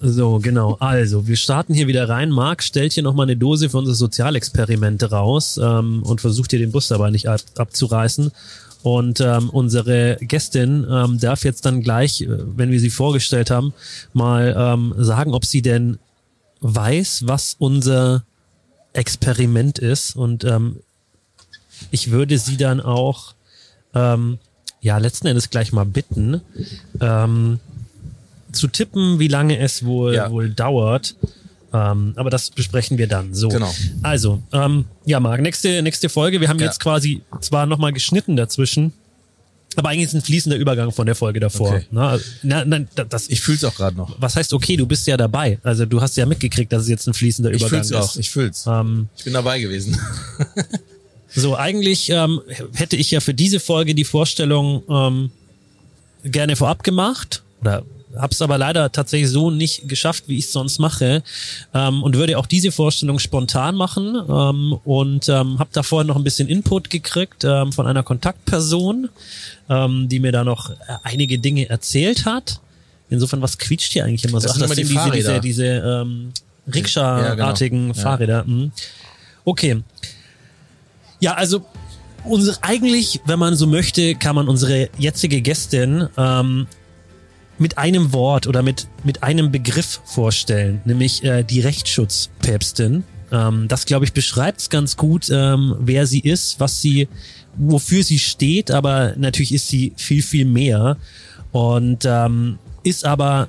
So, genau. Also, wir starten hier wieder rein. Marc stellt hier nochmal eine Dose für unsere Sozialexperimente raus ähm, und versucht hier den Bus dabei nicht ab abzureißen. Und ähm, unsere Gästin ähm, darf jetzt dann gleich, äh, wenn wir sie vorgestellt haben, mal ähm, sagen, ob sie denn weiß, was unser Experiment ist. Und ähm, ich würde sie dann auch, ähm, ja, letzten Endes gleich mal bitten, ähm, zu tippen, wie lange es wohl, Ja. wohl dauert. Ähm, aber das besprechen wir dann. So. Genau. Also, ähm, ja, Marc, nächste, nächste Folge. Wir haben Ja. jetzt quasi zwar nochmal geschnitten dazwischen, aber eigentlich ist ein fließender Übergang von der Folge davor. Okay. Na, also, na, da- das, Ich fühl's auch gerade noch. was heißt okay, du bist ja dabei. Also du hast ja mitgekriegt, dass es jetzt ein fließender Ich Übergang fühl's ist. auch. Ich fühl's. Ähm, Ich bin dabei gewesen. so, eigentlich ähm, hätte ich ja für diese Folge die Vorstellung ähm, gerne vorab gemacht oder hab's aber leider tatsächlich so nicht geschafft, wie ich es sonst mache ähm, und würde auch diese Vorstellung spontan machen ähm, und ähm, habe da vorher noch ein bisschen Input gekriegt ähm, von einer Kontaktperson, ähm, die mir da noch äh, einige Dinge erzählt hat. Insofern, was quietscht hier eigentlich immer so? Das sind immer die diese, diese, Fahrräder. diese ähm, Rikscha-artigen Ja, genau. Ja. Fahrräder. Mhm. Okay. Ja, also unsere, eigentlich, wenn man so möchte, kann man unsere jetzige Gästin ähm, mit einem Wort oder mit, mit einem Begriff vorstellen, nämlich äh, die Rechtsschutzpäpstin. Ähm, das, glaube ich, beschreibt es ganz gut, ähm, wer sie ist, was sie, wofür sie steht, aber natürlich ist sie viel, viel mehr und ähm, ist aber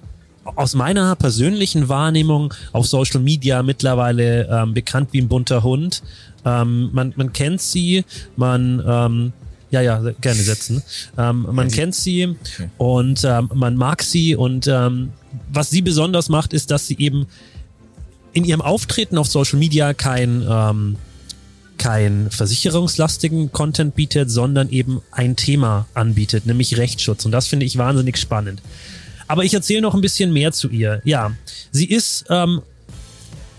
aus meiner persönlichen Wahrnehmung auf Social Media mittlerweile ähm, bekannt wie ein bunter Hund. Ähm, man, man kennt sie, man ähm, ja, ja, gerne setzen. Ähm, man kennt sie und ähm, man mag sie und ähm, was sie besonders macht, ist, dass sie eben in ihrem Auftreten auf Social Media kein ähm, kein versicherungslastigen Content bietet, sondern eben ein Thema anbietet, nämlich Rechtsschutz. Und das finde ich wahnsinnig spannend. Aber ich erzähle noch ein bisschen mehr zu ihr. Ja, sie ist, ähm,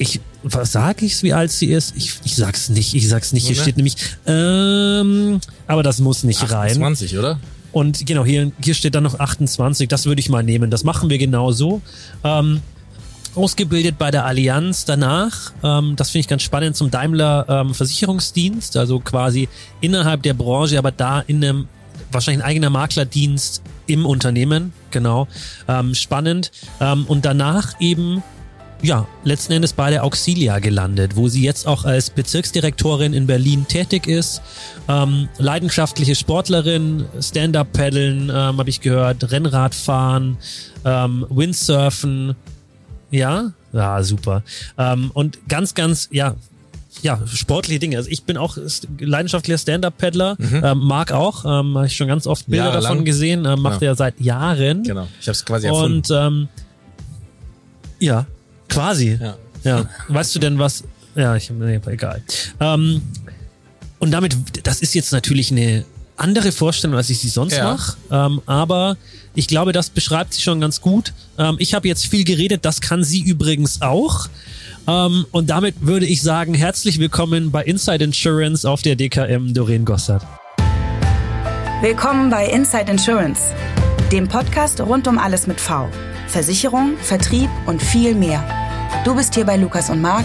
ich, was sag ich's, wie alt sie ist? Ich, ich sag's nicht, ich sag's nicht. Hier Oder? steht nämlich, ähm, aber das muss nicht rein. 20, oder? Und genau, hier, hier steht dann noch 28, das würde ich mal nehmen. Das machen wir genauso. Ähm, ausgebildet bei der Allianz danach, ähm, das finde ich ganz spannend, zum Daimler ähm, Versicherungsdienst, also quasi innerhalb der Branche, aber da in einem wahrscheinlich ein eigener Maklerdienst im Unternehmen, genau. Ähm, spannend. Ähm, und danach eben ja, letzten Endes bei der Auxilia gelandet, wo sie jetzt auch als Bezirksdirektorin in Berlin tätig ist. Ähm, leidenschaftliche Sportlerin, Stand-up-Paddeln, ähm, habe ich gehört, Rennradfahren, ähm, Windsurfen. Ja, ja, super. Ähm, und ganz, ganz, ja, ja, sportliche Dinge. Also ich bin auch leidenschaftlicher Stand-up-Paddler, ähm, mag auch, ähm, habe ich schon ganz oft Bilder Jahrelang. davon gesehen, ähm, macht Ja. er seit Jahren. Genau. Ich habe es quasi erfunden. Und ähm, ja, quasi. Ja. Ja. Weißt du denn was? Ja, ich nee, egal. Ähm, und damit, das ist jetzt natürlich eine andere Vorstellung, als ich sie sonst Ja. mache. Ähm, aber ich glaube, das beschreibt sie schon ganz gut. Ähm, ich habe jetzt viel geredet, das kann sie übrigens auch. Ähm, und damit würde ich sagen, herzlich willkommen bei Inside Insurance auf der DKM Doreen Gossard. Willkommen bei Inside Insurance, dem Podcast rund um alles mit V. Versicherung, Vertrieb und viel mehr. Du bist hier bei Lukas und Marc.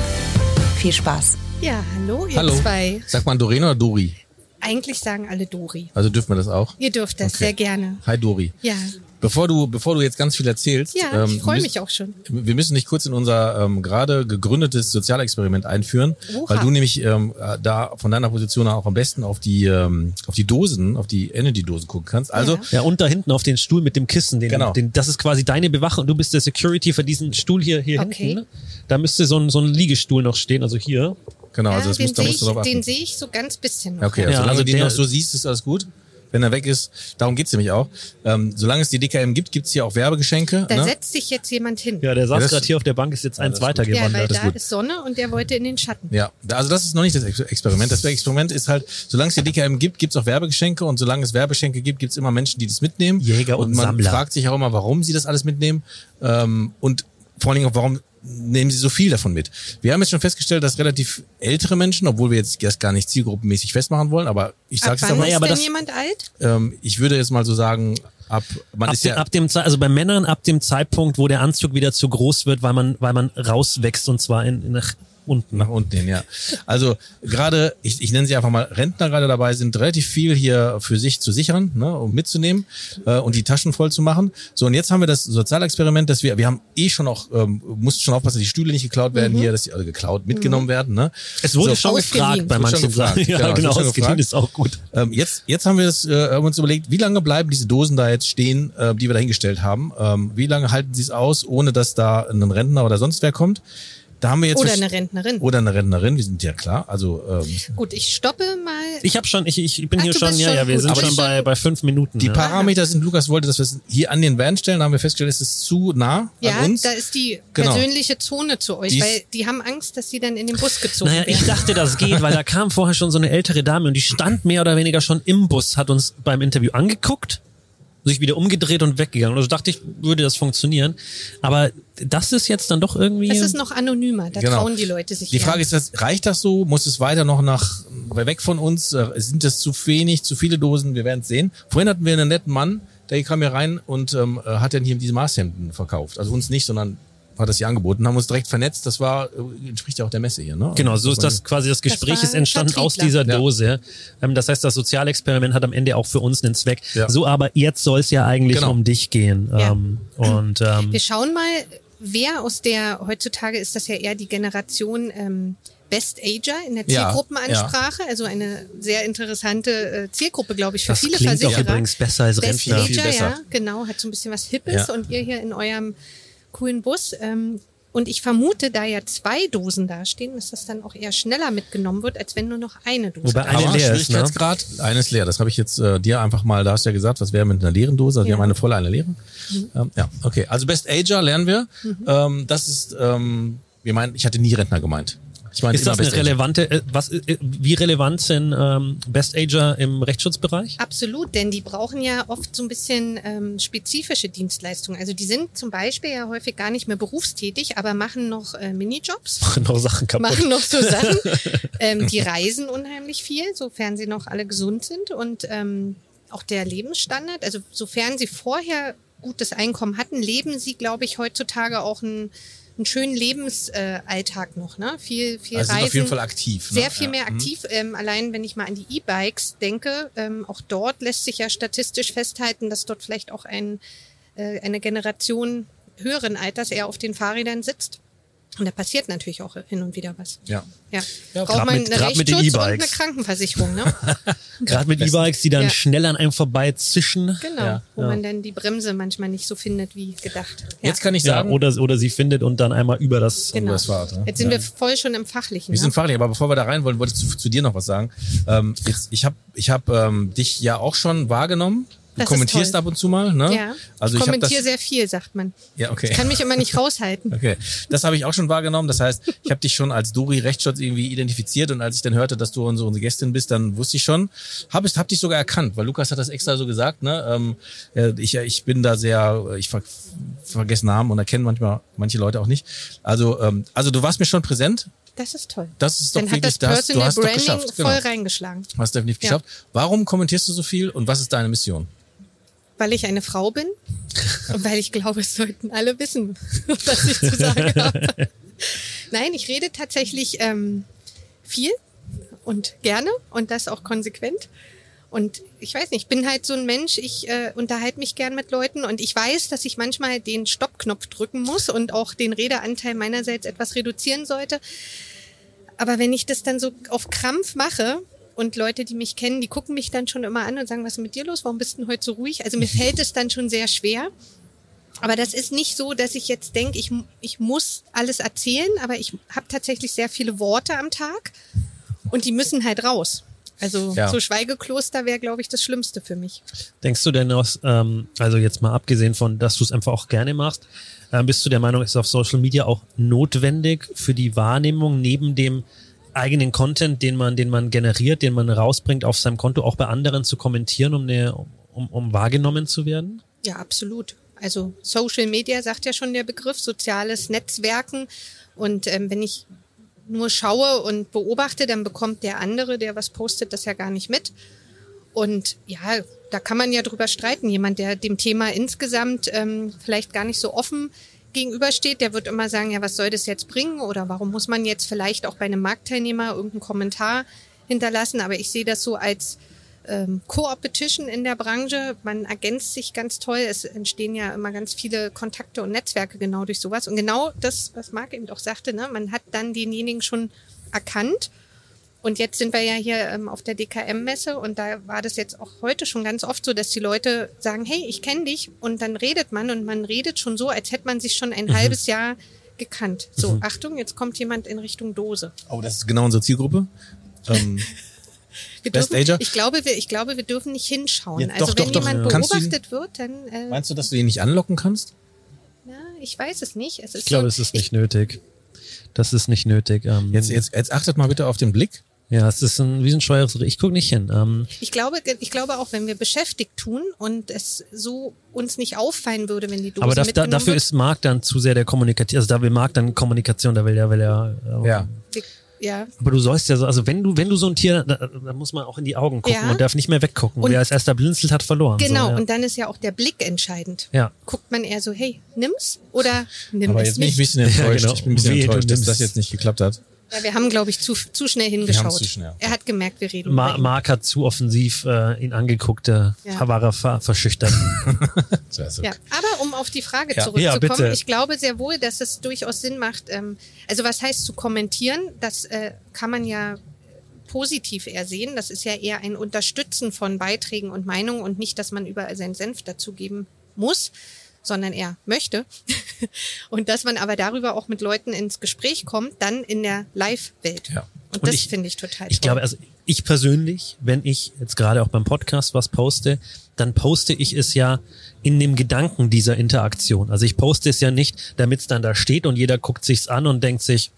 Viel Spaß. Ja, hallo, ihr Hallo. zwei. Sagt man Doreen oder Dori? Eigentlich sagen alle Dori. Also dürfen wir das auch? Ihr dürft das Okay. sehr gerne. Hi Dori. Ja, Bevor du, bevor du jetzt ganz viel erzählst, ja ähm, ich freue mich auch schon. Wir müssen dich kurz in unser ähm, gerade gegründetes Sozialexperiment einführen, Oha. weil du nämlich ähm, äh, da von deiner Position auch am besten auf die ähm, auf die Dosen, auf die Energy-Dosen gucken kannst. Also Ja. Ja, und da hinten auf den Stuhl mit dem Kissen, den, Genau. den, das ist quasi deine Bewachung. Du bist der Security für diesen Stuhl hier, hier Okay. hinten. Da müsste so ein, so ein Liegestuhl noch stehen, also hier. genau, also ja, das den musst, da sehe musst ich, du drauf achten. den sehe ich so ganz bisschen noch. Ja, okay, also Ja, also du den der- noch so siehst, ist alles gut. Wenn er weg ist, darum geht's nämlich auch. Ähm, solange es die DKM gibt, gibt's hier auch Werbegeschenke. Da ne? setzt sich jetzt jemand hin. Ja, der saß das- gerade hier auf der Bank, ist jetzt eins das ist weiter gut. Ja, weil ist da gut. ist Sonne und der wollte in den Schatten. Ja, also das ist noch nicht das Ex- Experiment. Das Experiment ist halt, solange es die DKM gibt, gibt's auch Werbegeschenke und solange es Werbegeschenke gibt, gibt's immer Menschen, die das mitnehmen. Jäger und man Sammler. fragt sich auch immer, warum sie das alles mitnehmen ähm, und vor allen Dingen auch, warum nehmen sie so viel davon mit. Wir haben jetzt schon festgestellt, dass relativ ältere Menschen, obwohl wir jetzt das gar nicht zielgruppenmäßig festmachen wollen, aber ich jetzt wann aber, ist aber denn das- jemand alt? ähm, ich würde jetzt mal so sagen, ab, man Ab, ist dem, ja, ab dem also bei Männern ab dem Zeitpunkt, wo der Anzug wieder zu groß wird, weil man weil man rauswächst und zwar in, in nach unten. Nach unten hin, ja. Also gerade, ich, ich nenne sie einfach mal Rentner gerade dabei sind, relativ viel hier für sich zu sichern ne, und mitzunehmen äh, und die Taschen voll zu machen. So, und jetzt haben wir das Sozialexperiment, dass wir, wir haben eh schon auch, ähm, mussten schon aufpassen, dass die Stühle nicht geklaut werden hier, dass die alle geklaut, mitgenommen werden. Ne? Es wurde So. schon gefragt bei manchen gefragt, Sachen. Ja, genau, genau, ausgeliehen gefragt. ist auch gut. Ähm, jetzt, jetzt haben wir das, äh, haben uns überlegt, wie lange bleiben diese Dosen da jetzt stehen, äh, die wir da hingestellt haben? Ähm, wie lange halten sie es aus, ohne dass da ein Rentner oder sonst wer kommt? Da haben wir jetzt Oder eine Rentnerin. Oder eine Rentnerin, wir sind ja klar. Also ähm, Gut, ich stoppe mal. Ich habe schon, ich, ich bin Ach, hier schon, bist ja, schon ja, wir gut. sind Aber schon ich bei, schon- bei fünf Minuten. die ne? Parameter sind, Lukas wollte, dass wir es hier an den Van stellen, da haben wir festgestellt, es ist zu nah ja, an uns. da ist die Genau. persönliche Zone zu euch, Die weil die haben Angst, dass sie dann in den Bus gezogen Naja, ich werden. dachte, das geht, weil da kam vorher schon so eine ältere Dame und die stand mehr oder weniger schon im Bus, hat uns beim Interview angeguckt, sich wieder umgedreht und weggegangen. Also dachte ich, würde das funktionieren. Aber das ist jetzt dann doch irgendwie. Es ist noch anonymer, da Genau. trauen die Leute sich Die. Frage ist, das, reicht das so? Muss es weiter noch nach weg von uns? Äh, Sind das zu wenig, zu viele Dosen? Wir werden es sehen. Vorhin hatten wir einen netten Mann, der kam hier rein und ähm, äh, hat dann hier diese Maßhemden verkauft. Also uns nicht, sondern hat das hier angeboten, haben uns direkt vernetzt. Das war äh, entspricht ja auch der Messe hier, ne? Genau, so Muss ist das quasi das Gespräch war ist entstanden Vertriebler. aus dieser Ja. Dose. Ähm, das heißt, das Sozialexperiment hat am Ende auch für uns einen Zweck. Ja. So, aber jetzt soll es ja eigentlich Genau. um dich gehen. Ja. Ähm, und ähm, Wir schauen mal, wer aus der, heutzutage ist das ja eher die Generation ähm, Best Ager in der Ja, Zielgruppenansprache, also eine sehr interessante äh, Zielgruppe, glaube ich, für das viele klingt auch Versicherer. übrigens besser als Best Rentner. Viel Ager, besser. ja, genau, hat so ein bisschen was Hippes Ja. und ihr hier in eurem coolen Bus. Ähm, und ich vermute, da ja zwei Dosen dastehen, dass das dann auch eher schneller mitgenommen wird, als wenn nur noch eine Dose Wobei eine Aber leer ist, ne? Eine ist leer. Das habe ich jetzt äh, dir einfach mal, da hast du ja gesagt, was wäre mit einer leeren Dose? Also wir Ja. haben eine volle, eine leere. Ähm, ja, okay. Also Best Ager lernen wir. Mhm. Ähm, das ist, ähm, wir meinen, ich hatte nie Rentner gemeint. Ich meine Ist das eine relevante, äh, was, äh, wie relevant sind ähm, Best Ager im Rechtsschutzbereich? Absolut, denn die brauchen ja oft so ein bisschen ähm, spezifische Dienstleistungen. Also die sind zum Beispiel ja häufig gar nicht mehr berufstätig, aber machen noch äh, Minijobs, Machen noch Sachen kaputt. machen noch so Sachen. ähm, die reisen unheimlich viel, sofern sie noch alle gesund sind und ähm, auch der Lebensstandard. Also sofern sie vorher gutes Einkommen hatten, leben sie, glaube ich, heutzutage auch einen, einen schönen Lebensalltag Alltag noch. Ne? Viel, viel Also Reisen. auf jeden Fall aktiv. Ne? Sehr viel ja. mehr Mhm. aktiv. Ähm, allein wenn ich mal an die E-Bikes denke, ähm, auch dort lässt sich ja statistisch festhalten, dass dort vielleicht auch ein, äh, eine Generation höheren Alters eher auf den Fahrrädern sitzt. Und da passiert natürlich auch hin und wieder was. Ja. Ja. Ja, Braucht man mit- den Rechtsschutz und eine. Krankenversicherung, ne? Gerade mit E-Bikes, die dann Ja. schnell an einem vorbeizischen. Genau. Ja. Wo Ja. man dann die Bremse manchmal nicht so findet wie gedacht. Ja. Jetzt kann ich Ja, sagen, oder, oder sie findet und dann einmal über das. genau. das Fahrrad, ne? Jetzt sind Ja. wir voll schon im Fachlichen. Wir ne? sind fachlich, aber bevor wir da rein wollen, wollte ich zu, zu dir noch was sagen. Ähm, jetzt, ich habe ich hab, ähm, dich ja auch schon wahrgenommen. Du Das kommentierst ab und zu mal, ne? ja. Also ich ich das. kommentiere sehr viel, sagt man. Ja, okay. Ich kann mich immer nicht raushalten. Okay, das habe ich auch schon wahrgenommen. Das heißt, ich habe dich schon als Dori Rechtsschutz irgendwie identifiziert und als ich dann hörte, dass du unsere, unsere Gästin bist, dann wusste ich schon, habe hab dich sogar erkannt, weil Lukas hat das extra so gesagt. Ne? Ähm, äh, ich, ich bin da sehr, ich ver, vergesse Namen und erkenne manchmal manche Leute auch nicht. Also, ähm, also du warst mir schon präsent. Das ist toll. Das ist doch Dann hat wirklich, das da hast, du Personal hast doch Branding geschafft. voll Genau. reingeschlagen. Du hast definitiv Ja. geschafft. Warum kommentierst du so viel und was ist deine Mission? Weil ich eine Frau bin und weil ich glaube, es sollten alle wissen, was ich zu sagen habe. Nein, ich rede tatsächlich ähm, viel und gerne und das auch konsequent. Und ich weiß nicht, ich bin halt so ein Mensch, ich äh, unterhalte mich gern mit Leuten und ich weiß, dass ich manchmal den Stoppknopf drücken muss und auch den Redeanteil meinerseits etwas reduzieren sollte. Aber wenn ich das dann so auf Krampf mache und Leute, die mich kennen, die gucken mich dann schon immer an und sagen, was ist mit dir los? Warum bist du denn heute so ruhig? Also mir fällt es dann schon sehr schwer. Aber das ist nicht so, dass ich jetzt denke, ich, ich muss alles erzählen, aber ich habe tatsächlich sehr viele Worte am Tag und die müssen halt raus. Also Ja. so Schweigekloster wäre, glaube ich, das Schlimmste für mich. Denkst du denn aus, ähm, also jetzt mal abgesehen von, dass du es einfach auch gerne machst, äh, bist du der Meinung, ist auf Social Media auch notwendig für die Wahrnehmung neben dem eigenen Content, den man, den man generiert, den man rausbringt auf seinem Konto, auch bei anderen zu kommentieren, um, eine, um, um wahrgenommen zu werden? Ja, absolut. Also Social Media sagt ja schon der Begriff, soziales Netzwerken. Und ähm, wenn ich nur schaue und beobachte, dann bekommt der andere, der was postet, das ja gar nicht mit. Und ja, da kann man ja drüber streiten. Jemand, der dem Thema insgesamt ähm, vielleicht gar nicht so offen gegenübersteht, der wird immer sagen, ja, was soll das jetzt bringen? Oder warum muss man jetzt vielleicht auch bei einem Marktteilnehmer irgendeinen Kommentar hinterlassen? Aber ich sehe das so als ähm, Co-Opetition in der Branche. Man ergänzt sich ganz toll. Es entstehen ja immer ganz viele Kontakte und Netzwerke genau durch sowas. Und genau das, was Marc eben auch sagte, ne, man hat dann denjenigen schon erkannt. Und jetzt sind wir ja hier ähm, auf der DKM-Messe und da war das jetzt auch heute schon ganz oft so, dass die Leute sagen, hey, ich kenne dich und dann redet man und man redet schon so, als hätte man sich schon ein mhm. halbes Jahr gekannt. So, mhm. Achtung, jetzt kommt jemand in Richtung Dose. Oh, das ist genau unsere Zielgruppe. Ähm, wir dürfen, ich glaube, wir, ich glaube, wir dürfen nicht hinschauen. Ja, also doch, wenn doch, jemand doch. beobachtet wird, dann. Äh, meinst du, dass du ihn nicht anlocken kannst? Na, ich weiß es nicht. Es ich glaube, so, es ist nicht ich, nötig. Das ist nicht nötig. Ähm, jetzt, jetzt, jetzt achtet mal bitte auf den Blick. Ja, es ist ein, wie ein Steuerungsrichter. Ich gucke nicht hin. Ähm, ich glaube, ich glaube auch, wenn wir beschäftigt tun und es so uns nicht auffallen würde, wenn die Dose Aber da, dafür wird. ist Marc dann zu sehr der Kommunikation. Also da will Marc dann Kommunikation, da will er, will er. Äh, ja. Ja. Aber du sollst ja so, also wenn du, wenn du so ein Tier, da, da muss man auch in die Augen gucken ja. und darf nicht mehr weggucken. Und Wer als erster blinzelt, hat verloren. Genau, so, ja. und dann ist ja auch der Blick entscheidend. Ja. Guckt man eher so, hey, nimm's oder nimm Aber es jetzt bin ich ein bisschen enttäuscht. Ja, genau. Ich bin ein bisschen Weh, enttäuscht, dass das jetzt nicht geklappt hat. Ja, wir haben, glaube ich, zu, zu schnell hingeschaut. Zu schnell. Er hat gemerkt, wir reden. Ma Mark hat zu offensiv äh, ihn angeguckt, äh, ja. war er ver verschüchtert. ja, aber um auf die Frage ja. zurückzukommen, ja, ich glaube sehr wohl, dass es durchaus Sinn macht. Ähm, also was heißt zu kommentieren? Das äh, kann man ja positiv eher sehen. Das ist ja eher ein Unterstützen von Beiträgen und Meinungen und nicht, dass man überall seinen Senf dazugeben muss sondern er möchte. und dass man aber darüber auch mit Leuten ins Gespräch kommt, dann in der Live-Welt. Ja. Und, und das finde ich total Ich toll. glaube, also ich persönlich, wenn ich jetzt gerade auch beim Podcast was poste, dann poste ich es ja in dem Gedanken dieser Interaktion. Also ich poste es ja nicht, damit es dann da steht und jeder guckt sich's an und denkt sich,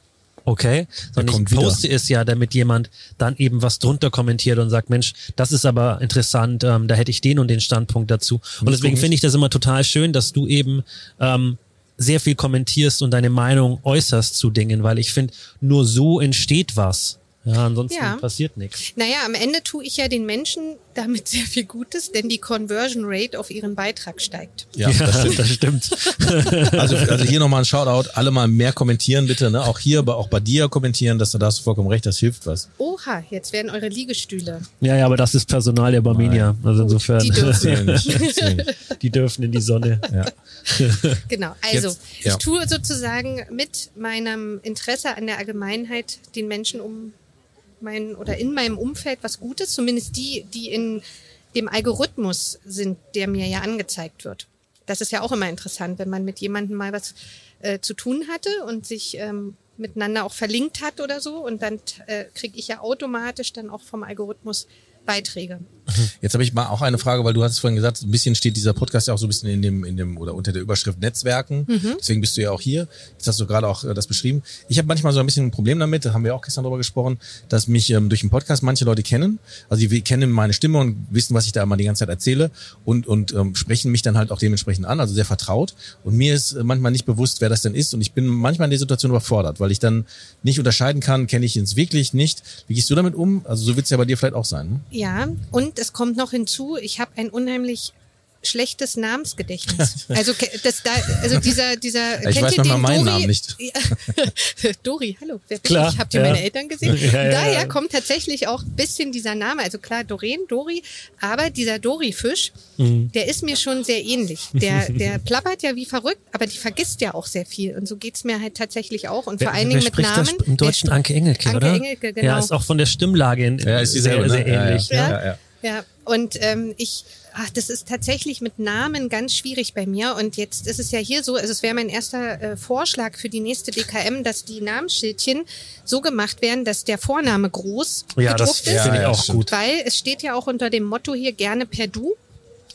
okay, sondern ich poste wieder. es ja, damit jemand dann eben was drunter kommentiert und sagt, Mensch, das ist aber interessant, ähm, da hätte ich den und den Standpunkt dazu. Und deswegen finde ich das immer total schön, dass du eben ähm, sehr viel kommentierst und deine Meinung äußerst zu Dingen, weil ich finde, nur so entsteht was. Ja, ansonsten ja. passiert nichts. Naja, am Ende tue ich ja den Menschen damit sehr viel Gutes, denn die Conversion Rate auf ihren Beitrag steigt. Ja, ja das stimmt. Das stimmt. also, also hier nochmal ein Shoutout. Alle mal mehr kommentieren bitte. Ne? Auch hier, auch bei dir kommentieren, dass du da hast du vollkommen recht, das hilft was. Oha, jetzt werden eure Liegestühle. Ja, ja, aber das ist Personal der Barmenia. Also insofern. Die dürfen. die dürfen in die Sonne. Ja. Genau. Also, jetzt, ja. ich tue sozusagen mit meinem Interesse an der Allgemeinheit den Menschen um mein oder in meinem Umfeld was Gutes, zumindest die, die in dem Algorithmus sind, der mir ja angezeigt wird. Das ist ja auch immer interessant, wenn man mit jemandem mal was äh, zu tun hatte und sich ähm, miteinander auch verlinkt hat oder so und dann äh, kriege ich ja automatisch dann auch vom Algorithmus Beiträge. Jetzt habe ich mal auch eine Frage, weil du hast vorhin gesagt, ein bisschen steht dieser Podcast ja auch so ein bisschen in dem, in dem oder unter der Überschrift Netzwerken. Mhm. Deswegen bist du ja auch hier. Jetzt hast du gerade auch äh, das beschrieben. Ich habe manchmal so ein bisschen ein Problem damit, da haben wir auch gestern drüber gesprochen, dass mich ähm, durch den Podcast manche Leute kennen. Also die kennen meine Stimme und wissen, was ich da immer die ganze Zeit erzähle und, und ähm, sprechen mich dann halt auch dementsprechend an, also sehr vertraut. Und mir ist manchmal nicht bewusst, wer das denn ist. Und ich bin manchmal in der Situation überfordert, weil ich dann nicht unterscheiden kann, kenne ich ihn wirklich nicht. Wie gehst du damit um? Also so wird es ja bei dir vielleicht auch sein. Ne? Ja, und es kommt noch hinzu, ich habe ein unhammlich schlechtes Namensgedächtnis. Also das da, also dieser dieser ich kennt weiß ihr den meinen Dori? Namen nicht. Dori, hallo, wer bin klar, ich? Habt ihr ja. meine Eltern gesehen? Ja, ja, Daher kommt tatsächlich auch ein bisschen dieser Name. Also klar, Doreen, Dori, aber dieser Dori-Fisch, mhm. der ist mir schon sehr ähnlich. Der der plappert ja wie verrückt, aber die vergisst ja auch sehr viel. Und so geht's mir halt tatsächlich auch. Und wer, vor allen Dingen mit Namen. Das Im Deutschen Anke Engelke, Anke oder? Engelke, genau. Ja, ist auch von der Stimmlage in, ja, ist sehr, sehr ähnlich. Ja, ja, ja. ja. und ähm, ich ach, das ist tatsächlich mit Namen ganz schwierig bei mir. Und jetzt ist es ja hier so, also es wäre mein erster äh, Vorschlag für die nächste DKM, dass die Namensschildchen so gemacht werden, dass der Vorname groß ja, gedruckt das ist. Ja, finde ich auch gut. Weil es steht ja auch unter dem Motto hier gerne per Du.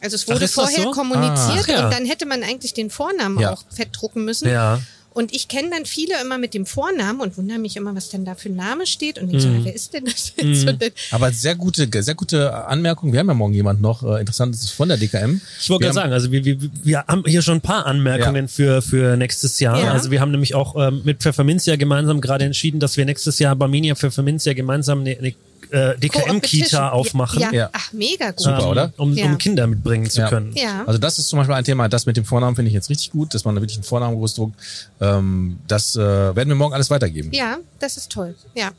Also es wurde vorher so? kommuniziert ah, ja. und dann hätte man eigentlich den Vornamen ja. auch fett drucken müssen. Ja. Und ich kenne dann viele immer mit dem Vornamen und wundere mich immer, was denn da für ein Name steht. Und ich mm. so, wer ist denn das jetzt? Mm. Aber sehr gute, sehr gute Anmerkung. Wir haben ja morgen jemand noch äh, Interessantes von der DKM. Ich wollte gerade sagen, also wir, wir, wir haben hier schon ein paar Anmerkungen ja. für, für nächstes Jahr. Ja. Also wir haben nämlich auch ähm, mit Pfefferminzia gemeinsam gerade entschieden, dass wir nächstes Jahr Barminia Pfefferminzia gemeinsam eine, eine äh, DKM-Kita aufmachen. Ja, Ja. ach, mega gut. Super, oder? Um, Ja. um Kinder mitbringen zu Ja. können. Ja. Also das ist zum Beispiel ein Thema, das mit dem Vornamen finde ich jetzt richtig gut, dass man da wirklich einen Vornamen groß druckt. Ähm, das äh, werden wir morgen alles weitergeben. Ja, das ist toll. Ja.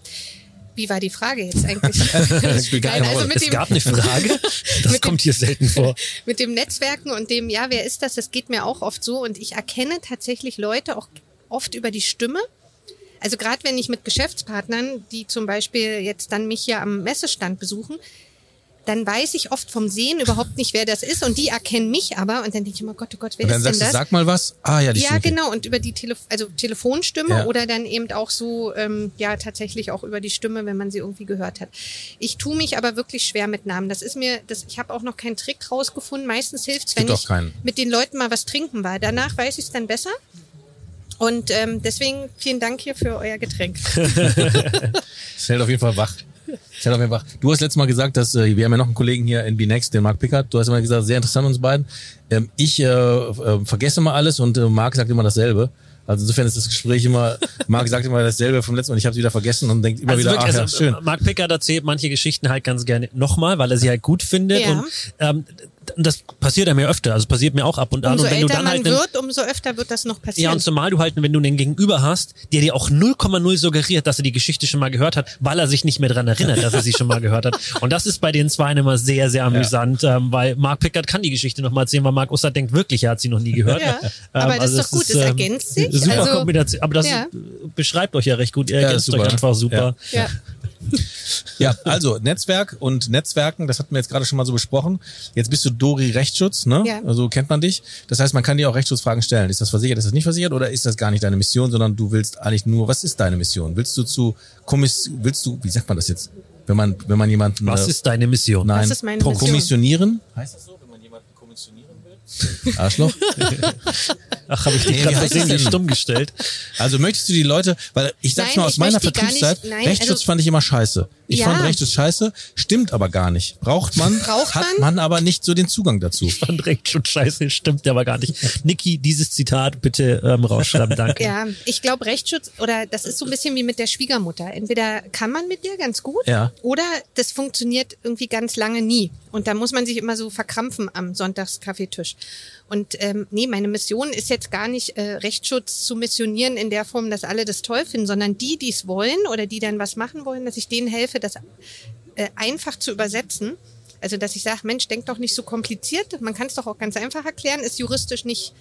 Wie war die Frage jetzt eigentlich? Nein, also Es dem, gab eine Frage, das kommt hier selten vor. mit dem Netzwerken und dem, ja, wer ist das? Das geht mir auch oft so und ich erkenne tatsächlich Leute auch oft über die Stimme. Also gerade wenn ich mit Geschäftspartnern, die zum Beispiel jetzt dann mich hier am Messestand besuchen, dann weiß ich oft vom Sehen überhaupt nicht, wer das ist und die erkennen mich aber und dann denke ich immer, Gott, oh Gott, wer Und dann ist denn sagst du, das? sag mal was. Ah ja, die ja, Stimme. genau. Und über die Telef also Telefonstimme Ja. oder dann eben auch so, ähm, ja, tatsächlich auch über die Stimme, wenn man sie irgendwie gehört hat. Ich tue mich aber wirklich schwer mit Namen. Das ist mir, das, ich habe auch noch keinen Trick rausgefunden. Meistens hilft's, wenn ich keinen. mit den Leuten mal was trinken war. Danach weiß ich es dann besser. Und ähm, deswegen vielen Dank hier für euer Getränk. Das hält auf jeden Fall wach. Das hält auf jeden Fall wach. Du hast letztes Mal gesagt, dass äh, wir haben ja noch einen Kollegen hier, NB Next, den Marc Pickard. Du hast immer gesagt, sehr interessant uns beiden. Ähm, ich äh, äh, vergesse mal alles und äh, Marc sagt immer dasselbe. Also insofern ist das Gespräch immer, Marc sagt immer dasselbe vom letzten Mal und ich habe es wieder vergessen und denkt immer Also wieder, wirklich, ach ja, also, schön. Mark Pickard erzählt manche Geschichten halt ganz gerne nochmal, weil er sie halt gut findet. Ja. Und ähm, das passiert ja mir öfter. Also passiert mir auch ab und an. Umso und wenn du älter dann man halt wird, umso öfter wird das noch ja, passieren. und zumal du halt, wenn du einen Gegenüber hast, der dir auch 0,0 suggeriert, dass er die Geschichte schon mal gehört hat, weil er sich nicht mehr dran erinnert, dass er sie schon mal gehört hat. Und das ist bei den Zweien immer sehr, sehr amüsant, ähm, weil Mark Pickard kann die Geschichte noch mal erzählen, weil Mark Oster denkt wirklich, er hat sie noch nie gehört. Ja, Ähm, aber das ist es doch gut, es ergänzt sich. Super Also- Kombination. Aber das Ja. beschreibt euch ja recht gut. Ihr Ja, ergänzt super. euch einfach super. ja. Ja, also Netzwerk und Netzwerken, das hatten wir jetzt gerade schon mal so besprochen. Jetzt bist du Dori Rechtsschutz, ne? Ja. Also kennt man dich. Das heißt, man kann dir auch Rechtsschutzfragen stellen. Ist das versichert, ist das nicht versichert oder ist das gar nicht deine Mission, sondern du willst eigentlich nur, was ist deine Mission? Willst du zu Kommiss, willst du, wie sagt man das jetzt? Wenn man, wenn man jemanden, Was äh, ist deine Mission? nein, Was ist meine Mission? kommissionieren? Heißt das so, wenn man jemanden kommissionieren will? Arschloch? Ach, habe ich dich Nee, gerade versehentlich denn? stumm gestellt. Also möchtest du die Leute, weil ich sag's Nein, mal aus ich meiner Vertriebszeit, nicht- nein, Rechtsschutz also- fand ich immer scheiße. Ich Ja. fand Rechtsschutz scheiße, stimmt aber gar nicht. Braucht man, Braucht hat man? man aber nicht so den Zugang dazu. fand recht schon scheiße, stimmt aber gar nicht. Niki, dieses Zitat bitte ähm, rausschreiben, danke. Ja, ich glaube Rechtsschutz oder das ist so ein bisschen wie mit der Schwiegermutter. Entweder kann man mit dir ganz gut Ja. oder das funktioniert irgendwie ganz lange nie. Und da muss man sich immer so verkrampfen am Sonntagskaffeetisch. Und ähm, nee, meine Mission ist jetzt gar nicht äh, Rechtsschutz zu missionieren in der Form, dass alle das toll finden, sondern die, die es wollen oder die dann was machen wollen, dass ich denen helfe, das äh, einfach zu übersetzen. Also dass ich sage, Mensch, denk doch nicht so kompliziert. Man kann es doch auch ganz einfach erklären. Ist juristisch nicht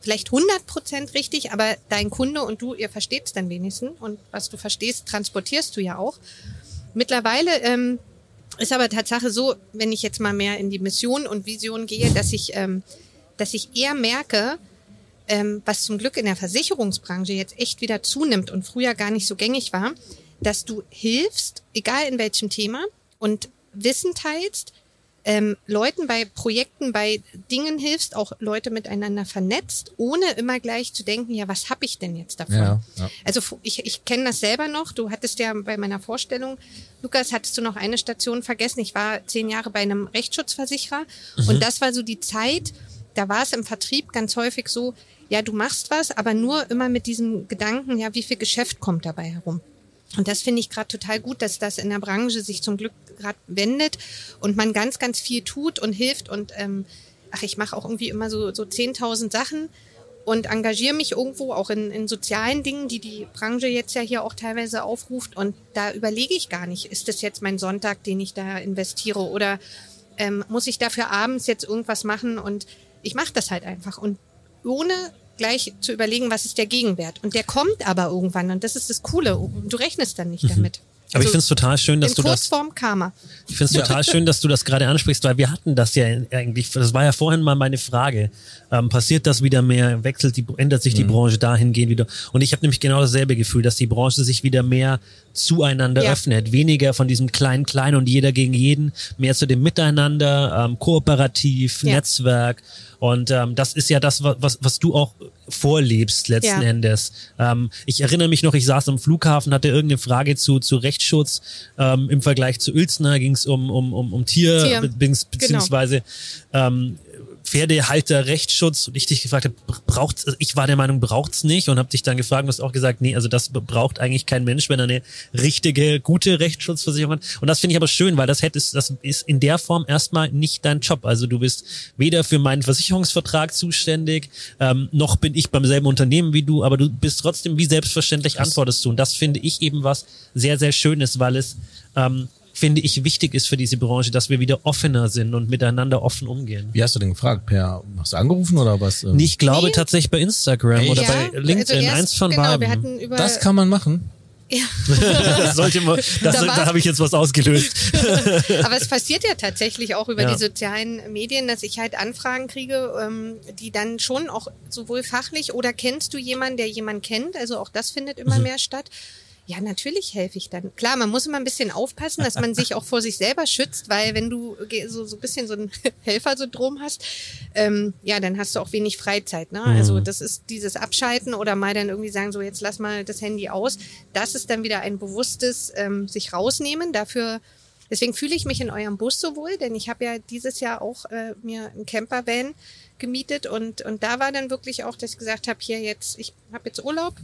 vielleicht 100 Prozent richtig, aber dein Kunde und du, ihr versteht es dann wenigstens. Und was du verstehst, transportierst du ja auch. Mittlerweile ähm, ist aber Tatsache so, wenn ich jetzt mal mehr in die Mission und Vision gehe, dass ich, ähm, dass ich eher merke, ähm, was zum Glück in der Versicherungsbranche jetzt echt wieder zunimmt und früher gar nicht so gängig war, dass du hilfst, egal in welchem Thema, und Wissen teilst, ähm, Leuten bei Projekten, bei Dingen hilfst, auch Leute miteinander vernetzt, ohne immer gleich zu denken, ja, was habe ich denn jetzt davon? Ja, ja. Also ich, ich kenne das selber noch. Du hattest ja bei meiner Vorstellung, Lukas, hattest du noch eine Station vergessen. Ich war zehn Jahre bei einem Rechtsschutzversicherer und das war so die Zeit, da war es im Vertrieb ganz häufig so, ja, du machst was, aber nur immer mit diesem Gedanken, ja, wie viel Geschäft kommt dabei herum? Und das finde ich gerade total gut, dass das in der Branche sich zum Glück gerade wendet und man ganz, ganz viel tut und hilft und ähm, ach, ich mache auch irgendwie immer so, so 10.000 Sachen und engagiere mich irgendwo auch in, in sozialen Dingen, die die Branche jetzt ja hier auch teilweise aufruft. Und da überlege ich gar nicht, ist das jetzt mein Sonntag, den ich da investiere oder ähm, muss ich dafür abends jetzt irgendwas machen? Und ich mache das halt einfach und ohne gleich zu überlegen, was ist der Gegenwert. Und der kommt aber irgendwann und das ist das Coole. Und du rechnest dann nicht damit. Mhm. Aber ich Also finde es total schön, dass du das Kurzform Karma. Ich finde es total schön, dass du das gerade ansprichst, weil wir hatten das ja eigentlich, das war ja vorhin mal meine Frage. Ähm, passiert das wieder mehr, wechselt die, ändert sich die Mhm. Branche dahingehend wieder? Und ich habe nämlich genau dasselbe Gefühl, dass die Branche sich wieder mehr zueinander Ja. öffnet, weniger von diesem kleinen klein und jeder gegen jeden, mehr zu dem Miteinander, ähm, kooperativ, Ja. Netzwerk. Und ähm, das ist ja das, wa- was, was du auch vorlebst letzten Ja. Endes. Ähm, ich erinnere mich noch, ich saß am Flughafen, hatte irgendeine Frage zu, zu Rechtsschutz ähm, im Vergleich zu Uelzner, ging es um, um, um, um Tier, Tier. be- bings- beziehungsweise ähm, Pferdehalter Rechtsschutz und ich dich gefragt habe, braucht's, also ich war der Meinung, braucht's nicht und habe dich dann gefragt und hast auch gesagt, nee, also das braucht eigentlich kein Mensch, wenn er eine richtige, gute Rechtsschutzversicherung hat. Und das finde ich aber schön, weil das hättest, das ist in der Form erstmal nicht dein Job. Also du bist weder für meinen Versicherungsvertrag zuständig, ähm, noch bin ich beim selben Unternehmen wie du, aber du bist trotzdem wie selbstverständlich antwortest du. Und das finde ich eben was sehr, sehr Schönes, weil es ähm, finde ich, wichtig ist für diese Branche, dass wir wieder offener sind und miteinander offen umgehen. Wie hast du denn gefragt? Per, hast du angerufen oder was? Nee, ich glaube Nee. tatsächlich bei Instagram Echt? oder Ja, bei LinkedIn, also erst- eins von genau, beiden. Das kann man machen. ja. das sollte man, das, Da da, habe ich jetzt was ausgelöst. Aber es passiert ja tatsächlich auch über Ja. die sozialen Medien, dass ich halt Anfragen kriege, ähm, die dann schon auch sowohl fachlich oder kennst du jemanden, der jemanden kennt? Also auch das findet Mhm. immer mehr statt. Ja, natürlich helfe ich dann. Klar, man muss immer ein bisschen aufpassen, dass man sich auch vor sich selber schützt, weil wenn du so, so ein bisschen so ein Helfersyndrom hast, ähm, ja, dann hast du auch wenig Freizeit. Ne? Also das ist dieses Abschalten oder mal dann irgendwie sagen, so jetzt lass mal das Handy aus. Das ist dann wieder ein bewusstes ähm, sich rausnehmen. Dafür Deswegen fühle ich mich in eurem Bus so wohl, denn ich habe ja dieses Jahr auch äh, mir einen Campervan gemietet und, und da war dann wirklich auch, dass ich gesagt habe, hier jetzt, ich habe jetzt Urlaub.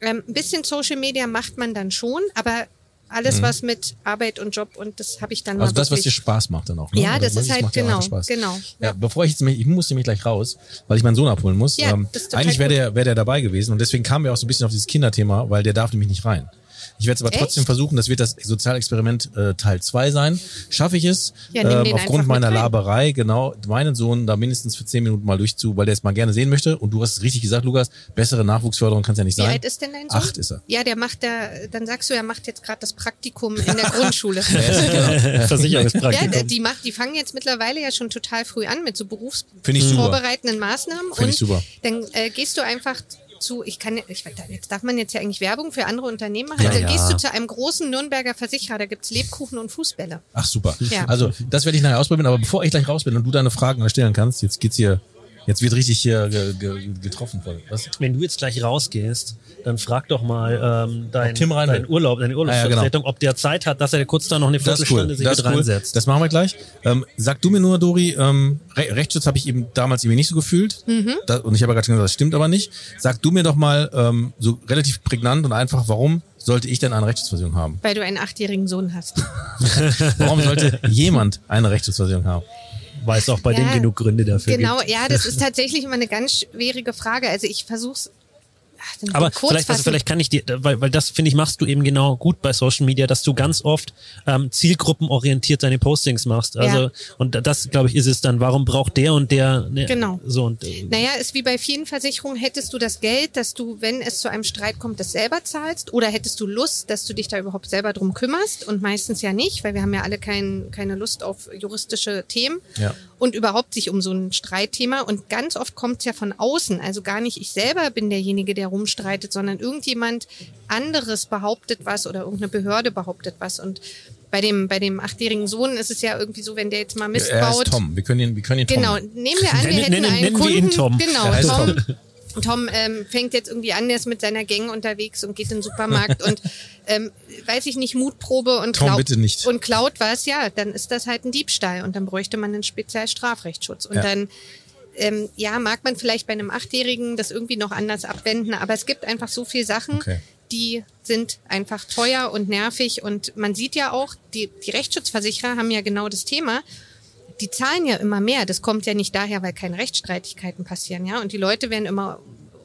Ähm, ein bisschen Social Media macht man dann schon, aber alles was mit Arbeit und Job und das habe ich dann Mhm. Also das, was dir Spaß macht dann auch. Ne? Ja, Also das ist halt genau, genau. Ja, Ja. bevor ich jetzt, mich- ich musste mich gleich raus, weil ich meinen Sohn abholen muss. Ja, ähm, das ist total eigentlich wäre der, wäre der dabei gewesen und deswegen kamen wir auch so ein bisschen auf dieses Kinderthema, weil der darf nämlich nicht rein. Ich werde es aber Echt? trotzdem versuchen, das wird das Sozialexperiment äh, Teil 2 sein. Schaffe ich es, Ja, ähm, aufgrund meiner. Laberei, genau, meinen Sohn da mindestens für 10 Minuten mal durchzu, weil der es mal gerne sehen möchte. Und du hast es richtig gesagt, Lukas, bessere Nachwuchsförderung kann es ja nicht Wie sein. alt ist denn dein Sohn? Acht ist er. Ja, der macht da, dann sagst du, er macht jetzt gerade das Praktikum in der Grundschule. Versicherungspraktikum. Ja, die macht, die fangen jetzt mittlerweile ja schon total früh an mit so berufsvorbereitenden Maßnahmen. Finde und ich super. dann äh, gehst du einfach zu, ich kann, ich, jetzt darf man jetzt ja eigentlich Werbung für andere Unternehmen machen. Ja, also ja. gehst du zu einem großen Nürnberger Versicherer, da gibt's Lebkuchen und Fußbälle. Ach super. Ja. Also das werde ich nachher ausprobieren, aber bevor ich gleich raus bin und du deine Fragen stellen kannst, jetzt geht's hier, jetzt wird richtig hier ge, ge, getroffen. Was? Wenn du jetzt gleich rausgehst, dann frag doch mal ähm, dein, Tim rein dein will. Urlaub, deine Urlaubsvertretung, genau. ob der Zeit hat, dass er kurz da noch eine Das Viertelstunde cool. sich Das mit cool. reinsetzt. Das machen wir gleich. Ähm, sag du mir nur, Dori, ähm, Re Rechtsschutz habe ich eben damals irgendwie nicht so gefühlt. Mhm. Da, und ich habe ja gerade schon gesagt, das stimmt aber nicht. Sag du mir doch mal ähm, so relativ prägnant und einfach, warum sollte ich denn eine Rechtsschutzversicherung haben? Weil du einen achtjährigen Sohn hast. Warum sollte jemand eine Rechtsschutzversicherung haben? Weiß auch bei Ja, dem genug Gründe dafür Genau, gibt. ja, das ist tatsächlich immer eine ganz schwierige Frage. Also ich versuch's. Ach, dann Aber kurz vielleicht, also vielleicht kann ich dir, weil, weil das finde ich machst du eben genau gut bei Social Media, dass du ganz oft ähm, zielgruppenorientiert deine Postings machst. Also Ja. und das glaube ich ist es dann. Warum braucht der und der ne, Genau. so und äh, Naja, ist wie bei vielen Versicherungen, hättest du das Geld, dass du, wenn es zu einem Streit kommt, das selber zahlst? Oder hättest du Lust, dass du dich da überhaupt selber drum kümmerst? Und meistens ja nicht, weil wir haben ja alle kein, keine Lust auf juristische Themen Ja. Und überhaupt sich um so ein Streitthema. Und ganz oft kommt es ja von außen. Also gar nicht ich selber bin derjenige, der rumstreitet, sondern irgendjemand anderes behauptet was oder irgendeine Behörde behauptet was. Und bei dem, bei dem achtjährigen Sohn ist es ja irgendwie so, wenn der jetzt mal Mist Er baut. ist Tom. Wir können ihn, wir können ihn Tom Genau, nehmen wir an, wir hätten einen nennen wir Kunden. Genau, Tom. Tom ähm, fängt jetzt irgendwie an, der ist mit seiner Gang unterwegs und geht in den Supermarkt und ähm, weiß ich nicht, Mutprobe und Tom, klaut und klaut was, ja, dann ist das halt ein Diebstahl und dann bräuchte man einen Spezialstrafrechtsschutz. Und Ja. dann ähm, ja, mag man vielleicht bei einem Achtjährigen das irgendwie noch anders abwenden, aber es gibt einfach so viel Sachen, Okay. die sind einfach teuer und nervig und man sieht ja auch, die, die Rechtsschutzversicherer haben ja genau das Thema. Die zahlen ja immer mehr. Das kommt ja nicht daher, weil keine Rechtsstreitigkeiten passieren, ja. Und die Leute werden immer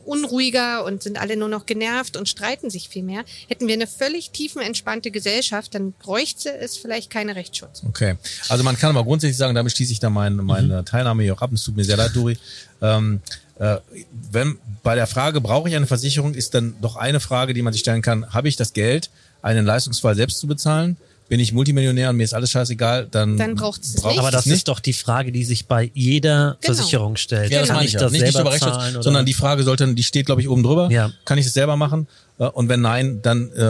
unruhiger und sind alle nur noch genervt und streiten sich viel mehr. Hätten wir eine völlig tiefenentspannte Gesellschaft, dann bräuchte es vielleicht keine Rechtsschutz. Okay. Also man kann aber grundsätzlich sagen, damit schließe ich dann meine, meine Teilnahme hier auch ab. Es tut mir sehr leid, Dori. Ähm, äh, wenn bei der Frage, brauche ich eine Versicherung, ist dann doch eine Frage, die man sich stellen kann, habe ich das Geld, einen Leistungsfall selbst zu bezahlen? Bin ich Multimillionär und mir ist alles scheißegal, dann, Dann braucht's es braucht nicht. aber das nicht. ist doch die Frage, die sich bei jeder Genau. Versicherung stellt. Ja, das Kann meine ich ja. das Nicht, nicht selber über Rechtsschutz, zahlen oder- sondern die Frage sollte, die steht, glaube ich, oben drüber. Ja. Kann ich das selber machen? Äh, Und wenn nein, dann äh,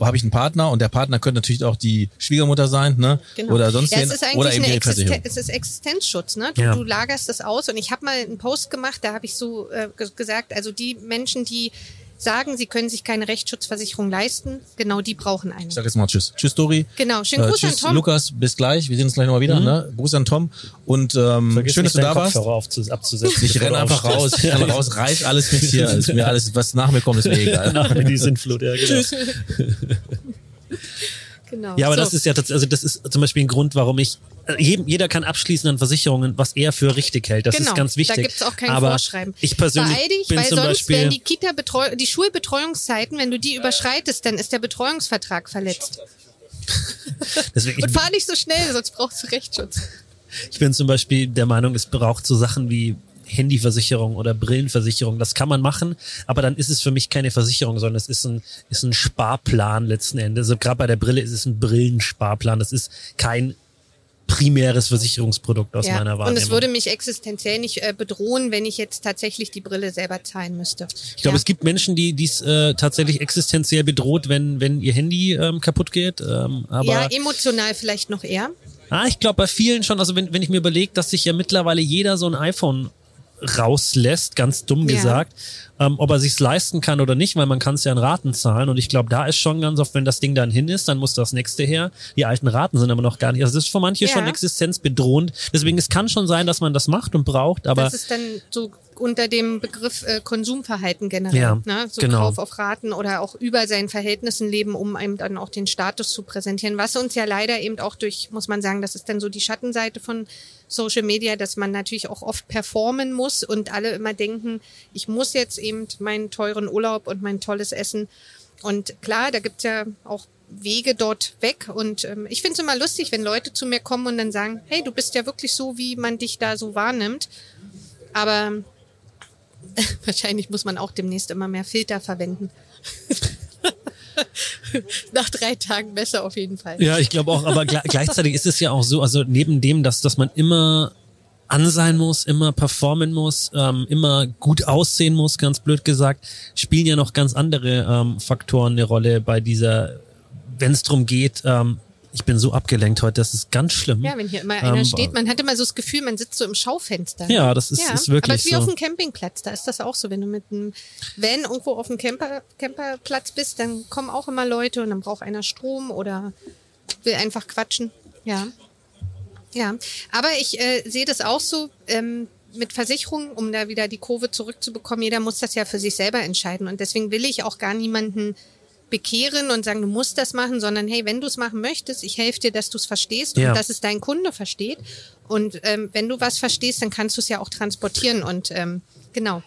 habe ich einen Partner und der Partner könnte natürlich auch die Schwiegermutter sein, ne? Genau. Oder sonst ja, es ist eigentlich oder eben eine Existen es ist Existenzschutz, ne? Du, Ja. du lagerst das aus und ich habe mal einen Post gemacht, da habe ich so äh, ge- gesagt, also die Menschen, die sagen, sie können sich keine Rechtsschutzversicherung leisten, genau die brauchen eine. Ich sag jetzt mal Tschüss. Tschüss, Dori. Genau, schönen Äh, Gruß tschüss, an Tom. Lukas. Bis gleich. Wir sehen uns gleich nochmal wieder. Ne? Gruß an Tom. Und ähm, Vergiss schön, dass du da warst. Abzusetzen. Ich du einfach raus, ich renne raus, reiß alles mit hier. Ist mir alles, was nach mir kommt, ist mir egal. Nach mir die Sintflut, ja, genau. Genau. Ja, aber So. das ist ja tatsächlich, also das ist zum Beispiel ein Grund, warum ich, jedem, jeder kann abschließen an Versicherungen, was er für richtig hält. Das genau, ist ganz wichtig. Da gibt's auch kein aber Vorschreiben. Ich persönlich Beeil dich, bin weil zum sonst Beispiel, werden die Kita die Schulbetreuungszeiten, wenn du die überschreitest, dann ist der Betreuungsvertrag verletzt. deswegen, Und fahr nicht so schnell, sonst brauchst du Rechtsschutz. ich bin zum Beispiel der Meinung, es braucht so Sachen wie Handyversicherung oder Brillenversicherung. Das kann man machen, aber dann ist es für mich keine Versicherung, sondern es ist ein, ist ein Sparplan letzten Endes. Also gerade bei der Brille ist es ein Brillensparplan. Das ist kein primäres Versicherungsprodukt aus meiner und Wahrnehmung. es würde mich existenziell nicht äh, bedrohen, wenn ich jetzt tatsächlich die Brille selber zahlen müsste. Ich glaube, ja. es gibt Menschen, die dies äh, tatsächlich existenziell bedroht, wenn, wenn ihr Handy ähm, kaputt geht. Ähm, aber ja, emotional vielleicht noch eher. ah, ich glaube bei vielen schon, also wenn, wenn ich mir überlege, dass sich ja mittlerweile jeder so ein iPhone rauslässt, ganz dumm Ja. gesagt, ähm, ob er sich's leisten kann oder nicht, weil man kann es ja in Raten zahlen. Und ich glaube, da ist schon ganz oft, wenn das Ding dann hin ist, dann muss das nächste her. Die alten Raten sind aber noch gar nicht. Also das ist für manche Ja. schon existenzbedrohend. Deswegen, es kann schon sein, dass man das macht und braucht, aber das ist dann so unter dem Begriff äh, Konsumverhalten generell. Ja, ne? So genau. Kauf auf Raten oder auch über seinen Verhältnissen leben, um einem dann auch den Status zu präsentieren. Was uns ja leider eben auch durch, muss man sagen, das ist dann so die Schattenseite von Social Media, dass man natürlich auch oft performen muss und alle immer denken, ich muss jetzt eben meinen teuren Urlaub und mein tolles Essen. Und klar, da gibt's ja auch Wege dort weg. Und ähm, ich finde es immer lustig, wenn Leute zu mir kommen und dann sagen, hey, du bist ja wirklich so, wie man dich da so wahrnimmt. Aber wahrscheinlich muss man auch demnächst immer mehr Filter verwenden. Nach drei Tagen besser auf jeden Fall. Ja, ich glaube auch, aber gle gleichzeitig ist es ja auch so, also neben dem, dass, dass man immer an sein muss, immer performen muss, ähm, immer gut aussehen muss, ganz blöd gesagt, spielen ja noch ganz andere ähm, Faktoren eine Rolle bei dieser, wenn es darum geht, ähm, ich bin so abgelenkt heute, das ist ganz schlimm. Ja, wenn hier immer einer Ähm, steht, man hat immer so das Gefühl, man sitzt so im Schaufenster. Ja, das ist- ist wirklich Aber es ist wie so. auf einem Campingplatz, da ist das auch so. Wenn du mit einem Van irgendwo auf dem Camper, Camperplatz bist, dann kommen auch immer Leute und dann braucht einer Strom oder will einfach quatschen. Ja. Ja, aber ich äh, sehe das auch so ähm, mit Versicherungen, um da wieder die Kurve zurückzubekommen. Jeder muss das ja für sich selber entscheiden und deswegen will ich auch gar niemanden bekehren und sagen, du musst das machen, sondern hey, wenn du es machen möchtest, ich helfe dir, dass du es verstehst Ja. und dass es dein Kunde versteht. Und ähm, wenn du was verstehst, dann kannst du es ja auch transportieren und ähm, genau.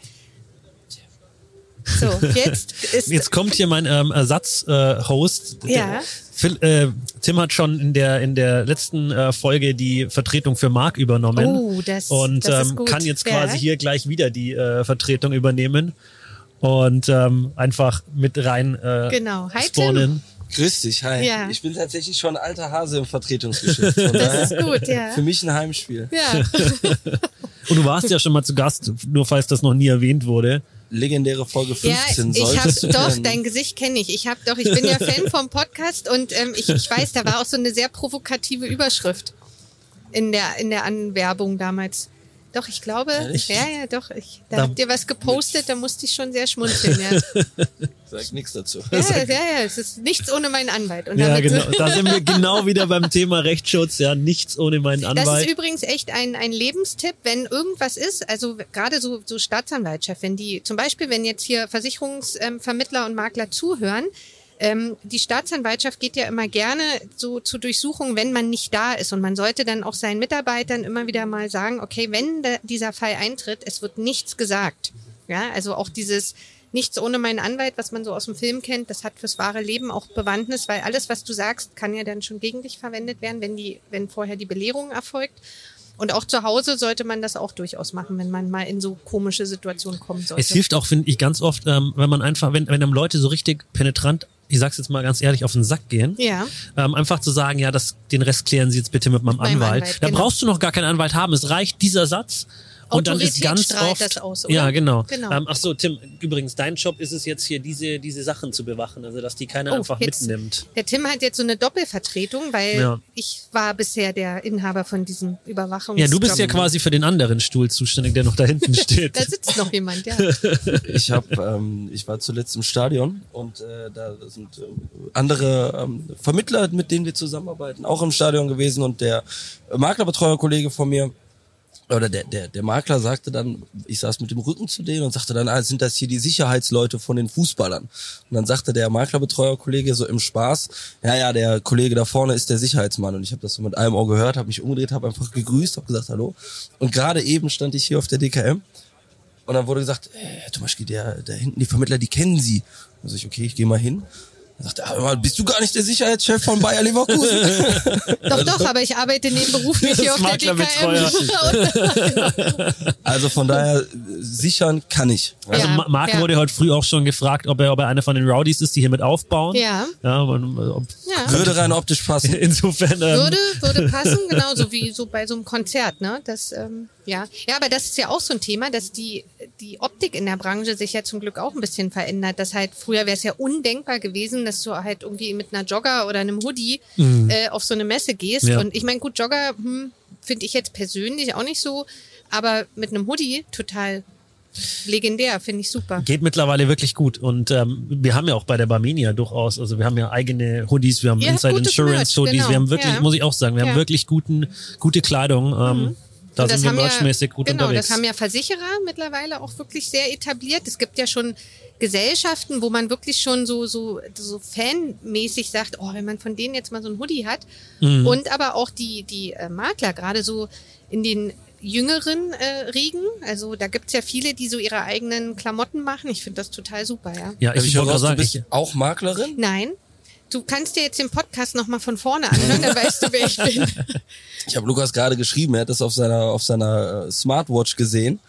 So, jetzt ist Jetzt kommt hier mein ähm, Ersatz-Host. Ja. Phil, äh, Tim hat schon in der in der letzten äh, Folge die Vertretung für Marc übernommen Oh, das- und das ist ähm, kann jetzt Ja. quasi hier gleich wieder die äh, Vertretung übernehmen und ähm, einfach mit rein äh, Genau. Hi, spawnen. Grüß dich, hi. Ja. Ich bin tatsächlich schon ein alter Hase im Vertretungsgeschäft. Das ist gut, ja. Für mich ein Heimspiel. Ja. Und du warst ja schon mal zu Gast, nur falls das noch nie erwähnt wurde. Legendäre Folge Ja, 15 ich habe solltest du doch, dein Gesicht kenne ich. Ich habe doch, ich bin ja Fan vom Podcast und ähm, ich, ich weiß, da war auch so eine sehr provokative Überschrift in der in der Anwerbung damals. Doch, ich glaube, Ehrlich? ja, ja, doch. Ich, da Da- habt ihr was gepostet, da musste ich schon sehr schmunzeln. Ja, Sag nichts dazu. ja, ja, ja, es ist nichts ohne meinen Anwalt. Und Ja, genau. Da sind wir genau wieder beim Thema Rechtsschutz. Ja, nichts ohne meinen Das ist Anwalt. übrigens echt ein, ein Lebenstipp, wenn irgendwas ist, also gerade so, so Staatsanwaltschaft, wenn die, zum Beispiel, wenn jetzt hier Versicherungsvermittler und Makler zuhören, ähm, die Staatsanwaltschaft geht ja immer gerne so zur Durchsuchung, wenn man nicht da ist. Und man sollte dann auch seinen Mitarbeitern immer wieder mal sagen, okay, wenn dieser Fall eintritt, es wird nichts gesagt. Ja, also auch dieses Nichts ohne meinen Anwalt, was man so aus dem Film kennt, das hat fürs wahre Leben auch Bewandtnis, weil alles, was du sagst, kann ja dann schon gegen dich verwendet werden, wenn die, wenn vorher die Belehrung erfolgt. Und auch zu Hause sollte man das auch durchaus machen, wenn man mal in so komische Situationen kommen sollte. Es hilft auch, finde ich, ganz oft, ähm, wenn man einfach, wenn, wenn einem Leute so richtig penetrant, ich sag's jetzt mal ganz ehrlich, auf den Sack gehen, Ja. ähm, einfach zu sagen, ja, das, den Rest klären Sie jetzt bitte mit meinem meinem Anwalt. Anwalt, da genau. brauchst du noch gar keinen Anwalt haben. Es reicht dieser Satz Und dann ist ganz oft, das aus, oder? ja genau. Genau. Ähm, ach so, Tim, übrigens, dein Job ist es jetzt hier, diese diese Sachen zu bewachen, also dass die keiner Oh, einfach jetzt- mitnimmt. Der Tim hat jetzt so eine Doppelvertretung, weil Ja. ich war bisher der Inhaber von diesem Überwachungs. Ja, du bist ja quasi für den anderen Stuhl zuständig, der noch da hinten steht. Da sitzt noch jemand, ja. Ich habe, ähm, ich war zuletzt im Stadion und äh, da sind äh, andere ähm, Vermittler, mit denen wir zusammenarbeiten, auch im Stadion gewesen und der Maklerbetreuerkollege von mir oder der, der, der Makler sagte dann, ich saß mit dem Rücken zu denen und sagte dann, ah, sind das hier die Sicherheitsleute von den Fußballern? Und dann sagte der Maklerbetreuerkollege so im Spaß, ja, ja, der Kollege da vorne ist der Sicherheitsmann. Und ich habe das so mit einem Ohr gehört, habe mich umgedreht, habe einfach gegrüßt, habe gesagt, hallo. Und gerade eben stand ich hier auf der DKM und dann wurde gesagt, äh, Tomaschki, der, da hinten, die Vermittler, die kennen Sie. Dann sag ich, okay, ich gehe mal hin. Dann sagt er, aber bist du gar nicht der Sicherheitschef von Bayer Leverkusen? Doch, doch, aber ich arbeite nebenberuflich hier auf der. DKM. also von daher, sichern kann ich. Also Ja, Ma- Marc ja. wurde heute früh auch schon gefragt, ob er, ob er einer von den Rowdies ist, die hier mit aufbauen. Ja. Ja, äh, ob, ja. Würde rein optisch passen. insofern. Ähm, Würde, würde passen, genauso wie so bei so einem Konzert, ne? Das, ähm, ja. Ja, aber das ist ja auch so ein Thema, dass die, die Optik in der Branche sich ja zum Glück auch ein bisschen verändert. Das halt, früher wäre es ja undenkbar gewesen, dass du halt irgendwie mit einer Jogger oder einem Hoodie äh, auf so eine Messe gehst. Ja. Und ich meine, gut, Jogger hm, finde ich jetzt persönlich auch nicht so, aber mit einem Hoodie total legendär, finde ich super. Geht mittlerweile wirklich gut. Und ähm, wir haben ja auch bei der Barmenia durchaus, also wir haben ja eigene Hoodies, wir haben Ihr Inside Insurance Merch, Hoodies, genau. wir haben wirklich, Ja. muss ich auch sagen, wir Ja. haben wirklich guten, gute Kleidung. Ähm, Da Und sind wir haben ja- merchmäßig gut genau, unterwegs. das haben ja Versicherer mittlerweile auch wirklich sehr etabliert. Es gibt ja schon Gesellschaften, wo man wirklich schon so, so, so fanmäßig sagt, oh, wenn man von denen jetzt mal so ein Hoodie hat. Mhm. Und aber auch die, die äh, Makler, gerade so in den jüngeren äh, Riegen. Also da gibt's ja viele, die so ihre eigenen Klamotten machen. Ich finde das total super, ja. ja, ich, ich wollte raus, gerade du sagen, bist ich, auch Maklerin? Nein. Du kannst dir jetzt den Podcast nochmal von vorne anhören, dann weißt du, wer ich bin. Ich habe Lukas gerade geschrieben, er hat das auf seiner auf seiner äh, Smartwatch gesehen.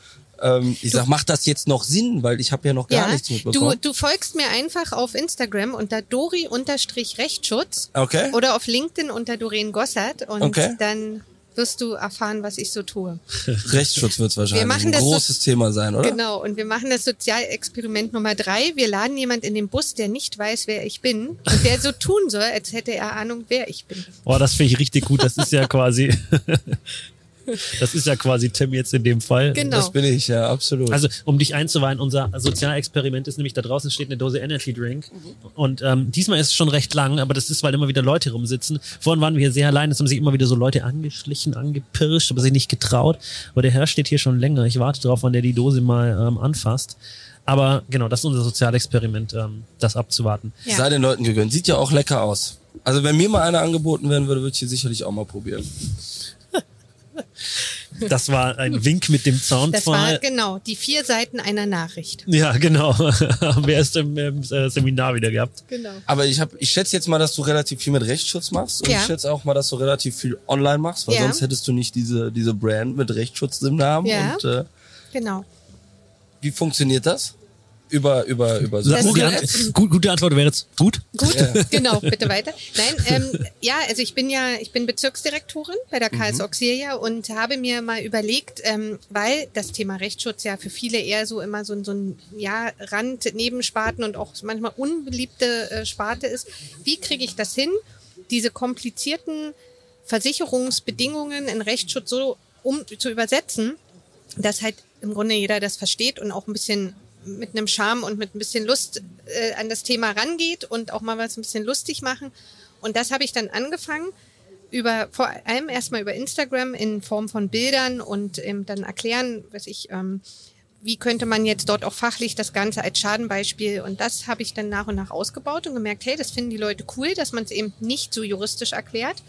Ähm, ich sag, macht das jetzt noch Sinn, weil ich habe ja noch gar nichts du, mitbekommen. du folgst mir einfach auf Instagram unter Dori-Rechtsschutz okay. oder auf LinkedIn unter Doreen Gossert und Okay. dann wirst du erfahren, was ich so tue. Rechtsschutz wird wahrscheinlich machen ein das so- großes Thema sein, oder? Genau, und wir machen das Sozialexperiment Nummer drei. Wir laden jemand in den Bus, der nicht weiß, wer ich bin und der so tun soll, als hätte er Ahnung, wer ich bin. oh, das finde ich richtig gut. Das ist ja quasi, das ist ja quasi Tim jetzt in dem Fall. Genau. Das bin ich, ja, absolut. Also, um dich einzuweihen, unser Sozialexperiment ist nämlich, da draußen steht eine Dose Energy Drink. Und ähm, diesmal ist es schon recht lang, aber das ist, weil immer wieder Leute rumsitzen. Vorhin waren wir hier sehr allein, es haben sich immer wieder so Leute angeschlichen, angepirscht, aber sich nicht getraut. Aber der Herr steht hier schon länger. Ich warte drauf, wann der die Dose mal ähm, anfasst. Aber genau, das ist unser Sozialexperiment, ähm, das abzuwarten. Ja. Sei den Leuten gegönnt. Sieht ja auch lecker aus. Also wenn mir mal einer angeboten werden würde, würde ich hier sicherlich auch mal probieren. Das war ein Wink mit dem Das war Zaunpfahl. genau die vier Seiten einer Nachricht. Ja, genau. Haben wir erst im, im äh, Seminar wieder gehabt. Genau. Aber ich hab, ich schätze jetzt mal, dass du relativ viel mit Rechtsschutz machst und Ja. ich schätze auch mal, dass du relativ viel online machst, weil Ja. sonst hättest du nicht diese, diese Brand mit Rechtsschutz im Namen. Ja. Und äh, Genau. wie funktioniert das? Über, über, über so Ant Ads? gut, gute Antwort wäre jetzt gut. Gut, genau, bitte weiter. Nein, ähm, ja, also ich bin ja, ich bin Bezirksdirektorin bei der Karls Auxilia und habe mir mal überlegt, ähm, weil das Thema Rechtsschutz ja für viele eher so immer so, ein- so ein ja, Rand, Nebensparten und auch manchmal unbeliebte äh, Sparte ist, wie kriege ich das hin, diese komplizierten Versicherungsbedingungen in Rechtsschutz so um zu übersetzen, dass halt im Grunde jeder das versteht und auch ein bisschen mit einem Charme und mit ein bisschen Lust äh, an das Thema rangeht und auch mal was ein bisschen lustig machen. Und das habe ich dann angefangen über vor allem erstmal über Instagram in Form von Bildern und ähm, dann erklären, was ich, ähm, wie könnte man jetzt dort auch fachlich das Ganze als Schadenbeispiel und das habe ich dann nach und nach ausgebaut und gemerkt, hey, das finden die Leute cool, dass man es eben nicht so juristisch erklärt.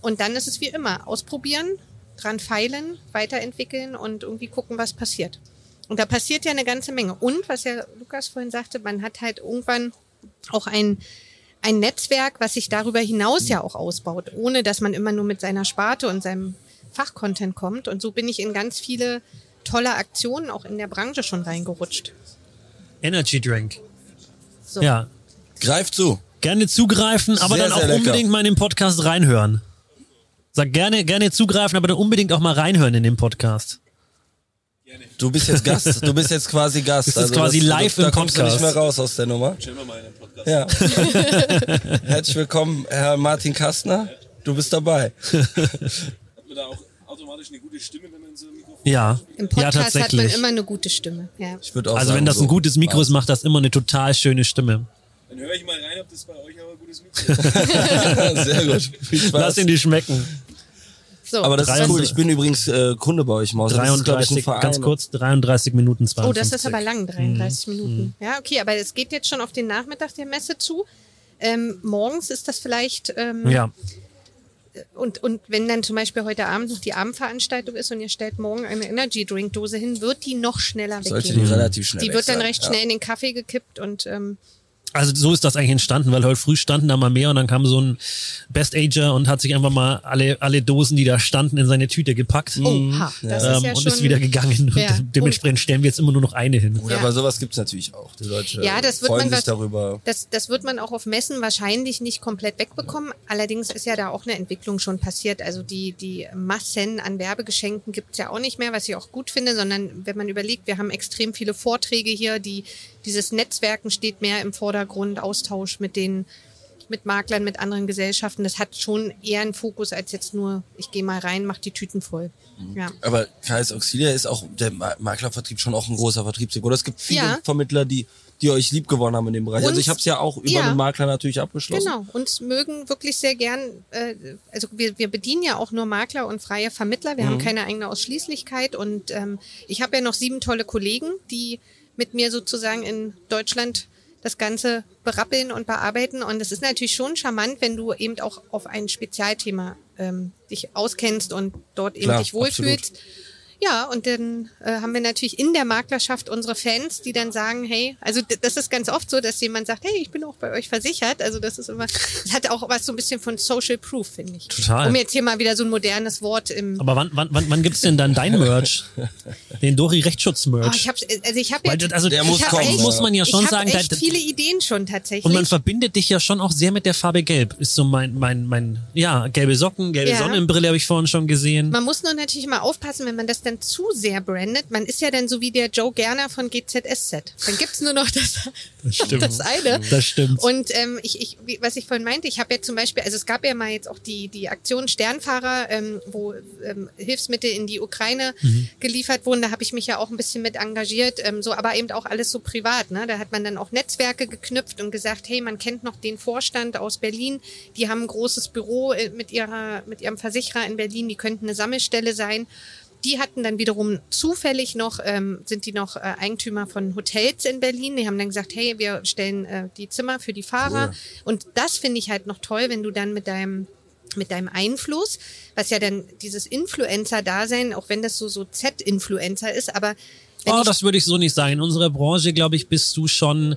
Und dann ist es wie immer, ausprobieren, dran feilen, weiterentwickeln und irgendwie gucken, was passiert. Und da passiert ja eine ganze Menge. Und was ja Lukas vorhin sagte, man hat halt irgendwann auch ein, ein Netzwerk, was sich darüber hinaus ja auch ausbaut, ohne dass man immer nur mit seiner Sparte und seinem Fachcontent kommt. Und so bin ich in ganz viele tolle Aktionen auch in der Branche schon reingerutscht. Energy Drink. So. Ja. Greif zu. Gerne zugreifen, aber Sehr, dann auch unbedingt mal in den Podcast reinhören. Sag gerne, gerne zugreifen, aber dann unbedingt auch mal reinhören in den Podcast. Du bist jetzt Gast, du bist jetzt quasi Gast. Das ist quasi live da, im da kommst du nicht Podcast. mehr raus aus der Nummer. Wir mal in den Podcast. Ja. Herzlich willkommen, Herr Martin Kastner. Du bist dabei. Hat man da auch automatisch eine gute Stimme, wenn man so ein Mikrofon Ja, Im ja Podcast hat man tatsächlich. immer eine gute Stimme. Ja. Ich würde auch Also sagen, wenn das ein gutes Mikro ist, macht das immer eine total schöne Stimme. Dann höre ich mal rein, ob das bei euch aber ein gutes Mikro ist. Sehr gut. Viel Spaß. Lass ihn die schmecken. So, Aber das ist 33 cool. Ich bin übrigens äh, Kunde bei euch, Maus. Das ist, glaub ich, 33, ganz kurz, 33 Minuten 52. Oh, das ist aber lang, 33 Mhm. Minuten. Ja, okay, aber es geht jetzt schon auf den Nachmittag der Messe zu. Ähm, morgens ist das vielleicht, ähm, Ja, und, und wenn dann zum Beispiel heute Abend noch die Abendveranstaltung ist und ihr stellt morgen eine Energy Drink Dose hin, wird die noch schneller Sollte weggehen. die relativ schnell Die weg wird dann sein, recht ja. schnell in den Kaffee gekippt und ähm, also so ist das eigentlich entstanden, weil heute früh standen da mal mehr und dann kam so ein Best Ager und hat sich einfach mal alle, alle Dosen, die da standen, in seine Tüte gepackt. oha, das ist ähm, ja und schon... ist wieder gegangen. Ja. Und dementsprechend stellen wir jetzt immer nur noch eine hin. Gut, Ja. aber sowas gibt's natürlich auch. Die Leute Ja, das wird freuen man sich was- darüber. Das, das wird man auch auf Messen wahrscheinlich nicht komplett wegbekommen. Allerdings ist ja da auch eine Entwicklung schon passiert. Also die, die Massen an Werbegeschenken gibt's ja auch nicht mehr, was ich auch gut finde, sondern wenn man überlegt, wir haben extrem viele Vorträge hier, die dieses Netzwerken steht mehr im Vordergrund, Austausch mit den mit Maklern, mit anderen Gesellschaften. Das hat schon eher einen Fokus als jetzt nur, ich gehe mal rein, mach die Tüten voll. Ja. Aber KS Auxilia ist auch der Ma- Maklervertrieb schon auch ein großer Vertriebsweg. Oder es gibt viele Ja. Vermittler, die, die euch lieb gewonnen haben in dem Bereich. also Uns- ich habe es ja auch über ja. einen Makler natürlich abgeschlossen. Genau, uns mögen wirklich sehr gern, äh, also wir, wir bedienen ja auch nur Makler und freie Vermittler, wir Mhm. haben keine eigene Ausschließlichkeit und ähm, ich habe ja noch sieben tolle Kollegen, die mit mir sozusagen in Deutschland das Ganze berappeln und bearbeiten und es ist natürlich schon charmant, wenn du eben auch auf ein Spezialthema ähm, dich auskennst und dort eben Klar, dich wohlfühlst. Ja, und dann äh, haben wir natürlich in der Maklerschaft unsere Fans, die dann sagen, hey, also das ist ganz oft so, dass jemand sagt, hey, ich bin auch bei euch versichert. Also das ist immer, das hat auch was so ein bisschen von Social Proof, finde ich. Total. Um jetzt hier mal wieder so ein modernes Wort im. Aber wann, wann, wann, wann gibt's denn dann dein Merch? Den Dori Oh, Rechtsschutz-Merch. ich hab's, also ich habe jetzt, also Der ich muss kommen, echt, muss man ja schon ich sagen, echt da- viele Ideen schon tatsächlich. Und man verbindet dich ja schon auch sehr mit der Farbe Gelb. Ist so mein, mein, mein, ja, gelbe Socken, gelbe Ja. Sonnenbrille habe ich vorhin schon gesehen. Man muss nur natürlich mal aufpassen, wenn man das dann zu sehr brandet. Man ist ja dann so wie der Joe Gerner von GZSZ. Dann gibt's nur noch das, stimmt. das eine. Das stimmt. Und ähm, ich, ich, was ich vorhin meinte, ich habe ja zum Beispiel, also es gab ja mal jetzt auch die, die Aktion Sternfahrer, ähm, wo ähm, Hilfsmittel in die Ukraine Mhm. geliefert wurden. Da habe ich mich ja auch ein bisschen mit engagiert, ähm, so, aber eben auch alles so privat. Ne? Da hat man dann auch Netzwerke geknüpft und gesagt, hey, man kennt noch den Vorstand aus Berlin, die haben ein großes Büro äh, mit ihrer, mit ihrem Versicherer in Berlin, die könnten eine Sammelstelle sein. Die hatten dann wiederum zufällig noch, ähm, sind die noch äh, Eigentümer von Hotels in Berlin. Die haben dann gesagt, hey, wir stellen äh, die Zimmer für die Fahrer. Und das finde ich halt noch toll, wenn du dann mit deinem mit deinem Einfluss, was ja dann dieses Influencer-Dasein, auch wenn das so so Z-Influencer ist, aber Oh, das würde ich so nicht sagen. In unserer Branche, glaube ich, bist du schon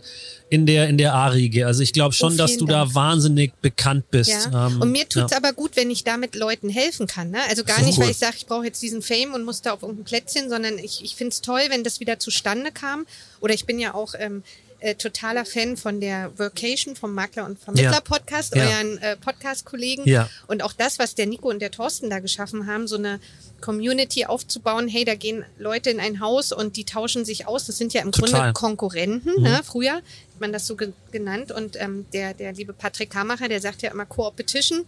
in der, in der A-Riege. Also ich glaube schon, Oh, dass du Dank. da wahnsinnig bekannt bist. Ja. Ähm, und mir tut's ja. aber gut, wenn ich damit Leuten helfen kann. Ne? Also gar So nicht, cool. weil ich sage, ich brauche jetzt diesen Fame und muss da auf irgendein Plätzchen, sondern ich, ich find's toll, wenn das wieder zustande kam. Oder ich bin ja auch ähm, äh, totaler Fan von der Workation vom Makler und Vermittler Ja. Podcast, Ja. euren äh, Podcast-Kollegen. Ja. Und auch das, was der Nico und der Thorsten da geschaffen haben, so eine Community aufzubauen. Hey, da gehen Leute in ein Haus und die tauschen sich aus. Das sind ja im Total. Grunde Konkurrenten. Ne? Früher hat man das so ge genannt. Und ähm, der, der liebe Patrick Kammacher, der sagt ja immer Co-Opetition.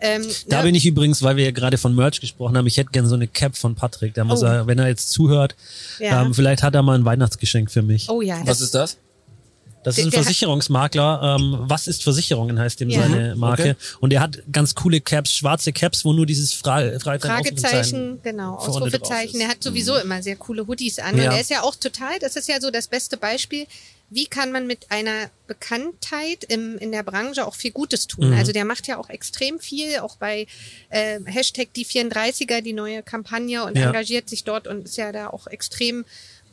Ähm, Da ne? bin ich übrigens, weil wir ja gerade von Merch gesprochen haben, ich hätte gern so eine Cap von Patrick. Da muss Oh. er, wenn er jetzt zuhört, Ja. ähm, vielleicht hat er mal ein Weihnachtsgeschenk für mich. Oh ja, Was das, ist das? Das ist ein Versicherungsmakler. Ähm, was ist Versicherungen heißt dem Ja. seine Marke. Okay. Und er hat ganz coole Caps, schwarze Caps, wo nur dieses Fra Fragezeichen, Fragezeichen, genau, Ausrufezeichen. Der hat sowieso immer sehr coole Hoodies an. Ja. Und er ist ja auch total, das ist ja so das beste Beispiel. Wie kann man mit einer Bekanntheit im, in der Branche auch viel Gutes tun? Mhm. Also der macht ja auch extrem viel, auch bei äh, Hashtag die 34er, die neue Kampagne und Ja. engagiert sich dort und ist ja da auch extrem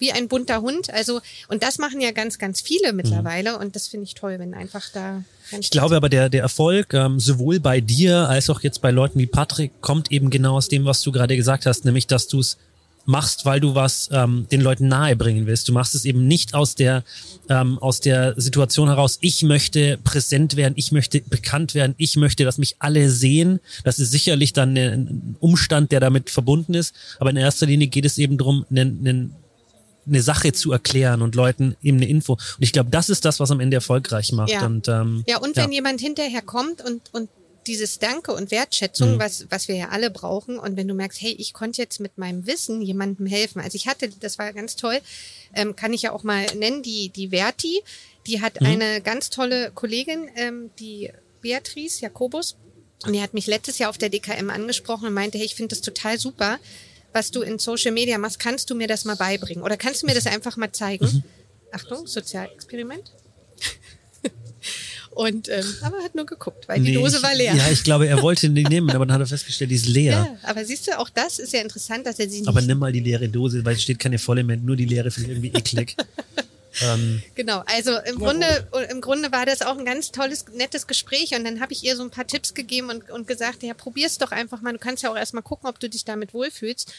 wie ein bunter Hund. Also, und das machen ja ganz, ganz viele mittlerweile. Und das finde ich toll, wenn einfach da Ich glaube aber, der, der Erfolg, ähm, sowohl bei dir als auch jetzt bei Leuten wie Patrick, kommt eben genau aus dem, was du gerade gesagt hast, nämlich, dass du es machst, weil du was ähm, den Leuten nahebringen willst. Du machst es eben nicht aus der ähm, aus der Situation heraus. Ich möchte präsent werden, ich möchte bekannt werden, ich möchte, dass mich alle sehen. Das ist sicherlich dann ein Umstand, der damit verbunden ist. Aber in erster Linie geht es eben darum, einen, einen eine Sache zu erklären und Leuten eben eine Info. Und ich glaube, das ist das, was am Ende erfolgreich macht. Ja. Und, ähm, Ja, und wenn jemand hinterher kommt und, und dieses Danke und Wertschätzung, was, was wir ja alle brauchen, und wenn du merkst, hey, ich konnte jetzt mit meinem Wissen jemandem helfen. Also ich hatte, das war ganz toll, ähm, kann ich ja auch mal nennen, die, die Verti, die hat eine ganz tolle Kollegin, ähm, die Beatrice Jakobus, und die hat mich letztes Jahr auf der DKM angesprochen und meinte, hey, ich finde das total super, was du in Social Media machst. Kannst du mir das mal beibringen? Oder kannst du mir das einfach mal zeigen? Achtung, Sozialexperiment. Und ähm, aber er hat nur geguckt, weil die nee, Dose war leer. Ja, ich glaube, er wollte die nehmen, aber dann hat er festgestellt, die ist leer. Ja, aber siehst du, auch das ist ja interessant, dass er sie nicht. Aber nimm mal die leere Dose, weil es steht keine volle mehr, nur die leere finde ich irgendwie eklig. ähm, Genau, also im Grunde, im Grunde war das auch ein ganz tolles, nettes Gespräch und dann habe ich ihr so ein paar Tipps gegeben und, und gesagt, ja, probier's doch einfach mal. Du kannst ja auch erstmal gucken, ob du dich damit wohlfühlst.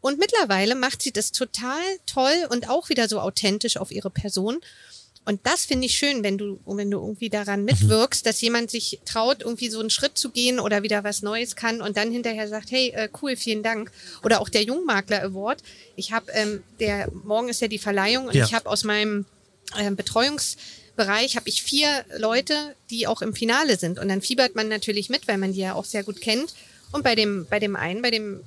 Und mittlerweile macht sie das total toll und auch wieder so authentisch auf ihre Person. Und das finde ich schön, wenn du, wenn du irgendwie daran mitwirkst, dass jemand sich traut, irgendwie so einen Schritt zu gehen oder wieder was Neues kann und dann hinterher sagt, hey, äh, cool, vielen Dank. Oder auch der Jungmakler Award. Ich habe, ähm, der morgen ist ja die Verleihung und Ja. ich habe aus meinem ähm, Betreuungsbereich habe ich vier Leute, die auch im Finale sind. Und dann fiebert man natürlich mit, weil man die ja auch sehr gut kennt. Und bei dem, bei dem einen, bei dem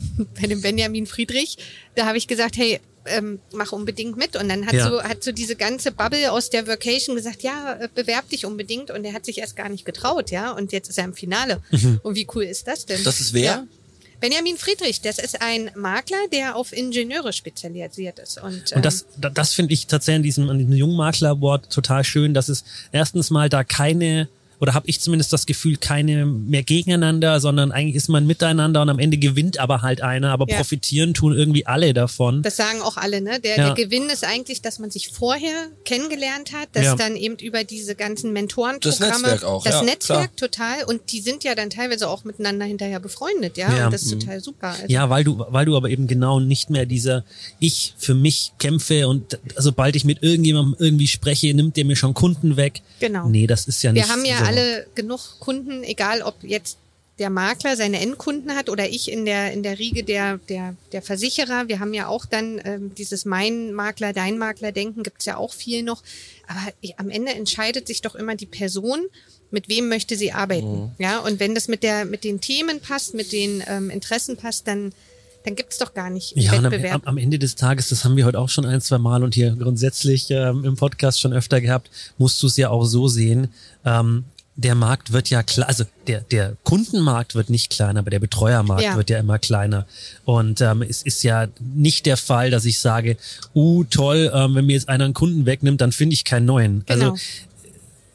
bei dem Benjamin Friedrich, da habe ich gesagt, hey, ähm, mach unbedingt mit. Und dann hat Ja. so hat so diese ganze Bubble aus der Vacation gesagt, ja, äh, bewerb dich unbedingt. Und er hat sich erst gar nicht getraut, ja. Und jetzt ist er im Finale. Und wie cool ist das denn? Das ist wer? Ja. Benjamin Friedrich, das ist ein Makler, der auf Ingenieure spezialisiert ist. Und, ähm, und das, da- das finde ich tatsächlich an diesem, an diesem Jungmakler-Award total schön, dass es erstens mal da keine, oder habe ich zumindest das Gefühl, keine mehr gegeneinander, sondern eigentlich ist man miteinander und am Ende gewinnt aber halt einer, aber Ja. profitieren tun irgendwie alle davon. Das sagen auch alle, ne? Der, Ja. der Gewinn ist eigentlich, dass man sich vorher kennengelernt hat, dass Ja. dann eben über diese ganzen Mentorenprogramme, Das Netzwerk auch, das ja, Netzwerk total und die sind ja dann teilweise auch miteinander hinterher befreundet, ja, Ja, und das ist mhm. total super. Also, Ja, weil du, weil du aber eben genau nicht mehr dieser Ich für mich kämpfe und sobald ich mit irgendjemandem irgendwie spreche, nimmt der mir schon Kunden weg. Genau. Nee, das ist ja nicht Wir haben ja so. Alle genug Kunden, egal ob jetzt der Makler seine Endkunden hat oder ich in der in der Riege der der der Versicherer. Wir haben ja auch dann ähm, dieses mein Makler, dein Makler denken gibt's ja auch viel noch. Aber ich, am Ende entscheidet sich doch immer die Person, mit wem möchte sie arbeiten. Ja, und wenn das mit der mit den Themen passt, mit den ähm, Interessen passt, dann dann gibt's doch gar nicht Ja, Wettbewerb. am, am Ende des Tages, das haben wir heute auch schon ein, zwei Mal und hier grundsätzlich ähm, im Podcast schon öfter gehabt, musst du es ja auch so sehen. Ähm, der Markt wird ja klar, also der, der Kundenmarkt wird nicht kleiner, aber der Betreuermarkt Ja. wird ja immer kleiner. Und ähm, es ist ja nicht der Fall, dass ich sage, uh, toll, ähm, wenn mir jetzt einer einen Kunden wegnimmt, dann finde ich keinen neuen. Genau. Also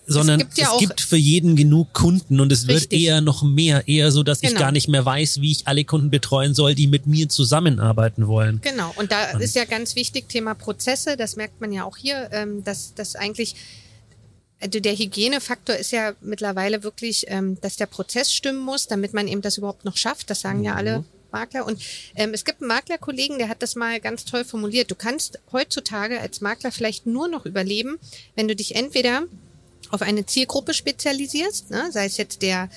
sondern gibt ja es gibt für jeden genug Kunden und es wird Richtig. eher noch mehr, eher so, dass ich Genau. gar nicht mehr weiß, wie ich alle Kunden betreuen soll, die mit mir zusammenarbeiten wollen. Genau, und da ist ja ganz wichtig Thema Prozesse, das merkt man ja auch hier, ähm, dass, dass eigentlich also der Hygienefaktor ist ja mittlerweile wirklich, ähm, dass der Prozess stimmen muss, damit man eben das überhaupt noch schafft. Das sagen ja alle Makler. Und ähm, es gibt einen Maklerkollegen, der hat das mal ganz toll formuliert. Du kannst heutzutage als Makler vielleicht nur noch überleben, wenn du dich entweder auf eine Zielgruppe spezialisierst, ne? sei es jetzt der,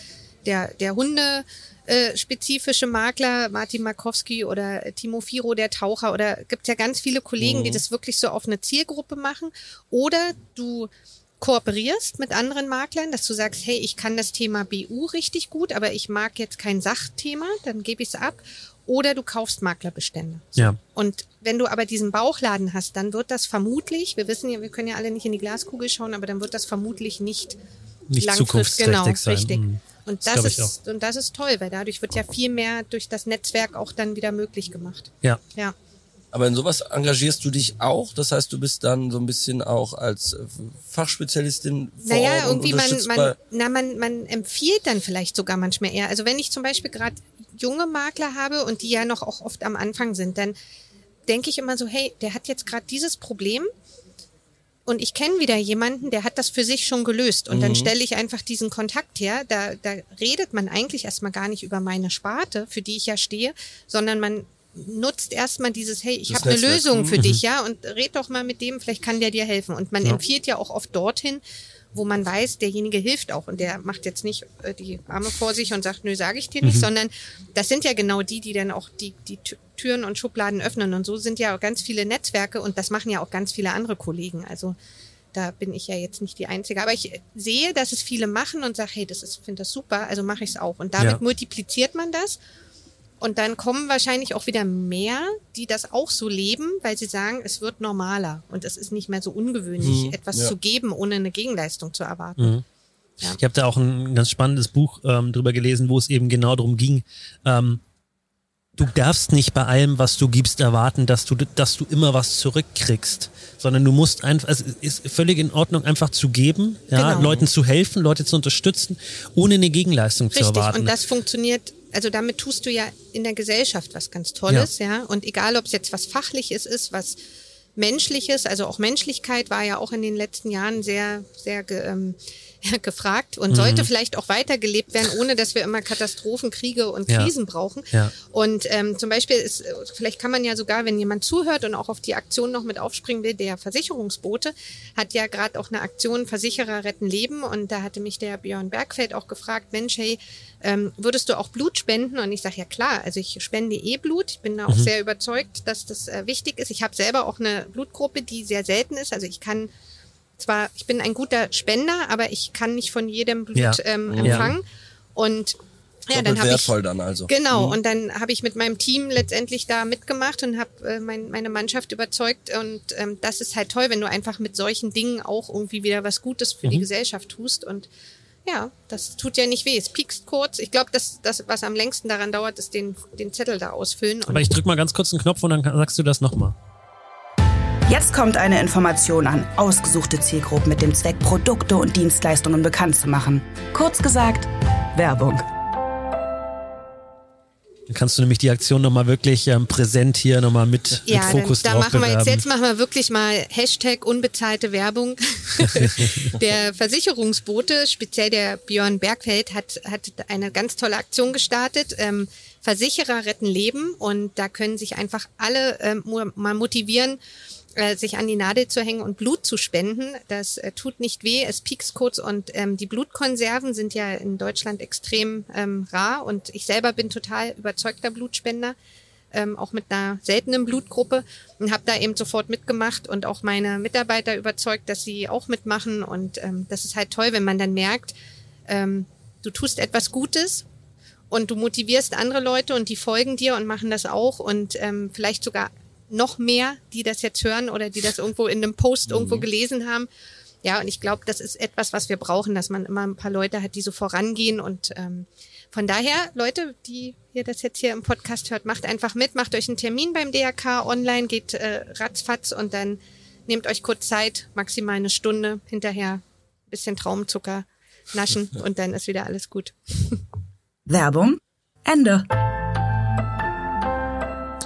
der, der Hunde, äh, spezifische Makler, Martin Markowski oder Timo Firo, der Taucher, oder gibt ja ganz viele Kollegen, die das wirklich so auf eine Zielgruppe machen. Oder du kooperierst mit anderen Maklern, dass du sagst, hey, ich kann das Thema BU richtig gut, aber ich mag jetzt kein Sachthema, dann gebe ich es ab. Oder du kaufst Maklerbestände. Ja. Und wenn du aber diesen Bauchladen hast, dann wird das vermutlich, wir wissen ja, wir können ja alle nicht in die Glaskugel schauen, aber dann wird das vermutlich nicht, Nicht langfristig genau, sein. Richtig. Mhm. Und Das das, ist und das ist toll, weil dadurch wird ja viel mehr durch das Netzwerk auch dann wieder möglich gemacht. Ja. Ja. Aber in sowas engagierst du dich auch? Das heißt, du bist dann so ein bisschen auch als äh, Fachspezialistin vor Naja, Ort irgendwie man, unterstützt man, na, man, man empfiehlt dann vielleicht sogar manchmal eher. Also wenn ich zum Beispiel gerade junge Makler habe und die ja noch auch oft am Anfang sind, dann denke ich immer so, hey, der hat jetzt gerade dieses Problem und ich kenne wieder jemanden, der hat das für sich schon gelöst. Und dann stelle ich einfach diesen Kontakt her. Da, da redet man eigentlich erstmal gar nicht über meine Sparte, für die ich ja stehe, sondern man nutzt erstmal dieses, hey, ich habe eine. Lösung für dich, ja, und red doch mal mit dem, vielleicht kann der dir helfen. Und man empfiehlt ja auch oft dorthin, wo man weiß, derjenige hilft auch und der macht jetzt nicht äh, die Arme vor sich und sagt, nö, sage ich dir nicht, sondern das sind ja genau die, die dann auch die, die Tü- Türen und Schubladen öffnen und so sind ja auch ganz viele Netzwerke und das machen ja auch ganz viele andere Kollegen. Also da bin ich ja jetzt nicht die Einzige. Aber ich sehe, dass es viele machen und sage, hey, das ist, finde das super, also mache ich es auch. Und damit Ja. multipliziert man das. Und dann kommen wahrscheinlich auch wieder mehr, die das auch so leben, weil sie sagen, es wird normaler und es ist nicht mehr so ungewöhnlich, Mhm. etwas ja. zu geben, ohne eine Gegenleistung zu erwarten. Ich habe da auch ein ganz spannendes Buch ähm, drüber gelesen, wo es eben genau darum ging, ähm, du darfst nicht bei allem, was du gibst, erwarten, dass du, dass du immer was zurückkriegst, sondern du musst einfach, also es ist völlig in Ordnung, einfach zu geben, ja, Genau. Leuten zu helfen, Leute zu unterstützen, ohne eine Gegenleistung zu Richtig, erwarten. und das funktioniert, also damit tust du ja in der Gesellschaft was ganz Tolles, ja. Und egal, ob es jetzt was Fachliches ist, was Menschliches, also auch Menschlichkeit war ja auch in den letzten Jahren sehr, sehr ähm, gefragt Mhm. und sollte vielleicht auch weitergelebt werden, ohne dass wir immer Katastrophen, Kriege und Ja. Krisen brauchen. Ja. Und ähm, zum Beispiel ist, vielleicht kann man ja sogar, wenn jemand zuhört und auch auf die Aktion noch mit aufspringen will, der Versicherungsbote hat ja gerade auch eine Aktion Versicherer retten Leben und da hatte mich der Björn Bergfeld auch gefragt, Mensch, hey, ähm, würdest du auch Blut spenden? Und ich sage, ja klar, also ich spende eh Blut. Ich bin da auch sehr überzeugt, dass das äh, wichtig ist. Ich habe selber auch eine Blutgruppe, die sehr selten ist. Also ich kann zwar, ich bin ein guter Spender, aber ich kann nicht von jedem Blut Ja. ähm, Ja. empfangen. Und ja, dann habe ich wertvoll dann also. Genau, und dann habe ich mit meinem Team letztendlich da mitgemacht und habe äh, mein, meine Mannschaft überzeugt. Und ähm, das ist halt toll, wenn du einfach mit solchen Dingen auch irgendwie wieder was Gutes für die Gesellschaft tust. Und ja, das tut ja nicht weh. Es piekst kurz. Ich glaube, das, das, was am längsten daran dauert, ist den, den Zettel da ausfüllen. Aber ich drück mal ganz kurz einen Knopf und dann sagst du das nochmal. Jetzt kommt eine Information an ausgesuchte Zielgruppen mit dem Zweck, Produkte und Dienstleistungen bekannt zu machen. Kurz gesagt, Werbung. Dann kannst du nämlich die Aktion nochmal wirklich ähm, präsent hier nochmal mit, ja, mit Fokus dann, da drauf machen wir jetzt, jetzt machen wir wirklich mal Hashtag unbezahlte Werbung. der Versicherungsbote, speziell der Björn Bergfeld, hat, hat eine ganz tolle Aktion gestartet. Ähm, Versicherer retten Leben und da können sich einfach alle ähm, mal motivieren, äh, sich an die Nadel zu hängen und Blut zu spenden. Das äh, tut nicht weh, es piekst kurz und ähm, die Blutkonserven sind ja in Deutschland extrem ähm, rar und ich selber bin total überzeugter Blutspender ähm, auch mit einer seltenen Blutgruppe und habe da eben sofort mitgemacht und auch meine Mitarbeiter überzeugt, dass sie auch mitmachen und ähm, das ist halt toll, wenn man dann merkt, ähm, du tust etwas Gutes und du motivierst andere Leute und die folgen dir und machen das auch und ähm, vielleicht sogar noch mehr, die das jetzt hören oder die das irgendwo in einem Post irgendwo gelesen haben. Ja, und ich glaube, das ist etwas, was wir brauchen, dass man immer ein paar Leute hat, die so vorangehen und ähm, von daher, Leute, die ihr das jetzt hier im Podcast hört, macht einfach mit, macht euch einen Termin beim DRK online, geht äh, ratzfatz und dann nehmt euch kurz Zeit, maximal eine Stunde, hinterher ein bisschen Traumzucker naschen und dann ist wieder alles gut. Werbung. Ende.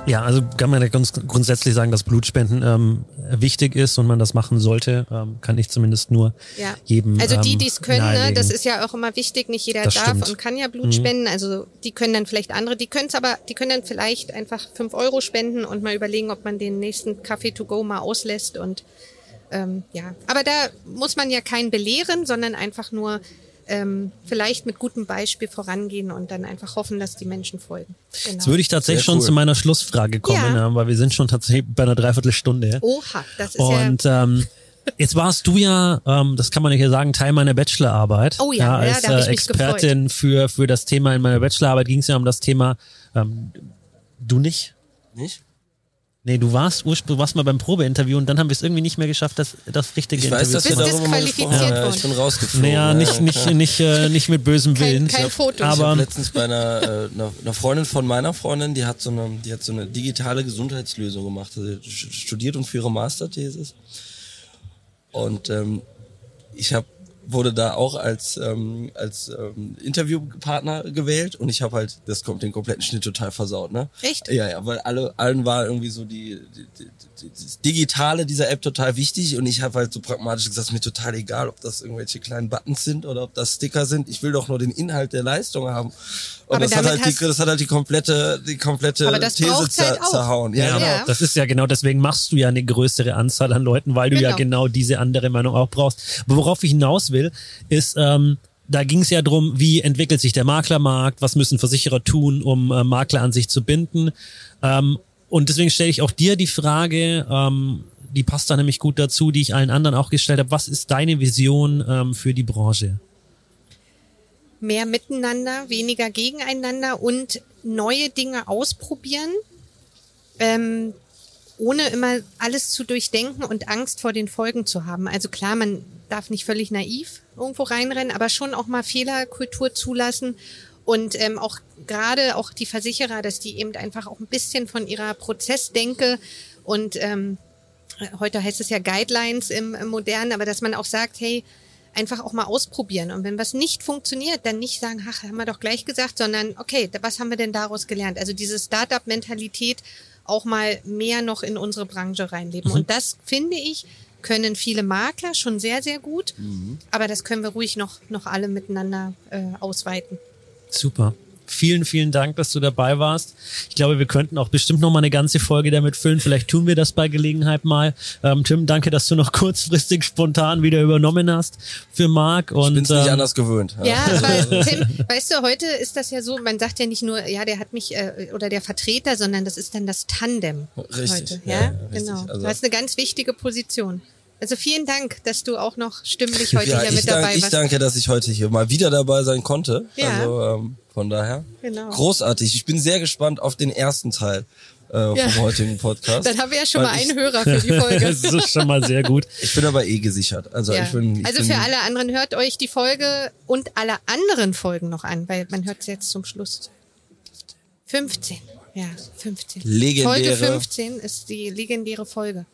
Ja, also kann man ja ganz grundsätzlich sagen, dass Blutspenden ähm, wichtig ist und man das machen sollte. Ähm, kann ich zumindest nur Ja. jedem. Also die, ähm, die es können, ne, nahelegen. das ist ja auch immer wichtig. Nicht jeder Das darf stimmt. Mhm. und kann ja Blut spenden. Also die können dann vielleicht andere, die können es aber, die können dann vielleicht einfach fünf Euro spenden und mal überlegen, ob man den nächsten Kaffee to go mal auslässt und ähm, ja. Aber da muss man ja keinen belehren, sondern einfach nur ähm, vielleicht mit gutem Beispiel vorangehen und dann einfach hoffen, dass die Menschen folgen. Genau. Jetzt würde ich tatsächlich Sehr schon cool. zu meiner Schlussfrage kommen, Ja. ja. weil wir sind schon tatsächlich bei einer Dreiviertelstunde. Oha, das ist Und ja. ähm, jetzt warst du ja, ähm, das kann man ja hier sagen, Teil meiner Bachelorarbeit. Oh ja, ja, als ich äh, mich Expertin für für das Thema in meiner Bachelorarbeit ging es ja um das Thema. Ähm, du nicht? Nicht? Nee, du warst ursprünglich warst mal beim Probeinterview und dann haben wir es irgendwie nicht mehr geschafft, das, das richtige Ich weiß, Interview dass zu machen. disqualifiziert. Ja, worden. ich bin rausgeflogen. Naja, ja, nicht, ja, nicht, nicht, äh, nicht mit bösem Kein, Willen. kein Foto. Ich Aber- habe letztens bei einer, äh, einer, einer Freundin von meiner Freundin, die hat so eine, die hat so eine digitale Gesundheitslösung gemacht. Also die st- studiert und für ihre Masterthesis. Und ähm, ich habe wurde da auch als ähm, als ähm, Interviewpartner gewählt und ich habe halt das kommt den kompletten Schnitt total versaut, ne? Echt? Ja, ja, weil alle allen war irgendwie so die, die, die, das digitale dieser App total wichtig und ich habe halt so pragmatisch gesagt, ist mir total egal, ob das irgendwelche kleinen Buttons sind oder ob das Sticker sind. Ich will doch nur den Inhalt der Leistung haben. Und Aber das hat, halt die, das hat halt die komplette die komplette Aber das These halt zer, auch. zerhauen. Ja, Ja, genau. Ja. Das ist ja genau, deswegen machst du ja eine größere Anzahl an Leuten, weil du ja Genau. genau diese andere Meinung auch brauchst. Aber worauf ich hinaus will, ist, ähm, da ging es ja drum, wie entwickelt sich der Maklermarkt, was müssen Versicherer tun, um äh, Makler an sich zu binden. Ähm, und deswegen stelle ich auch dir die Frage, ähm, die passt da nämlich gut dazu, die ich allen anderen auch gestellt habe. Was ist deine Vision ähm, für die Branche? Mehr miteinander, weniger gegeneinander und neue Dinge ausprobieren, ähm, ohne immer alles zu durchdenken und Angst vor den Folgen zu haben. Also klar, man darf nicht völlig naiv irgendwo reinrennen, aber schon auch mal Fehlerkultur zulassen und ähm, auch gerade auch die Versicherer, dass die eben einfach auch ein bisschen von ihrer Prozessdenke und ähm, heute heißt es ja Guidelines im, im Modernen, aber dass man auch sagt, hey, einfach auch mal ausprobieren. Und wenn was nicht funktioniert, dann nicht sagen, ach, haben wir doch gleich gesagt, sondern okay, was haben wir denn daraus gelernt? Also diese Startup-Mentalität auch mal mehr noch in unsere Branche reinleben. Und das finde ich, können viele Makler schon sehr, sehr gut. Aber das können wir ruhig noch, noch alle miteinander äh, ausweiten. Super. Vielen, vielen Dank, dass du dabei warst. Ich glaube, wir könnten auch bestimmt noch mal eine ganze Folge damit füllen. Vielleicht tun wir das bei Gelegenheit mal. Ähm, Tim, danke, dass du noch kurzfristig spontan wieder übernommen hast für Marc. Und, Ich bin's nicht ähm, anders gewöhnt. Ja, aber Tim, weißt du, heute ist das ja so, man sagt ja nicht nur, ja, der hat mich äh, oder der Vertreter, sondern das ist dann das Tandem Richtig, heute. ja, Ja, ja, richtig. genau. Also- du hast eine ganz wichtige Position. Also vielen Dank, dass du auch noch stimmlich heute Ja, hier ich, mit dabei danke, ich warst. danke, dass ich heute hier mal wieder dabei sein konnte. Ja. Also ähm, von daher Genau. großartig. Ich bin sehr gespannt auf den ersten Teil äh, Ja. vom heutigen Podcast. Dann haben wir ja schon mal ich, einen Hörer für die Folge. das ist schon mal sehr gut. Ich bin aber eh gesichert. Also Ja. ich bin, ich also bin, für alle anderen hört euch die Folge und alle anderen Folgen noch an, weil man hört es jetzt zum Schluss. 15. Ja, 15. Legendäre- Folge 15 ist die legendäre Folge.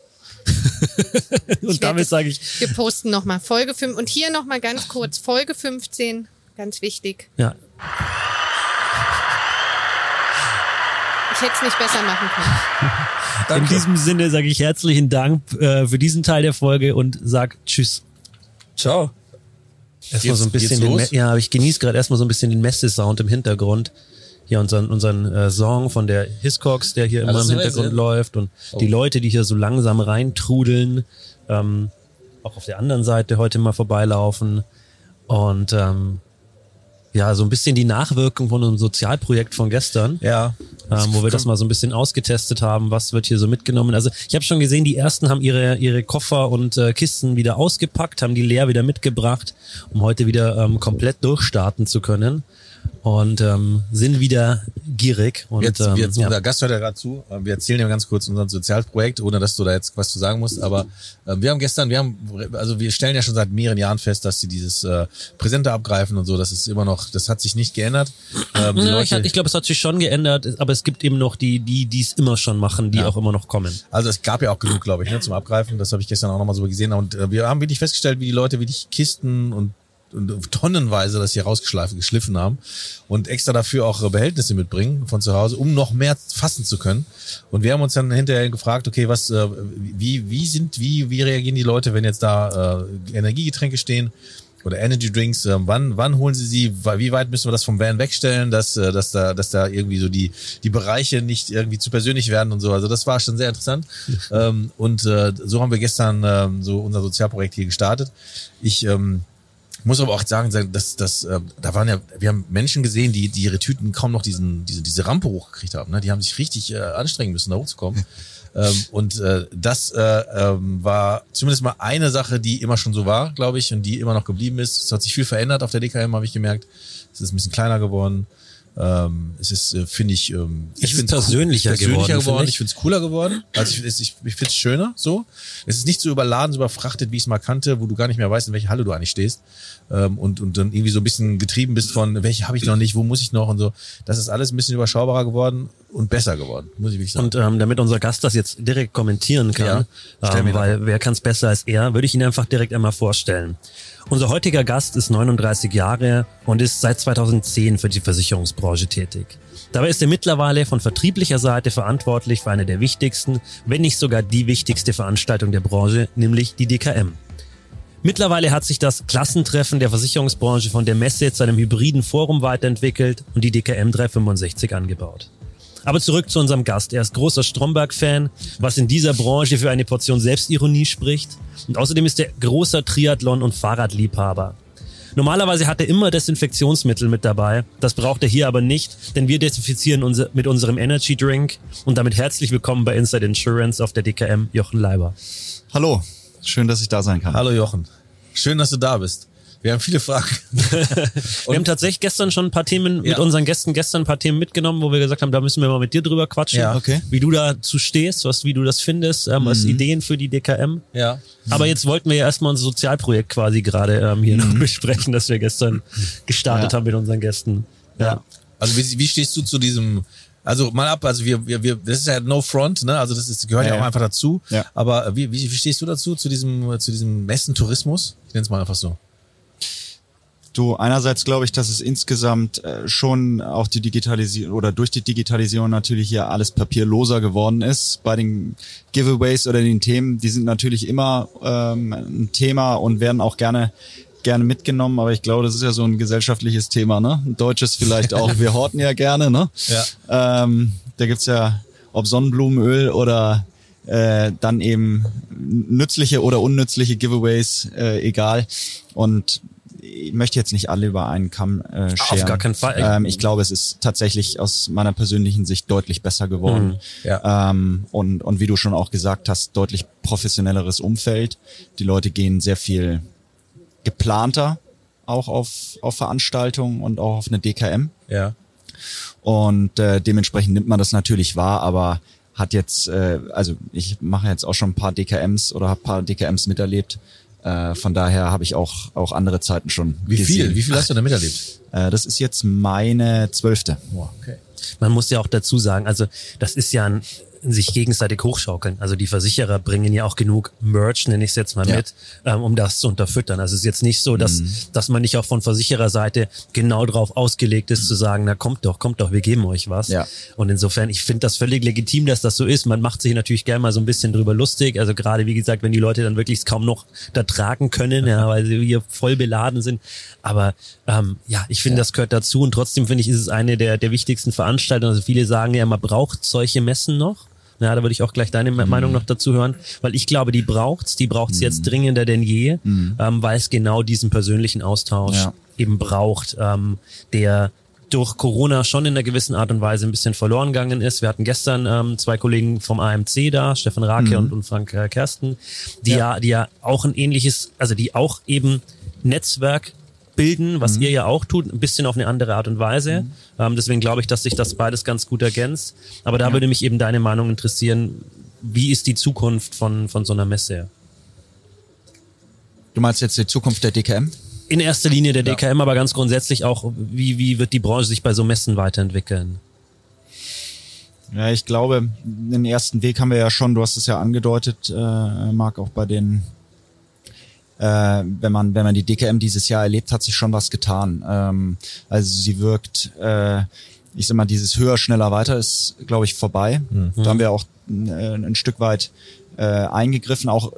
Und damit sage ich, Wir posten nochmal Folge 5 und hier nochmal ganz kurz Folge 15, ganz wichtig. ja, Ich hätte es nicht besser machen können. in danke. diesem Sinne sage ich herzlichen Dank äh, für diesen Teil der Folge und sag Tschüss. Ciao. Erstmal so ein bisschen den, ja, aber ich genieße gerade erstmal so ein bisschen den Messe-Sound im Hintergrund. Hier unseren, unseren äh, Song von der Hiscox, der hier immer das im Hintergrund läuft und Oh. die Leute, die hier so langsam reintrudeln, ähm, auch auf der anderen Seite heute mal vorbeilaufen und ähm, ja, so ein bisschen die Nachwirkung von unserem Sozialprojekt von gestern Ja. ähm, wo wir das mal so ein bisschen ausgetestet haben, was wird hier so mitgenommen. Also ich habe schon gesehen, die ersten haben ihre ihre Koffer und äh, Kisten wieder ausgepackt, haben die leer wieder mitgebracht, um heute wieder ähm, komplett durchstarten zu können und ähm, sind wieder gierig und Jetzt, ähm, jetzt ja. unser Gast hört ja gerade zu. Äh, Wir erzählen dir ganz kurz unser Sozialprojekt, ohne dass du da jetzt was zu sagen musst. Aber äh, wir haben gestern, wir haben, also wir stellen ja schon seit mehreren Jahren fest, dass sie dieses äh, Präsente abgreifen und so. Das ist immer noch, das hat sich nicht geändert. Ähm, Ja, ich, Leute, ich glaube, es hat sich schon geändert, aber es gibt eben noch die, die die es immer schon machen, die Ja. auch immer noch kommen. Also es gab ja auch genug, glaube ich, ne, zum Abgreifen. Das habe ich gestern auch nochmal so gesehen. Und äh, wir haben wirklich festgestellt, wie die Leute wirklich Kisten und tonnenweise das hier rausgeschleift, geschliffen haben und extra dafür auch äh, Behältnisse mitbringen von zu Hause, um noch mehr fassen zu können. Und wir haben uns dann hinterher gefragt, okay, was, äh, wie, wie sind, wie, wie reagieren die Leute, wenn jetzt da äh, Energiegetränke stehen? oder Energy Drinks, äh, wann, wann holen Sie sie? Wie weit müssen wir das vom Van wegstellen, dass, äh, dass da, dass da irgendwie so die, die Bereiche nicht irgendwie zu persönlich werden und so. Also das war schon sehr interessant. ähm, und äh, so haben wir gestern ähm, so unser Sozialprojekt hier gestartet. Ich ähm, muss aber auch sagen, dass, dass äh, da waren ja, wir haben Menschen gesehen, die, die ihre Tüten kaum noch diesen, diese, diese Rampe hochgekriegt haben. Ne? Die haben sich richtig äh, anstrengen müssen, da hochzukommen. ähm, und äh, das äh, ähm, war zumindest mal eine Sache, die immer schon so war, glaube ich, und die immer noch geblieben ist. Es hat sich viel verändert auf der DKM, habe ich gemerkt. Es ist ein bisschen kleiner geworden. Ähm, es ist, äh, finde ich, ähm, ich cool- persönlicher persönlicher geworden, geworden. finde ich. Finde es cooler geworden. Also ich, ich, ich finde es schöner so. Es ist nicht so überladen, so überfrachtet, wie ich es mal kannte, wo du gar nicht mehr weißt, in welche Halle du eigentlich stehst. Ähm, und, und dann irgendwie so ein bisschen getrieben bist von, welche habe ich noch nicht, wo muss ich noch und so. Das ist alles ein bisschen überschaubarer geworden und besser geworden, muss ich wirklich sagen. Und ähm, damit unser Gast das jetzt direkt kommentieren kann, Ja, ähm, weil wer kann es besser als er, würde ich ihn einfach direkt einmal vorstellen. Unser heutiger Gast ist 39 Jahre und ist seit 2010 für die Versicherungsbranche tätig. Dabei ist er mittlerweile von vertrieblicher Seite verantwortlich für eine der wichtigsten, wenn nicht sogar die wichtigste Veranstaltung der Branche, nämlich die DKM. Mittlerweile hat sich das Klassentreffen der Versicherungsbranche von der Messe zu einem hybriden Forum weiterentwickelt und die DKM 365 angebaut. Aber zurück zu unserem Gast. Er ist großer Stromberg-Fan, was in dieser Branche für eine Portion Selbstironie spricht. Und außerdem ist er großer Triathlon- und Fahrradliebhaber. Normalerweise hat er immer Desinfektionsmittel mit dabei. Das braucht er hier aber nicht, denn wir desinfizieren unser, mit unserem Energy Drink. Und damit herzlich willkommen bei Inside Insurance auf der DKM, Jochen Leiber. Hallo, schön, dass ich da sein kann. Hallo Jochen. Schön, dass du da bist. Wir haben viele Fragen. Wir haben tatsächlich gestern schon ein paar Themen mit Ja. unseren Gästen gestern ein paar Themen mitgenommen, wo wir gesagt haben, da müssen wir mal mit dir drüber quatschen, Ja. Okay. wie du dazu stehst, was, wie du das findest, ähm, als Ideen für die DKM. Ja. Aber jetzt wollten wir ja erstmal unser Sozialprojekt quasi gerade ähm, hier noch besprechen, das wir gestern gestartet Ja. haben mit unseren Gästen. Ja. Also wie, wie stehst du zu diesem, also mal ab, also wir, wir, wir das ist ja no front, ne? Also das ist, gehört ja, Ja, auch ja. einfach dazu. Ja. Aber wie, wie, wie stehst du dazu, zu diesem, zu diesem Messentourismus? Ich nenne es mal einfach so. Du, einerseits glaube ich, dass es insgesamt äh, schon auch die Digitalisierung oder durch die Digitalisierung natürlich hier alles papierloser geworden ist. Bei den Giveaways oder den Themen, die sind natürlich immer ähm, ein Thema und werden auch gerne gerne mitgenommen, aber ich glaube, das ist ja so ein gesellschaftliches Thema, ne? Ein deutsches vielleicht auch. Wir horten ja gerne, ne? Ja. Ähm, da gibt's ja, ob Sonnenblumenöl oder äh, dann eben nützliche oder unnützliche Giveaways, äh, egal. Und ich möchte jetzt nicht alle über einen Kamm äh, scheren. gar keinen Fall. Ähm, ich glaube, es ist tatsächlich aus meiner persönlichen Sicht deutlich besser geworden. Ja. Ähm, und, und wie du schon auch gesagt hast, deutlich professionelleres Umfeld. Die Leute gehen sehr viel geplanter auch auf, auf Veranstaltungen und auch auf eine DKM. Ja. Und äh, dementsprechend nimmt man das natürlich wahr, aber hat jetzt, äh, also ich mache jetzt auch schon ein paar DKMs oder habe ein paar DKMs miterlebt. Äh, von daher habe ich auch, auch andere Zeiten schon Wie viel? gesehen. Wie viel hast du da miterlebt? Äh, das ist jetzt meine zwölfte. Okay. Man muss ja auch dazu sagen, also das ist ja ein sich gegenseitig hochschaukeln. Also die Versicherer bringen ja auch genug Merch, nenne ich es jetzt mal Ja. mit, ähm, um das zu unterfüttern. Also es ist jetzt nicht so, dass, dass man nicht auch von Versichererseite genau drauf ausgelegt ist, zu sagen, na kommt doch, kommt doch, wir geben euch was. Ja. Und insofern, ich finde das völlig legitim, dass das so ist. Man macht sich natürlich gerne mal so ein bisschen drüber lustig. Also gerade, wie gesagt, wenn die Leute dann wirklich kaum noch da tragen können, ja, weil sie hier voll beladen sind. Aber ähm, ja, ich finde, das gehört dazu. Und trotzdem finde ich, ist es eine der, der wichtigsten Veranstaltungen. Also viele sagen ja, man braucht solche Messen noch. Ja, da würde ich auch gleich deine Mhm. Meinung noch dazu hören, weil ich glaube, die braucht's, die braucht's jetzt dringender denn je, ähm, weil es genau diesen persönlichen Austausch Mhm. Ja. eben braucht, ähm, der durch Corona schon in einer gewissen Art und Weise ein bisschen verloren gegangen ist. Wir hatten gestern ähm, zwei Kollegen vom AMC da, Stefan Rake und, und Frank äh, Kersten, die ja. die ja auch ein ähnliches, also die auch eben Netzwerk bilden, was ihr ja auch tut, ein bisschen auf eine andere Art und Weise. Ähm, deswegen glaube ich, dass sich das beides ganz gut ergänzt. Aber da würde mich eben deine Meinung interessieren. Wie ist die Zukunft von, von so einer Messe? Du meinst jetzt die Zukunft der DKM? In erster Linie der DKM, aber ganz grundsätzlich auch, wie, wie wird die Branche sich bei so Messen weiterentwickeln? Ja, ich glaube, den ersten Weg haben wir ja schon, du hast es ja angedeutet, äh, Marc, auch bei den, äh, wenn man, wenn man die DKM dieses Jahr erlebt, hat sich schon was getan. Ähm, also sie wirkt, äh, ich sag mal, dieses höher, schneller, weiter ist, glaube ich, vorbei. Da haben wir auch äh, ein Stück weit äh, eingegriffen, auch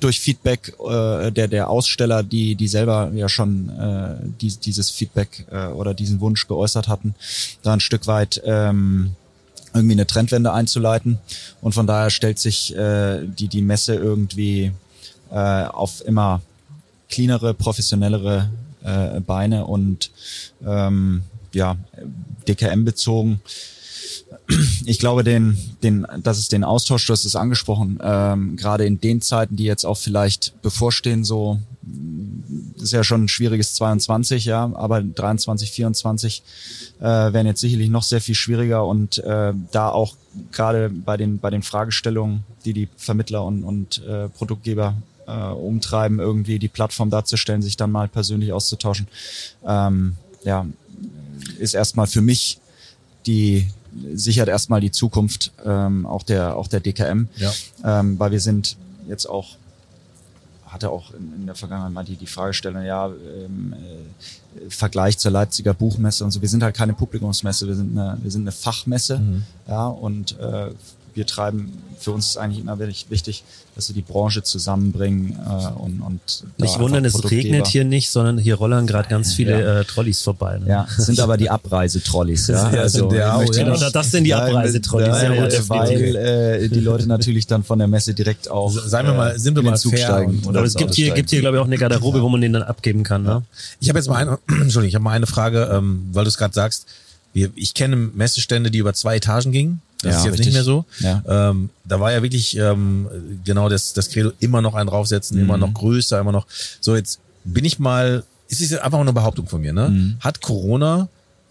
durch Feedback äh, der der Aussteller, die die selber ja schon äh, die, dieses Feedback äh, oder diesen Wunsch geäußert hatten, da ein Stück weit ähm, irgendwie eine Trendwende einzuleiten. Und von daher stellt sich äh, die, die Messe irgendwie äh, auf immer cleanere, professionellere äh, Beine und ähm, ja, DKM bezogen. Ich glaube, den, den, dass es den Austausch, du hast es angesprochen, ähm, gerade in den Zeiten, die jetzt auch vielleicht bevorstehen, so ist ja schon ein schwieriges 22, ja, aber 23, 24 äh, werden jetzt sicherlich noch sehr viel schwieriger und äh, da auch gerade bei den bei den Fragestellungen, die die Vermittler und, und äh, Produktgeber äh, umtreiben, irgendwie die Plattform darzustellen, sich dann mal persönlich auszutauschen, ähm, ja, ist erstmal für mich die sichert erstmal die Zukunft ähm, auch der auch der DKM, Ja. ähm, weil wir sind jetzt auch hatte auch in, in der Vergangenheit mal die, die Fragestellung, ja, ähm, äh, Vergleich zur Leipziger Buchmesse und so. Wir sind halt keine Publikumsmesse, wir sind eine, wir sind eine Fachmesse, ja, und äh, wir treiben, für uns ist eigentlich immer wirklich wichtig, dass wir die Branche zusammenbringen äh, und, und Nicht wundern, es regnet hier nicht, sondern hier rollern gerade ganz viele äh, Trolleys vorbei. Ne? Ja, es sind aber die Abreisetrolleys, ja. Ja, sind der ich auch, ja. Oder das sind die Ja, Abreisetrolleys. ja, ja, gut. weil äh, die Leute natürlich dann von der Messe direkt auch Seien wir mal- sind wir mal Zug fair steigen. und- oder Aber es gibt hier, gibt hier glaube ich, auch eine Garderobe, wo man den dann abgeben kann. Ne? Ich habe jetzt mal eine, Entschuldigung, ich habe mal eine Frage, ähm, weil du es gerade sagst. Wir, ich kenne Messestände, die über zwei Etagen gingen. Das Ja, ist jetzt richtig. nicht mehr so. Ja. Ähm, da war ja wirklich ähm, genau das, das Credo immer noch einen draufsetzen, immer noch größer, immer noch. So, jetzt bin ich mal, es ist jetzt einfach eine Behauptung von mir, ne? Hat Corona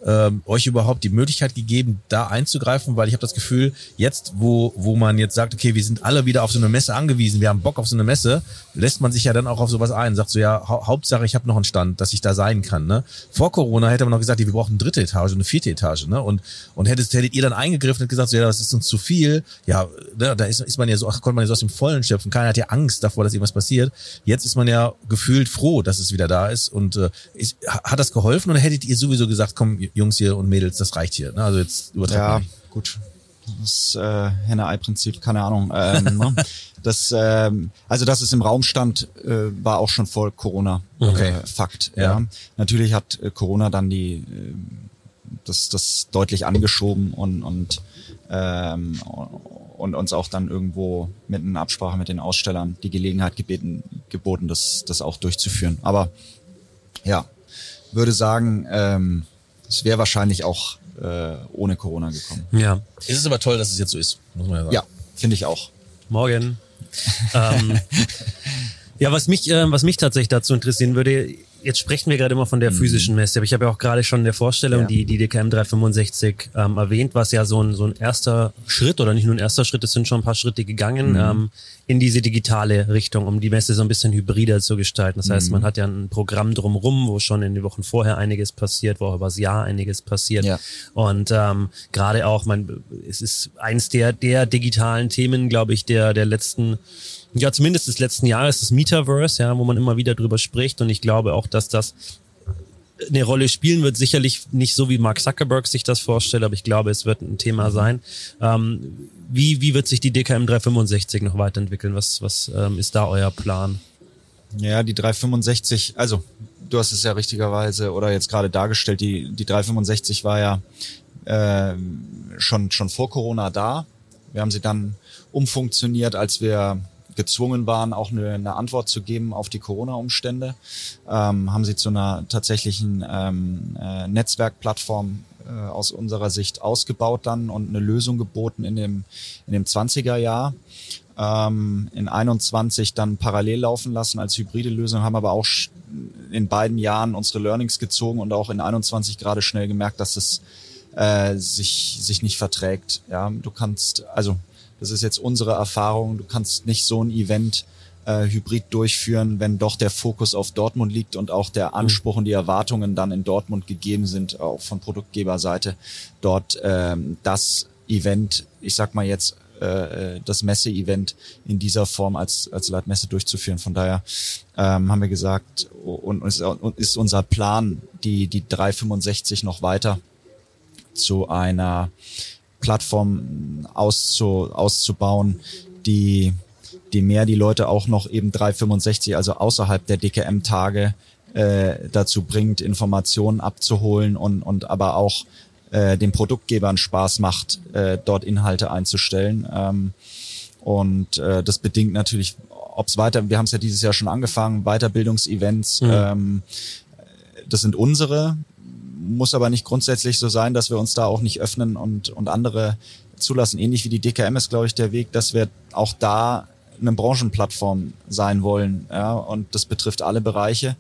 ähm, euch überhaupt die Möglichkeit gegeben, da einzugreifen? Weil ich habe das Gefühl, jetzt, wo, wo man jetzt sagt, okay, wir sind alle wieder auf so eine Messe angewiesen, wir haben Bock auf so eine Messe, lässt man sich ja dann auch auf sowas ein, sagt so, ja, hau Hauptsache, ich habe noch einen Stand, dass ich da sein kann. Ne? Vor Corona hätte man noch gesagt, wir brauchen eine dritte Etage, eine vierte Etage. Ne? Und, und hättet, hättet ihr dann eingegriffen und gesagt, so, ja, das ist uns zu viel. Ja, ne, da ist, ist man ja so, ach, konnte man ja so aus dem Vollen schöpfen. Keiner hat ja Angst davor, dass irgendwas passiert. Jetzt ist man ja gefühlt froh, dass es wieder da ist. Und äh, ist, hat das geholfen oder hättet ihr sowieso gesagt, komm, Jungs hier und Mädels, das reicht hier. Ne? Also jetzt übertreibt Ja, nicht. gut. Das äh, Henne-Ei-Prinzip, keine Ahnung. Ähm, ne? das, ähm, also dass es im Raum stand, äh, war auch schon vor Corona Okay. äh, Fakt. Ja. Ja. Natürlich hat äh, Corona dann die äh, das, das deutlich angeschoben und und ähm, und uns auch dann irgendwo mit einer Absprache mit den Ausstellern die Gelegenheit gebeten, geboten, das, das auch durchzuführen. Aber ja, würde sagen, ähm, es wäre wahrscheinlich auch äh, ohne Corona gekommen. Ja. Es ist aber toll, dass es jetzt so ist, muss man ja sagen. Ja, finde ich auch. Morgen. ähm, ja, was mich, ähm, was mich tatsächlich dazu interessieren würde, jetzt sprechen wir gerade immer von der physischen Messe, aber ich habe ja auch gerade schon in der Vorstellung Ja. die, die DKM 365 ähm, erwähnt, was ja so ein, so ein erster Schritt oder nicht nur ein erster Schritt, es sind schon ein paar Schritte gegangen ähm, in diese digitale Richtung, um die Messe so ein bisschen hybrider zu gestalten. Das heißt, man hat ja ein Programm drumrum, wo schon in den Wochen vorher einiges passiert, wo auch übers Jahr einiges passiert. Ja. Und ähm, gerade auch, man, es ist eins der, der digitalen Themen, glaube ich, der, der letzten, ja, zumindest des letzten Jahres, das Metaverse, ja, wo man immer wieder drüber spricht. Und ich glaube auch, dass das eine Rolle spielen wird. Sicherlich nicht so, wie Mark Zuckerberg sich das vorstellt, aber ich glaube, es wird ein Thema sein. Ähm, wie, wie wird sich die DKM 365 noch weiterentwickeln? Was, was ähm, ist da euer Plan? Ja, die 365, also du hast es ja richtigerweise oder jetzt gerade dargestellt, die, die 365 war ja ähm, schon, schon vor Corona da. Wir haben sie dann umfunktioniert, als wir gezwungen waren, auch eine, eine Antwort zu geben auf die Corona-Umstände, ähm, haben sie zu einer tatsächlichen ähm, äh, Netzwerkplattform äh, aus unserer Sicht ausgebaut dann und eine Lösung geboten in dem, in dem 20er Jahr ähm, in 21 dann parallel laufen lassen als hybride Lösung, haben aber auch in beiden Jahren unsere Learnings gezogen und auch in 21 gerade schnell gemerkt, dass es äh, sich, sich nicht verträgt. Ja, du kannst, also das ist jetzt unsere Erfahrung, du kannst nicht so ein Event äh, hybrid durchführen, wenn doch der Fokus auf Dortmund liegt und auch der Anspruch und die Erwartungen dann in Dortmund gegeben sind, auch von Produktgeberseite, dort ähm, das Event, ich sag mal jetzt äh, das Messe-Event in dieser Form als, als Leitmesse durchzuführen. Von daher ähm, haben wir gesagt, und, und ist- und ist unser Plan, die, die 365 noch weiter zu einer Plattform auszu, auszubauen, die, die mehr die Leute auch noch eben 365, also außerhalb der DKM-Tage äh, dazu bringt, Informationen abzuholen und, und aber auch äh, den Produktgebern Spaß macht, äh, dort Inhalte einzustellen. Ähm, und äh, das bedingt natürlich, ob es weiter, wir haben es ja dieses Jahr schon angefangen, Weiterbildungsevents, ähm, das sind unsere, muss aber nicht grundsätzlich so sein, dass wir uns da auch nicht öffnen und, und andere zulassen. Ähnlich wie die DKM ist, glaube ich, der Weg, dass wir auch da eine Branchenplattform sein wollen. Ja, und das betrifft alle Bereiche.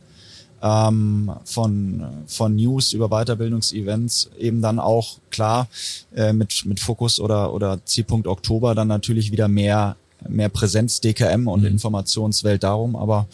ähm, von, von News über Weiterbildungsevents eben dann auch klar äh, mit, mit Fokus oder, oder Zielpunkt Oktober dann natürlich wieder mehr, mehr Präsenz DKM und Informationswelt darum. Aber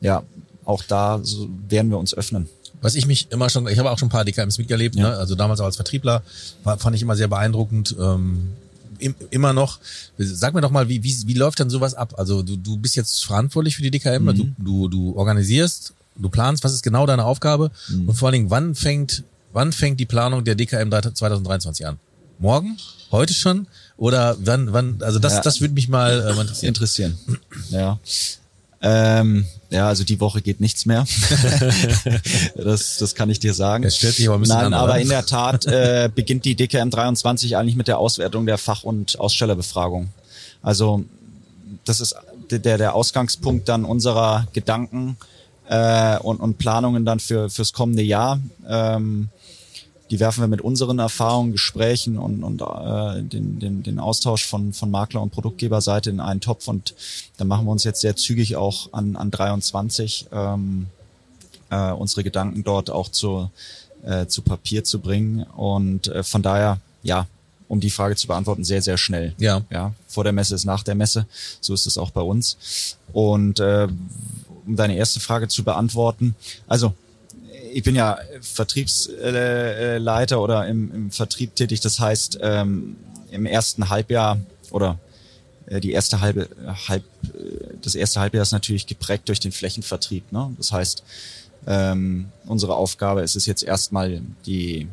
ja, auch da so werden wir uns öffnen. Was ich mich immer schon, ich habe auch schon ein paar DKMs miterlebt, Ja. ne? also damals auch als Vertriebler, war, fand ich immer sehr beeindruckend. Ähm, im, immer noch. Sag mir doch mal, wie, wie, wie läuft denn sowas ab? Also du, du bist jetzt verantwortlich für die DKM, du, du, du organisierst, du planst, was ist genau deine Aufgabe? Und vor allen Dingen, wann fängt, wann fängt die Planung der DKM 2023 an? Morgen? Heute schon? Oder wann, wann, also das, Ja. das würde mich mal äh, interessieren. interessieren. Ja. Ähm, ja, also die Woche geht nichts mehr. das, das kann ich dir sagen. Das stellt sich aber ein bisschen Nein, an, aber in der Tat äh, beginnt die DKM 23 eigentlich mit der Auswertung der Fach- und Ausstellerbefragung. Also das ist der, der Ausgangspunkt dann unserer Gedanken äh, und, und Planungen dann für fürs kommende Jahr. Ähm, die werfen wir mit unseren Erfahrungen, Gesprächen und, und äh, den, den, den Austausch von, von Makler- und Produktgeberseite in einen Topf und dann machen wir uns jetzt sehr zügig auch an, an 23 ähm, äh, unsere Gedanken dort auch zu, äh, zu Papier zu bringen und äh, von daher, ja, um die Frage zu beantworten, sehr, sehr schnell. Ja. Ja, vor der Messe ist nach der Messe, so ist es auch bei uns. Und äh, um deine erste Frage zu beantworten, also ich bin ja Vertriebsleiter oder im, im Vertrieb tätig. Das heißt, ähm, im ersten Halbjahr oder äh, die erste halbe halb äh, das erste Halbjahr ist natürlich geprägt durch den Flächenvertrieb. Ne? Das heißt, ähm, unsere Aufgabe ist es jetzt erstmal die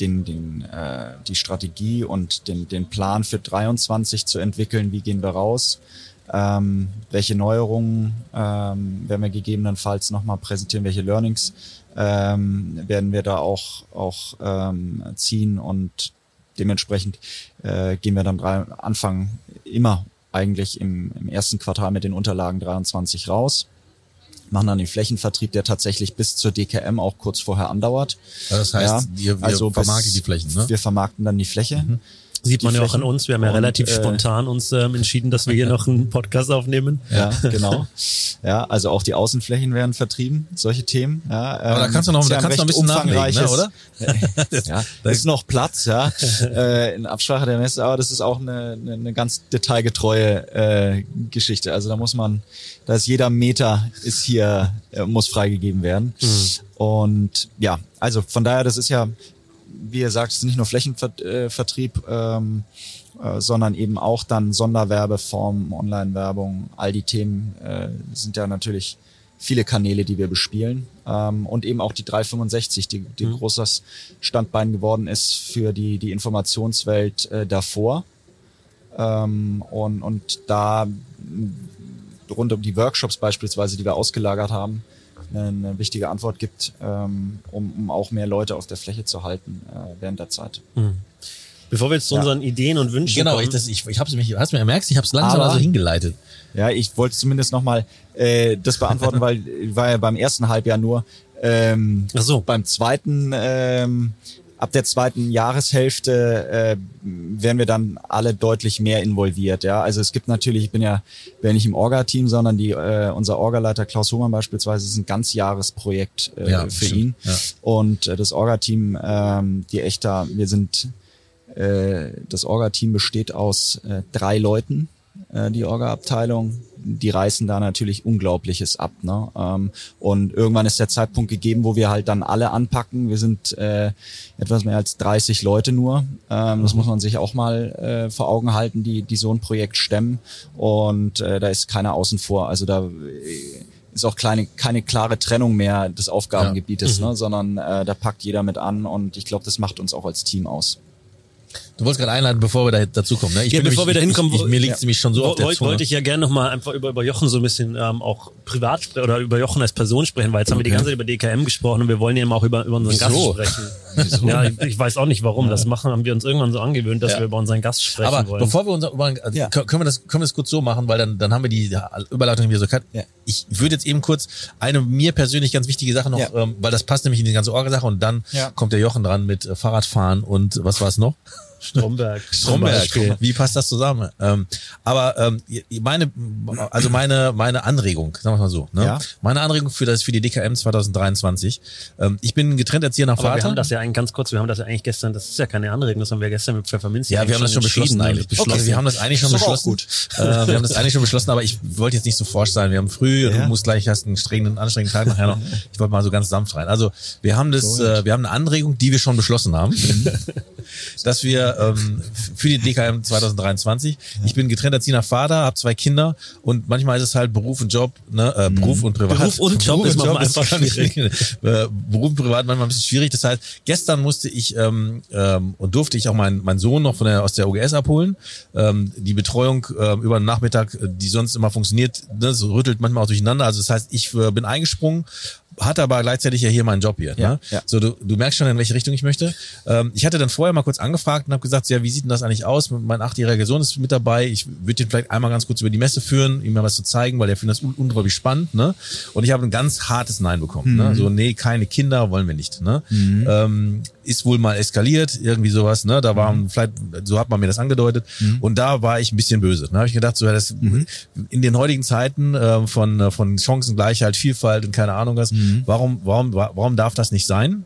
den, den, äh, die Strategie und den, den Plan für 23 zu entwickeln. Wie gehen wir raus? Ähm, welche Neuerungen ähm, werden wir gegebenenfalls nochmal präsentieren? Welche Learnings ähm, werden wir da auch, auch ähm, ziehen? Und dementsprechend äh, gehen wir dann drei, Anfang immer eigentlich im, im ersten Quartal mit den Unterlagen 23 raus. Machen dann den Flächenvertrieb, der tatsächlich bis zur DKM auch kurz vorher andauert. Das heißt, ihr, ihr also vermarktet bis- die Flächen, ne? Wir vermarkten dann die Fläche. Sieht man ja auch an uns. Wir haben ja Und, relativ äh, spontan uns ähm, entschieden, dass wir hier noch einen Podcast aufnehmen. Ja, genau. Ja, also auch die Außenflächen werden vertrieben, solche Themen. Ja, Aber da ähm, kannst du noch, da kannst du noch ein bisschen nachlegen, ne, oder? ja, da ist noch Platz, ja, äh, in Absprache der Messe, aber das ist auch eine, eine, eine ganz detailgetreue äh, Geschichte. Also da muss man, da ist jeder Meter ist hier, äh, muss freigegeben werden. Und ja, also von daher, das ist ja, wie ihr sagt, es ist nicht nur Flächenvertrieb, ähm, äh, sondern eben auch dann Sonderwerbeformen, Online-Werbung, all die Themen äh, sind ja natürlich viele Kanäle, die wir bespielen. Ähm, und eben auch die 365, die, die großes Standbein geworden ist für die, die Informationswelt äh, davor. Ähm, und, und da rund um die Workshops beispielsweise, die wir ausgelagert haben, eine, wichtige Antwort gibt, ähm, um, um auch mehr Leute auf der Fläche zu halten äh, während der Zeit. Bevor wir jetzt zu Ja. unseren Ideen und Wünschen Genau, kommen. ich, das, ich, ich hab's mich, hast du mir gemerkt, ich hab's langsam Aber- also hingeleitet. Ja, ich wollte zumindest nochmal äh, das beantworten, weil ich war ja beim ersten Halbjahr nur. Ähm, Ach so. Beim zweiten, ähm, ab der zweiten Jahreshälfte äh, werden wir dann alle deutlich mehr involviert. Ja, also es gibt natürlich, ich bin ja, bin nicht im Orga-Team, sondern die äh, unser Orga-Leiter Klaus Hohmann beispielsweise ist ein ganzjahresprojekt äh, Ja, für stimmt. ihn. Ja. Und äh, das Orga-Team, ähm, die echter, wir sind äh, das Orga-Team besteht aus äh, drei Leuten, äh, die Orga-Abteilung. Die reißen da natürlich Unglaubliches ab. Ne? Ähm, und irgendwann ist der Zeitpunkt gegeben, wo wir halt dann alle anpacken. Wir sind äh, etwas mehr als 30 Leute nur. Ähm, das muss man sich auch mal äh, vor Augen halten, die, die so ein Projekt stemmen. Und äh, da ist keiner außen vor. Also da äh, ist auch kleine, keine klare Trennung mehr des Aufgabengebietes, ne? sondern äh, da packt jeder mit an. Und ich glaube, das macht uns auch als Team aus. Du wolltest gerade einleiten, bevor wir da dazu kommen. Ne? Ich Ja, bin bevor wir nämlich- da hinkommen, ich, ich, mir wo- liegt es nämlich schon so auf der Woll- Zunge. wollte ich ja gerne nochmal einfach über, über Jochen so ein bisschen ähm, auch privat sprechen oder über Jochen als Person sprechen, weil jetzt haben wir die ganze Zeit über DKM gesprochen und wir wollen ja eben auch über, über unseren Wieso? Gast sprechen. Ja, ich, ich weiß auch nicht warum. Das machen, haben wir uns irgendwann so angewöhnt, dass Ja. wir über unseren Gast sprechen Aber wollen. bevor wir uns über, also Ja. können wir das können wir das kurz so machen, weil dann dann haben wir die Überleitung wieder so cut. Ja. Ich würde jetzt eben kurz eine mir persönlich ganz wichtige Sache noch, Ja. ähm, weil das passt nämlich in die ganze Orga-Sache und dann Ja. kommt der Jochen dran mit äh, Fahrradfahren und was war es noch? Stromberg. Stromberg. Wie passt das zusammen? Ähm, aber ähm, meine, also meine, meine Anregung, sagen wir mal so, ne? Ja. Meine Anregung für das für die DKM 2023. Ähm, ich bin getrennt erzieher nach Aber Vater. wir haben das ja eigentlich ganz kurz, wir haben das ja eigentlich gestern, das ist ja keine Anregung, das haben wir gestern mit Pfefferminz ja, wir haben das schon beschlossen eigentlich. und Okay, wir haben das eigentlich schon beschlossen. Äh, wir haben das eigentlich schon beschlossen, aber ich wollte jetzt nicht so forsch sein. Wir haben früh, Ja. du musst gleich, hast einen strengen, anstrengenden Tag nachher noch. Ich wollte mal so ganz sanft rein. Also wir haben das, äh, wir haben eine Anregung, die wir schon beschlossen haben, dass wir ähm, für die DKM 2023. Ich bin getrennter Erzieher Vater, habe zwei Kinder und manchmal ist es halt Beruf und Job, ne, äh, Beruf und Privat. Beruf und Job ist manchmal einfach schwierig. äh, Beruf und Privat manchmal ein bisschen schwierig. Das heißt, gestern musste ich ähm, ähm, und durfte ich auch meinen meinen Sohn noch von der aus der OGS abholen. Ähm, die Betreuung ähm, über den Nachmittag, äh, die sonst immer funktioniert, ne, so rüttelt manchmal auch durcheinander. Also das heißt, ich äh, bin eingesprungen hatte aber gleichzeitig ja hier meinen Job hier. Ja, ne? ja. So, du, du merkst schon, in welche Richtung ich möchte. Ähm, ich hatte dann vorher mal kurz angefragt und habe gesagt, ja, wie sieht denn das eigentlich aus? Mein achtjähriger Sohn ist mit dabei. Ich würde ihn vielleicht einmal ganz kurz über die Messe führen, ihm mal was zu zeigen, weil der findet das un unglaublich spannend. Ne? Und ich habe ein ganz hartes Nein bekommen. Ne? So, nee, keine Kinder wollen wir nicht. Ne? Ähm, ist wohl mal eskaliert, irgendwie sowas. Ne? Da waren vielleicht, so hat man mir das angedeutet. Und da war ich ein bisschen böse. Da habe ich gedacht, so, ja, das, in den heutigen Zeiten äh, von, äh, von Chancengleichheit, Vielfalt und keine Ahnung was, warum, warum, wa- warum darf das nicht sein?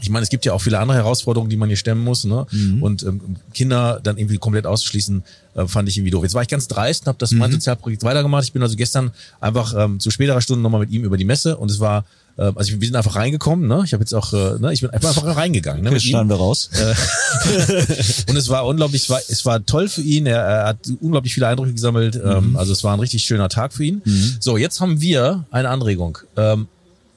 Ich meine, es gibt ja auch viele andere Herausforderungen, die man hier stemmen muss. Ne? Und ähm, Kinder dann irgendwie komplett auszuschließen, äh, fand ich irgendwie doof. Jetzt war ich ganz dreist und habe das mein Sozialprojekt weitergemacht. Ich bin also gestern einfach ähm, zu späterer Stunde nochmal mit ihm über die Messe und es war, äh, also wir sind einfach reingekommen. Ne? Ich habe jetzt auch, äh, ne? ich bin einfach reingegangen. Ne? Mit schneiden wir raus. Und es war unglaublich, es war, es war toll für ihn. Er, er hat unglaublich viele Eindrücke gesammelt. Ähm, also es war ein richtig schöner Tag für ihn. So, jetzt haben wir eine Anregung. Ähm,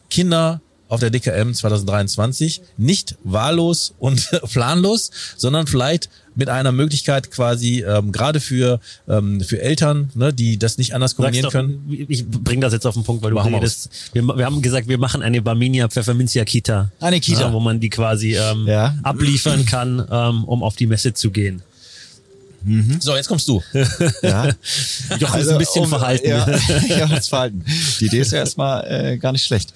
Kinder auf der DKM 2023 nicht wahllos und planlos, sondern vielleicht mit einer Möglichkeit quasi ähm, gerade für ähm, für Eltern, ne, die das nicht anders kombinieren doch, können. Ich bring das jetzt auf den Punkt, weil du wir redest. Wir, wir haben gesagt, wir machen eine Barminia Pfefferminzia Kita. Eine Kita. Ja, wo man die quasi ähm, Ja. abliefern kann, ähm, um auf die Messe zu gehen. So, jetzt kommst du. Ja. Jochen ist ein bisschen um, verhalten. Ja, ja, das Verhalten. Die Idee ist ja erstmal äh, gar nicht schlecht.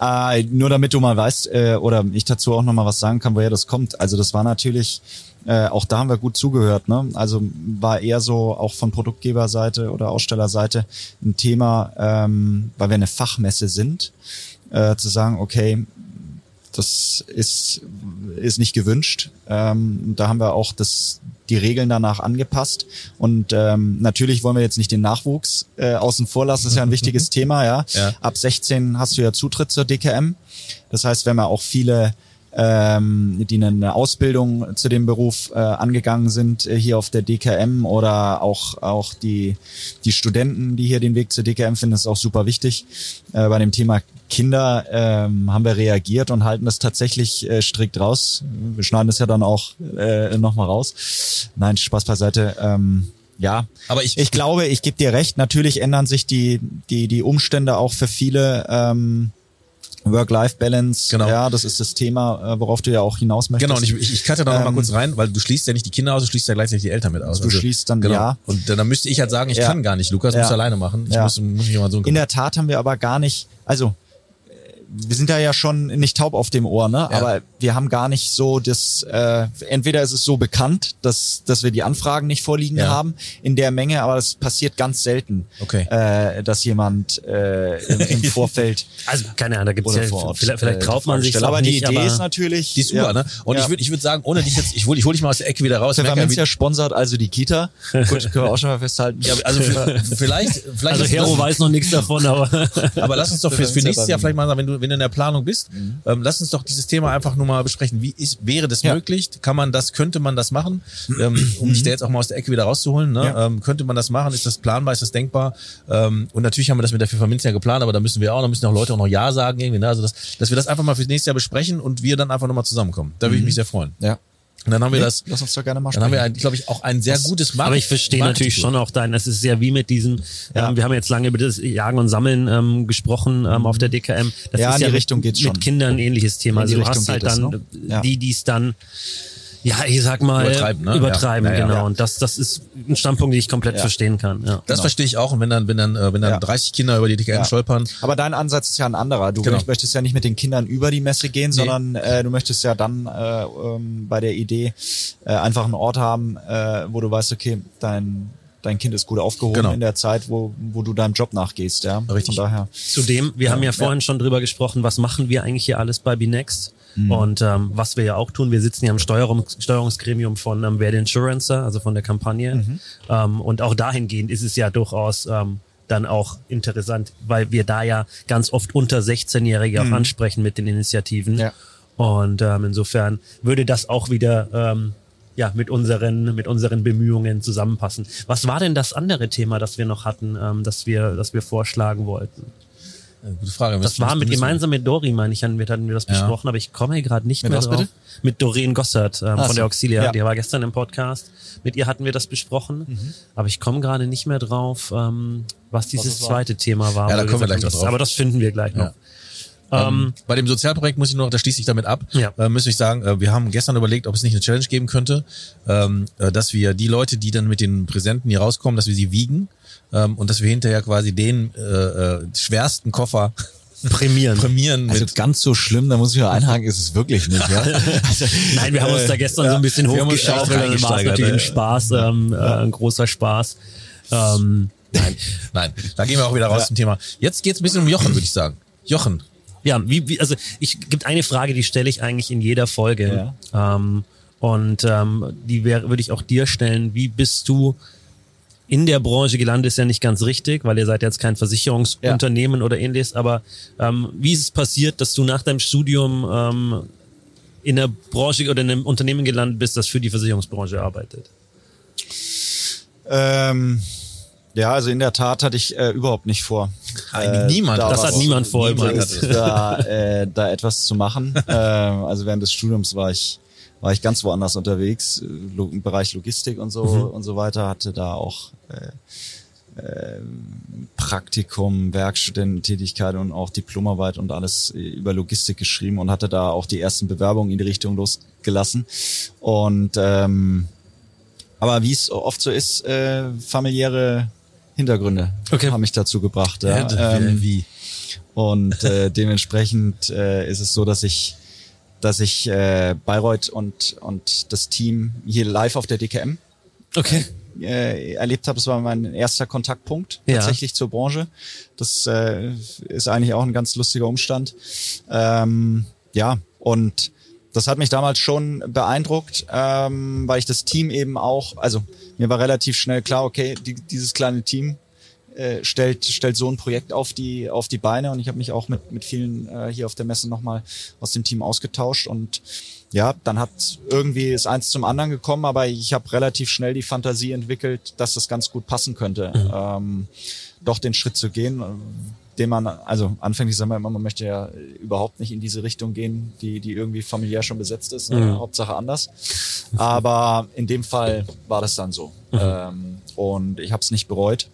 Äh, nur damit du mal weißt, äh, oder ich dazu auch nochmal was sagen kann, woher das kommt. Also das war natürlich, äh, auch da haben wir gut zugehört. Ne? Also war eher so auch von Produktgeberseite oder Ausstellerseite ein Thema, ähm, weil wir eine Fachmesse sind, äh, zu sagen, okay, das ist, ist nicht gewünscht. Ähm, da haben wir auch das, die Regeln danach angepasst. Und ähm, natürlich wollen wir jetzt nicht den Nachwuchs äh, außen vor lassen. Das ist ja ein wichtiges Thema. Ja? Ja. Ab 16 hast du ja Zutritt zur DKM. Das heißt, wenn wir auch viele ähm, die eine Ausbildung zu dem Beruf äh, angegangen sind äh, hier auf der DKM oder auch auch die die Studenten, die hier den Weg zur DKM finden, ist auch super wichtig. Äh, bei dem Thema Kinder ähm, haben wir reagiert und halten das tatsächlich äh, strikt raus. Wir schneiden das ja dann auch äh, nochmal raus. Nein, Spaß beiseite. Ähm, ja, Aber ich- ich glaube, ich gebe dir recht. Natürlich ändern sich die die die Umstände auch für viele. Ähm, Work-Life-Balance, Genau. ja, das ist das Thema, äh, worauf du ja auch hinaus möchtest. Genau, und ich, ich, ich cutte da noch mal Ähm, kurz rein, weil du schließt ja nicht die Kinder aus, du schließt ja gleichzeitig die Eltern mit aus. Also, Du schließt dann- genau. ja. Und dann, dann müsste ich halt sagen, ich Ja. kann gar nicht, Lukas Ja. muss alleine machen. Ich Ja. muss, muss mich meinen Sohn In der Tat haben wir aber gar nicht, also wir sind da ja schon nicht taub auf dem Ohr, ne? Ja. Aber wir haben gar nicht so das, äh, entweder ist es so bekannt, dass, dass wir die Anfragen nicht vorliegen Ja. haben in der Menge, aber das passiert ganz selten, Okay. äh, dass jemand äh, im, im Vorfeld Also keine Ahnung, da gibt's ja, vor Ort. vielleicht, vielleicht äh, traut man sich Aber die nicht, Idee aber ist natürlich, Die ist super, ja. ne? Und ich würde ich würd sagen, ohne dich jetzt, ich hole ich hol dich mal aus der Ecke wieder raus. Pfefferminz ja sponsert also die Kita. Gut, können wir auch schon mal festhalten. ja, also für, vielleicht, vielleicht also Hero weiß noch nichts davon, aber Aber lass uns doch für, für nächstes Jahr vielleicht mal sagen, wenn du, wenn du in der Planung bist, ähm, lass uns doch dieses Thema einfach nur mal besprechen. Wie ist, wäre das Ja. möglich? Kann man das, könnte man das machen? Ähm, um dich da jetzt auch mal aus der Ecke wieder rauszuholen, ne? Ja. ähm, könnte man das machen? Ist das planbar? Ist das denkbar? Ähm, und natürlich haben wir das mit der Pfefferminz ja geplant, aber da müssen wir auch, da müssen auch Leute auch noch Ja sagen irgendwie, ne? Also, dass, dass wir das einfach mal fürs nächste Jahr besprechen und wir dann einfach nochmal zusammenkommen. Da würde ich mich sehr freuen. Ja. Und dann haben wir das, Lass uns doch gerne mal dann haben wir, sprechen. glaube ich, auch ein sehr gutes Markt. Aber ich verstehe natürlich schon auch dein, es ist ja wie mit diesen, Ja. ähm, wir haben jetzt lange über das Jagen und Sammeln ähm, gesprochen ähm, auf der DKM. Das Ja, ist in ja die mit, Richtung geht's schon. mit Kindern ein ähnliches Thema. Also du Richtung hast halt dann ne? Ja. die, die es dann Ja, ich sag mal Übertreiben, ne? übertreiben, Ja. Ja, ja. genau. Ja. Und das, das ist ein Standpunkt, den ich komplett Ja. verstehen kann. Ja. Das verstehe ich auch. Und wenn dann, wenn dann, äh, wenn dann Ja. 30 Kinder über die DKM Ja. stolpern, Aber dein Ansatz ist ja ein anderer. Du Genau. möchtest ja nicht mit den Kindern über die Messe gehen, Nee. sondern äh, du möchtest ja dann äh, ähm, bei der Idee äh, einfach einen Ort haben, äh, wo du weißt, okay, dein dein Kind ist gut aufgehoben Genau. in der Zeit, wo, wo du deinem Job nachgehst. Ja? Richtig. Von daher. Zudem, wir haben ja vorhin schon drüber gesprochen, was machen wir eigentlich hier alles bei Binext? Und ähm, was wir ja auch tun, wir sitzen ja im Steuerung, Steuerungsgremium von ähm, Wer der Insurancer, also von der Kampagne. Ähm, und auch dahingehend ist es ja durchaus ähm, dann auch interessant, weil wir da ja ganz oft unter 16-Jährige auch ansprechen mit den Initiativen. Ja. Und ähm, insofern würde das auch wieder ähm, ja, mit unseren, mit unseren Bemühungen zusammenpassen. Was war denn das andere Thema, das wir noch hatten, ähm, das wir, das wir vorschlagen wollten? Gute Frage. Das war mit gemeinsam mit Dori, meine ich, hatten wir, hatten wir das Ja. besprochen, aber ich komme gerade nicht Mit mehr was drauf. bitte? Mit Doreen Gossert ähm, von der Auxilia, Ja. die war gestern im Podcast. Mit ihr hatten wir das besprochen, Mhm. aber ich komme gerade nicht mehr drauf, ähm, was dieses es war. zweite Thema war. Ja, da kommen wir gleich noch drauf. Aber das finden wir gleich noch. Ähm, bei dem Sozialprojekt muss ich noch, da schließe ich damit ab, Ja. äh, müsste ich sagen, äh, wir haben gestern überlegt, ob es nicht eine Challenge geben könnte, ähm, äh, dass wir die Leute, die dann mit den Präsenten hier rauskommen, dass wir sie wiegen ähm, und dass wir hinterher quasi den äh, äh, schwersten Koffer Prämieren. prämieren Also ganz so schlimm, da muss ich nur einhaken, ist es wirklich nicht. Ja? Also, Nein, wir haben uns da gestern so ein bisschen wir haben uns hochgeschaut. echt War reingesteigert, natürlich ein ja. Spaß, ähm, äh, ein großer Spaß. Ähm, Nein, nein, da gehen wir auch wieder raus zum Thema. Jetzt geht's ein bisschen um Jochen, würde ich sagen. Jochen, Ja, wie, wie also ich gibt eine Frage, die stelle ich eigentlich in jeder Folge. Ähm, und ähm, die wär- würde ich auch dir stellen. Wie bist du in der Branche gelandet? Ist ja nicht ganz richtig, weil ihr seid jetzt kein Versicherungsunternehmen oder ähnliches. Aber ähm, wie ist es passiert, dass du nach deinem Studium ähm, in der Branche oder in einem Unternehmen gelandet bist, das für die Versicherungsbranche arbeitet? ähm, ja, also in der Tat hatte ich äh, überhaupt nicht vor. Eigentlich niemand. da Das hat niemand vor niemand da, äh, da etwas zu machen. ähm, also während des Studiums war ich war ich ganz woanders unterwegs, äh, im Bereich Logistik und so und so weiter, hatte da auch äh, äh, Praktikum, Werkstudententätigkeit und auch Diplomarbeit und alles äh, über Logistik geschrieben und hatte da auch die ersten Bewerbungen in die Richtung losgelassen. Und ähm, aber wie es oft so ist, äh, familiäre Hintergründe Okay. haben mich dazu gebracht. Ja, Ähm, wie? und äh, dementsprechend äh, ist es so, dass ich, dass ich äh, Bayreuth und und das Team hier live auf der DKM Okay. äh, erlebt habe. Es war mein erster Kontaktpunkt Ja. tatsächlich zur Branche. Das äh, ist eigentlich auch ein ganz lustiger Umstand. Ähm, ja, und das hat mich damals schon beeindruckt, ähm, weil ich das Team eben auch, also mir war relativ schnell klar, okay, die, dieses kleine Team äh, stellt stellt so ein Projekt auf die auf die Beine und ich habe mich auch mit mit vielen äh, hier auf der Messe nochmal aus dem Team ausgetauscht und ja, dann hat irgendwie ist eins zum anderen gekommen, aber ich habe relativ schnell die Fantasie entwickelt, dass das ganz gut passen könnte, ähm, doch den Schritt zu gehen, den man, also anfänglich sagen wir immer, man möchte ja überhaupt nicht in diese Richtung gehen, die, die irgendwie familiär schon besetzt ist, ne? Hauptsache anders. Aber in dem Fall war das dann so. Ähm, und ich habe es nicht bereut.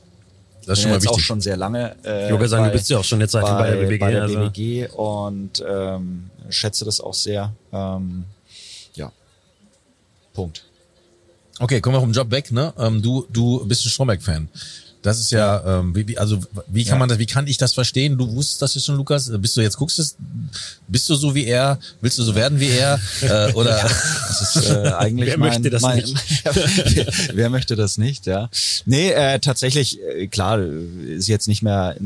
Das ist schon mal jetzt auch wichtig. schon sehr lange. Äh, Ich wollte sagen, du bei- bist ja auch schon eine Zeit lang bei der BBG. bei der also. BBG und ähm, schätze das auch sehr. Ähm, ja. Punkt. Okay, kommen wir vom Job weg, ne? Ähm, du, du bist ein Stromberg-Fan. Das ist ja, ähm, wie, wie, also wie kann Ja. man das, wie kann ich das verstehen? Du wusstest das jetzt schon, Lukas? Bist du jetzt guckst es? Bist du so wie er? Willst du so werden wie er? Äh, oder Das ist äh, eigentlich Wer mein, möchte das mein, nicht? wer, wer möchte das nicht, ja? Nee, äh, tatsächlich, äh, klar, ist jetzt nicht mehr,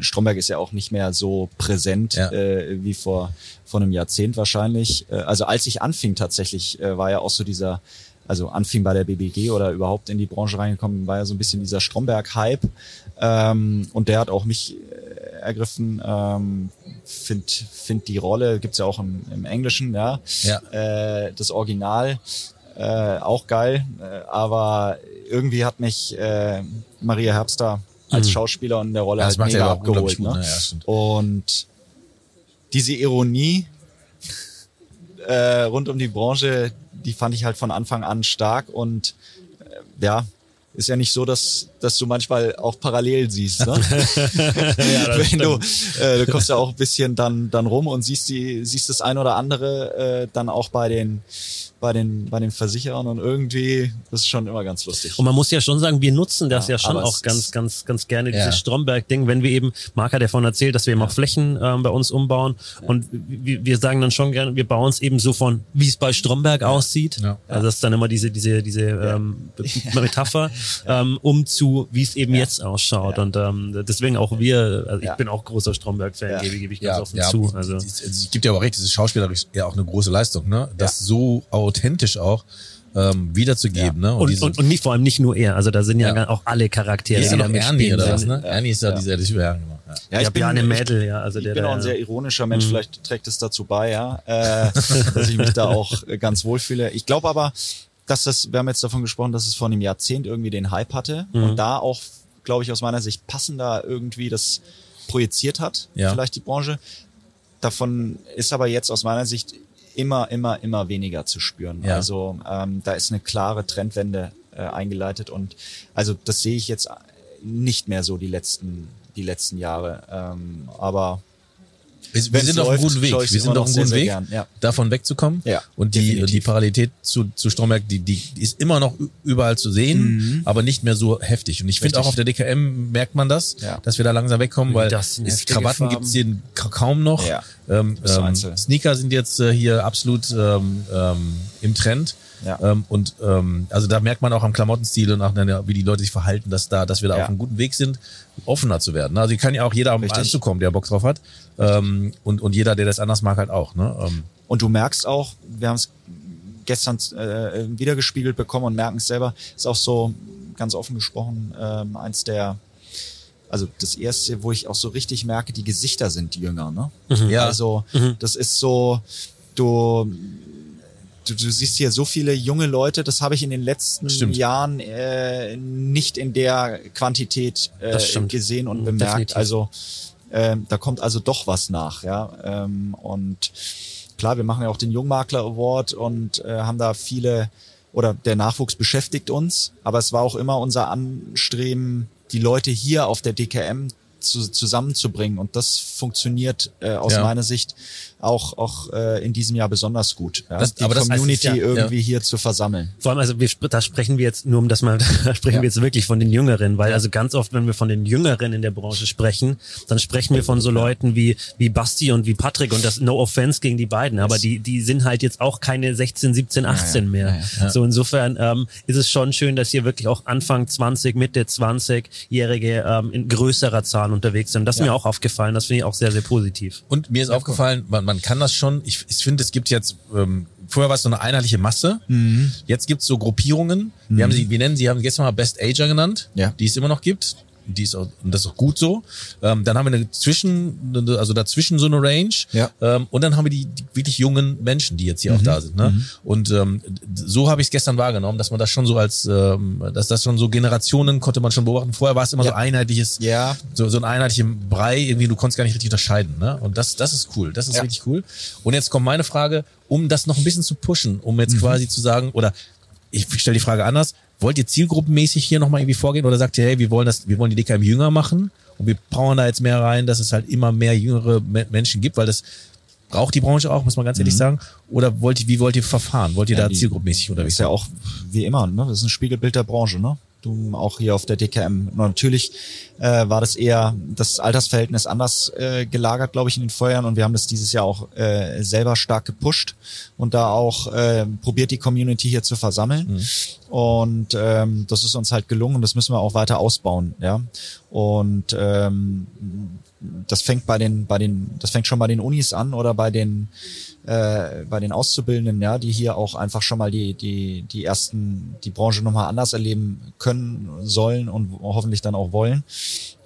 Stromberg ist ja auch nicht mehr so präsent Ja. äh, wie vor, vor einem Jahrzehnt wahrscheinlich. Äh, also als ich anfing tatsächlich, äh, war ja auch so dieser, also anfing bei der BBG oder überhaupt in die Branche reingekommen, war ja so ein bisschen dieser Stromberg-Hype. Ähm, und der hat auch mich äh, ergriffen. Ähm, find, find die Rolle, gibt's ja auch im, im Englischen, ja. Ja. Äh, das Original, äh, auch geil. Äh, aber irgendwie hat mich äh, Maria Herbster als Schauspieler in der Rolle Ja, halt mega abgeholt. gut, Ne? ne? Ja. Und diese Ironie äh, rund um die Branche, die fand ich halt von Anfang an stark und äh, ja, ist ja nicht so, dass, dass du manchmal auch parallel siehst. Ne? Wenn du, äh, du kommst ja auch ein bisschen dann, dann rum und siehst die, siehst das ein oder andere äh, dann auch bei den, bei den, bei den Versicherern und irgendwie, das ist schon immer ganz lustig. Und man muss ja schon sagen, wir nutzen das ja, Ja, schon aber auch ganz, ist- ganz, ganz gerne, Ja. dieses Stromberg-Ding, wenn wir eben, Marc hat davon erzählt, dass wir eben auch Flächen ähm, bei uns umbauen und wir, wir sagen dann schon gerne, wir bauen es eben so von, wie es bei Stromberg aussieht. Ja. Also das ist dann immer diese, diese, diese ähm, Metapher, ähm, um zu, wie es eben jetzt ausschaut. Und ähm, deswegen auch wir, also ich Ja. bin auch großer Stromberg-Fan, Ja. gebe, gebe ich ganz offen zu. Also. es, gibt ja auch recht, es ist schauspielerisch ja auch eine große Leistung, ne? Das so authentisch auch ähm, wiederzugeben, ne? Und, diese- und, und nicht vor allem nicht nur er, also da sind ja, Ja. auch alle Charaktere, Hier ist ja die noch Ernie oder was, ne? Ernie ist ja, dieser, der ja, genau. Ja. Ja, Ja, Bjarne Mädel, ja, also ich der bin da- auch ein sehr ironischer Mhm. Mensch, vielleicht trägt es dazu bei, ja, äh, dass ich mich da auch ganz wohl fühle. Ich glaube aber, dass das, wir haben jetzt davon gesprochen, dass es vor einem Jahrzehnt irgendwie den Hype hatte Mhm. und da auch, glaube ich, aus meiner Sicht passender irgendwie das projiziert hat, Ja. vielleicht die Branche. Davon ist aber jetzt aus meiner Sicht immer, immer, immer weniger zu spüren. Ja. Also ähm, da ist eine klare Trendwende äh, eingeleitet und also das sehe ich jetzt nicht mehr so die letzten, die letzten Jahre. Ähm, aber Wir, sind auf einem guten Weg. Wir sind auf einem guten Weg, gern, ja. davon wegzukommen. Ja, und die, definitiv. die Parallelität zu, zu Stromberg, die, die, ist immer noch überall zu sehen, aber nicht mehr so heftig. Und ich finde Mhm. Auch auf der DKM merkt man das, Ja. dass wir da langsam wegkommen, weil es, heftige Krawatten Farben. gibt's hier ka- kaum noch. Ja. Ähm, ähm. Sneaker sind jetzt äh, hier absolut ähm, ähm, im Trend. Ja. Ähm, und ähm, also da merkt man auch am Klamottenstil und auch wie die Leute sich verhalten, dass da, dass wir da Ja. auf einem guten Weg sind, offener zu werden. Also hier kann ja auch jeder Richtig. Anzug kommen, der Bock drauf hat. Ähm, und, und jeder, der das anders mag, halt auch. Ne? Ähm, Und du merkst auch, wir haben es gestern äh, wieder gespiegelt bekommen und merken es selber, ist auch so ganz offen gesprochen ähm, eins der, also das erste, wo ich auch so richtig merke, die Gesichter sind jünger. Ne? Ja. Also das ist so, du Du, du siehst hier so viele junge Leute, das habe ich in den letzten Stimmt. Jahren äh, nicht in der Quantität äh, gesehen und Mhm, bemerkt. definitiv. Also ähm, da kommt also doch was nach, ja. Ähm, und klar, wir machen ja auch den Jungmakler Award und äh, haben da viele oder der Nachwuchs beschäftigt uns, aber es war auch immer unser Anstreben, die Leute hier auf der DKM zu, zusammenzubringen und das funktioniert äh, aus Ja. meiner Sicht auch auch äh, in diesem Jahr besonders gut. Ja? Das- die aber das- Community ja- irgendwie hier zu versammeln. Vor allem, also wir, da sprechen wir jetzt, nur um das mal, da sprechen wir jetzt wirklich von den Jüngeren, weil also ganz oft, wenn wir von den Jüngeren in der Branche sprechen, dann sprechen wir von so Leuten wie, wie Basti und wie Patrick und das no offense gegen die beiden, aber die, die sind halt jetzt auch keine 16, 17, 18 mehr. So insofern ähm, ist es schon schön, dass hier wirklich auch Anfang 20, Mitte 20-Jährige ähm, in größerer Zahl unterwegs sind. Das ist mir auch aufgefallen, das finde ich auch sehr, sehr positiv. Und mir ist aufgefallen, man, man kann das schon, ich, ich finde, es gibt jetzt, ähm, vorher war es so eine einheitliche Masse, Mhm. jetzt gibt es so Gruppierungen, wir haben sie, wir nennen sie, haben sie gestern mal Best Ager genannt, Ja. die es immer noch gibt. Die ist auch, und das ist auch gut so. Ähm, dann haben wir eine zwischen, also dazwischen so eine Range. Ja. Ähm, und dann haben wir die, die wirklich jungen Menschen, die jetzt hier auch da sind. Ne? Und ähm, so habe ich es gestern wahrgenommen, dass man das schon so als, ähm, dass das schon so Generationen konnte man schon beobachten. Vorher war es immer so Ja. einheitliches, Ja. so, so ein einheitlicher Brei, irgendwie, du konntest gar nicht richtig unterscheiden. Ne? Und das, das ist cool. Das ist Ja. richtig cool. Und jetzt kommt meine Frage, um das noch ein bisschen zu pushen, um jetzt quasi zu sagen, oder ich stelle die Frage anders, wollt ihr zielgruppenmäßig hier nochmal irgendwie vorgehen oder sagt ihr, hey, wir wollen das, wir wollen die DKM jünger machen und wir brauchen da jetzt mehr rein, dass es halt immer mehr jüngere Me- Menschen gibt, weil das braucht die Branche auch, muss man ganz ehrlich sagen. Oder wollt ihr, wie wollt ihr verfahren? Wollt ihr da die- zielgruppenmäßig unterwegs ist ja auch wie immer, ne? Das ist ein Spiegelbild der Branche, ne? Du auch hier auf der DKM. Natürlich äh, war das eher das Altersverhältnis anders äh, gelagert, glaube ich, in den Feuern und wir haben das dieses Jahr auch äh, selber stark gepusht und da auch äh, probiert die Community hier zu versammeln. Und ähm, das ist uns halt gelungen und das müssen wir auch weiter ausbauen, ja. Und ähm, das fängt bei den, bei den, das fängt schon bei den Unis an oder bei den äh, bei den Auszubildenden, ja, die hier auch einfach schon mal die, die, die ersten, die Branche nochmal anders erleben können, sollen und hoffentlich dann auch wollen.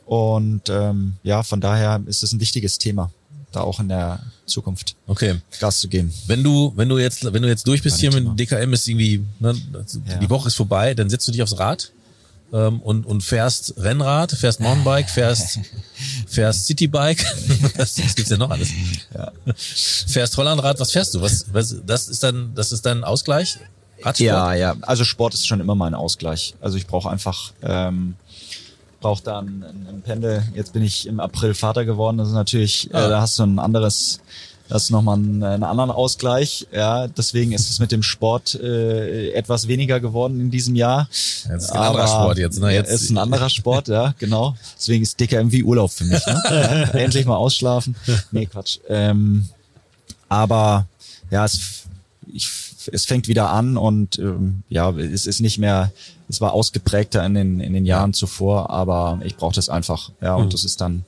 Und ähm, ja, von daher ist es ein wichtiges Thema, da auch in der Zukunft Okay. Gas zu geben. Wenn du, wenn du jetzt, wenn du jetzt durch bist hier mit DKM ist irgendwie, ne, Ja. die Woche ist vorbei, dann setzt du dich aufs Rad ähm, und, und fährst Rennrad, fährst Mountainbike, fährst, fährst Citybike, was gibt's denn noch alles? Fährst Hollandrad, was fährst du? Was, was, das ist dann, das ist dein Ausgleich? Radsport? Ja, ja. Also Sport ist schon immer mein Ausgleich. Also ich brauche einfach, ähm, brauche da ein, ein Pendel. Jetzt bin ich im April Vater geworden. Das ist natürlich, Ah. äh, da hast du ein anderes, das ist nochmal einen, einen anderen Ausgleich. Ja, deswegen ist es mit dem Sport äh, etwas weniger geworden in diesem Jahr. Ja, das ist ein anderer Sport jetzt, ne? Jetzt- ist ein anderer Sport, ja, genau. Deswegen ist DKM wie Urlaub für mich. Ne? Ja, endlich mal ausschlafen. Nee, Quatsch. Ähm, aber ja, es, ich, es fängt wieder an und ähm, ja, es ist nicht mehr, es war ausgeprägter in den, in den Jahren zuvor, aber ich brauche das einfach. Ja, und das ist dann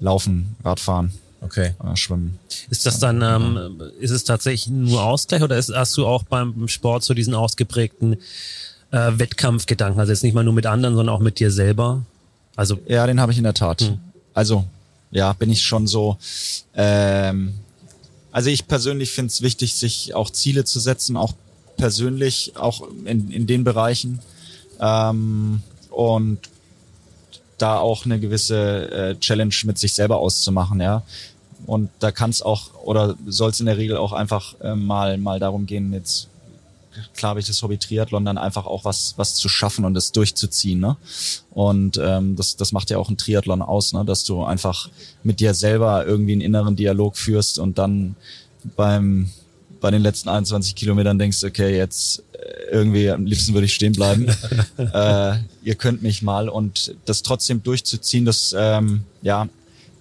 Laufen, Radfahren, Okay. äh, Schwimmen. Ist das dann, ähm, ist es tatsächlich nur Ausgleich oder ist, hast du auch beim Sport so diesen ausgeprägten äh, Wettkampfgedanken? Also jetzt nicht mal nur mit anderen, sondern auch mit dir selber? Also, Ja, den habe ich in der Tat. Also, ja, bin ich schon so. Ähm, also ich persönlich finde es wichtig, sich auch Ziele zu setzen, auch persönlich, auch in, in den Bereichen. Ähm, und da auch eine gewisse äh, Challenge mit sich selber auszumachen, ja. Und da kann es auch oder soll es in der Regel auch einfach äh, mal mal darum gehen, jetzt klar habe ich das Hobby Triathlon, dann einfach auch was was zu schaffen und das durchzuziehen, ne? Und ähm, das das macht ja auch ein Triathlon aus, ne? Dass du einfach mit dir selber irgendwie einen inneren Dialog führst und dann beim bei den letzten 21 Kilometern denkst, okay, jetzt irgendwie am liebsten würde ich stehen bleiben. äh, ihr könnt mich mal und das trotzdem durchzuziehen, das ähm, ja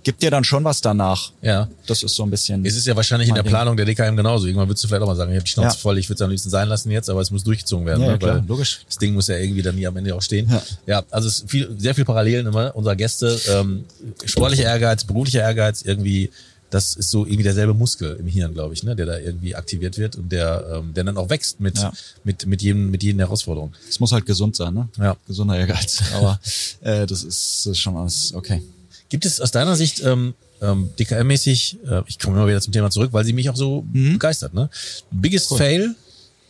gibt dir dann schon was danach. Ja. Das ist so ein bisschen. Es ist ja wahrscheinlich in der Ding. Planung der DKM genauso. Irgendwann würdest du vielleicht auch mal sagen, ich habe die Schnauze Ja. voll, ich würde es am liebsten sein lassen jetzt, aber es muss durchgezogen werden. Ja, ne? klar, Weil logisch. Das Ding muss ja irgendwie dann hier am Ende auch stehen. Ja. Ja, also es ist viel, sehr viel Parallelen immer unserer Gäste. Ähm, sportlicher Ehrgeiz, beruflicher Ehrgeiz, irgendwie, das ist so irgendwie derselbe Muskel im Hirn, glaube ich, ne, der da irgendwie aktiviert wird und der, ähm, der dann auch wächst mit, Ja. mit, mit jedem, mit jeden Herausforderung. Es muss halt gesund sein, ne? Ja. Gesunder Ehrgeiz. Aber äh, das, ist, das ist schon alles okay. Gibt es aus deiner Sicht ähm, ähm, DKM-mäßig, äh, ich komme immer wieder zum Thema zurück, weil sie mich auch so Mhm. begeistert, ne? Biggest Fail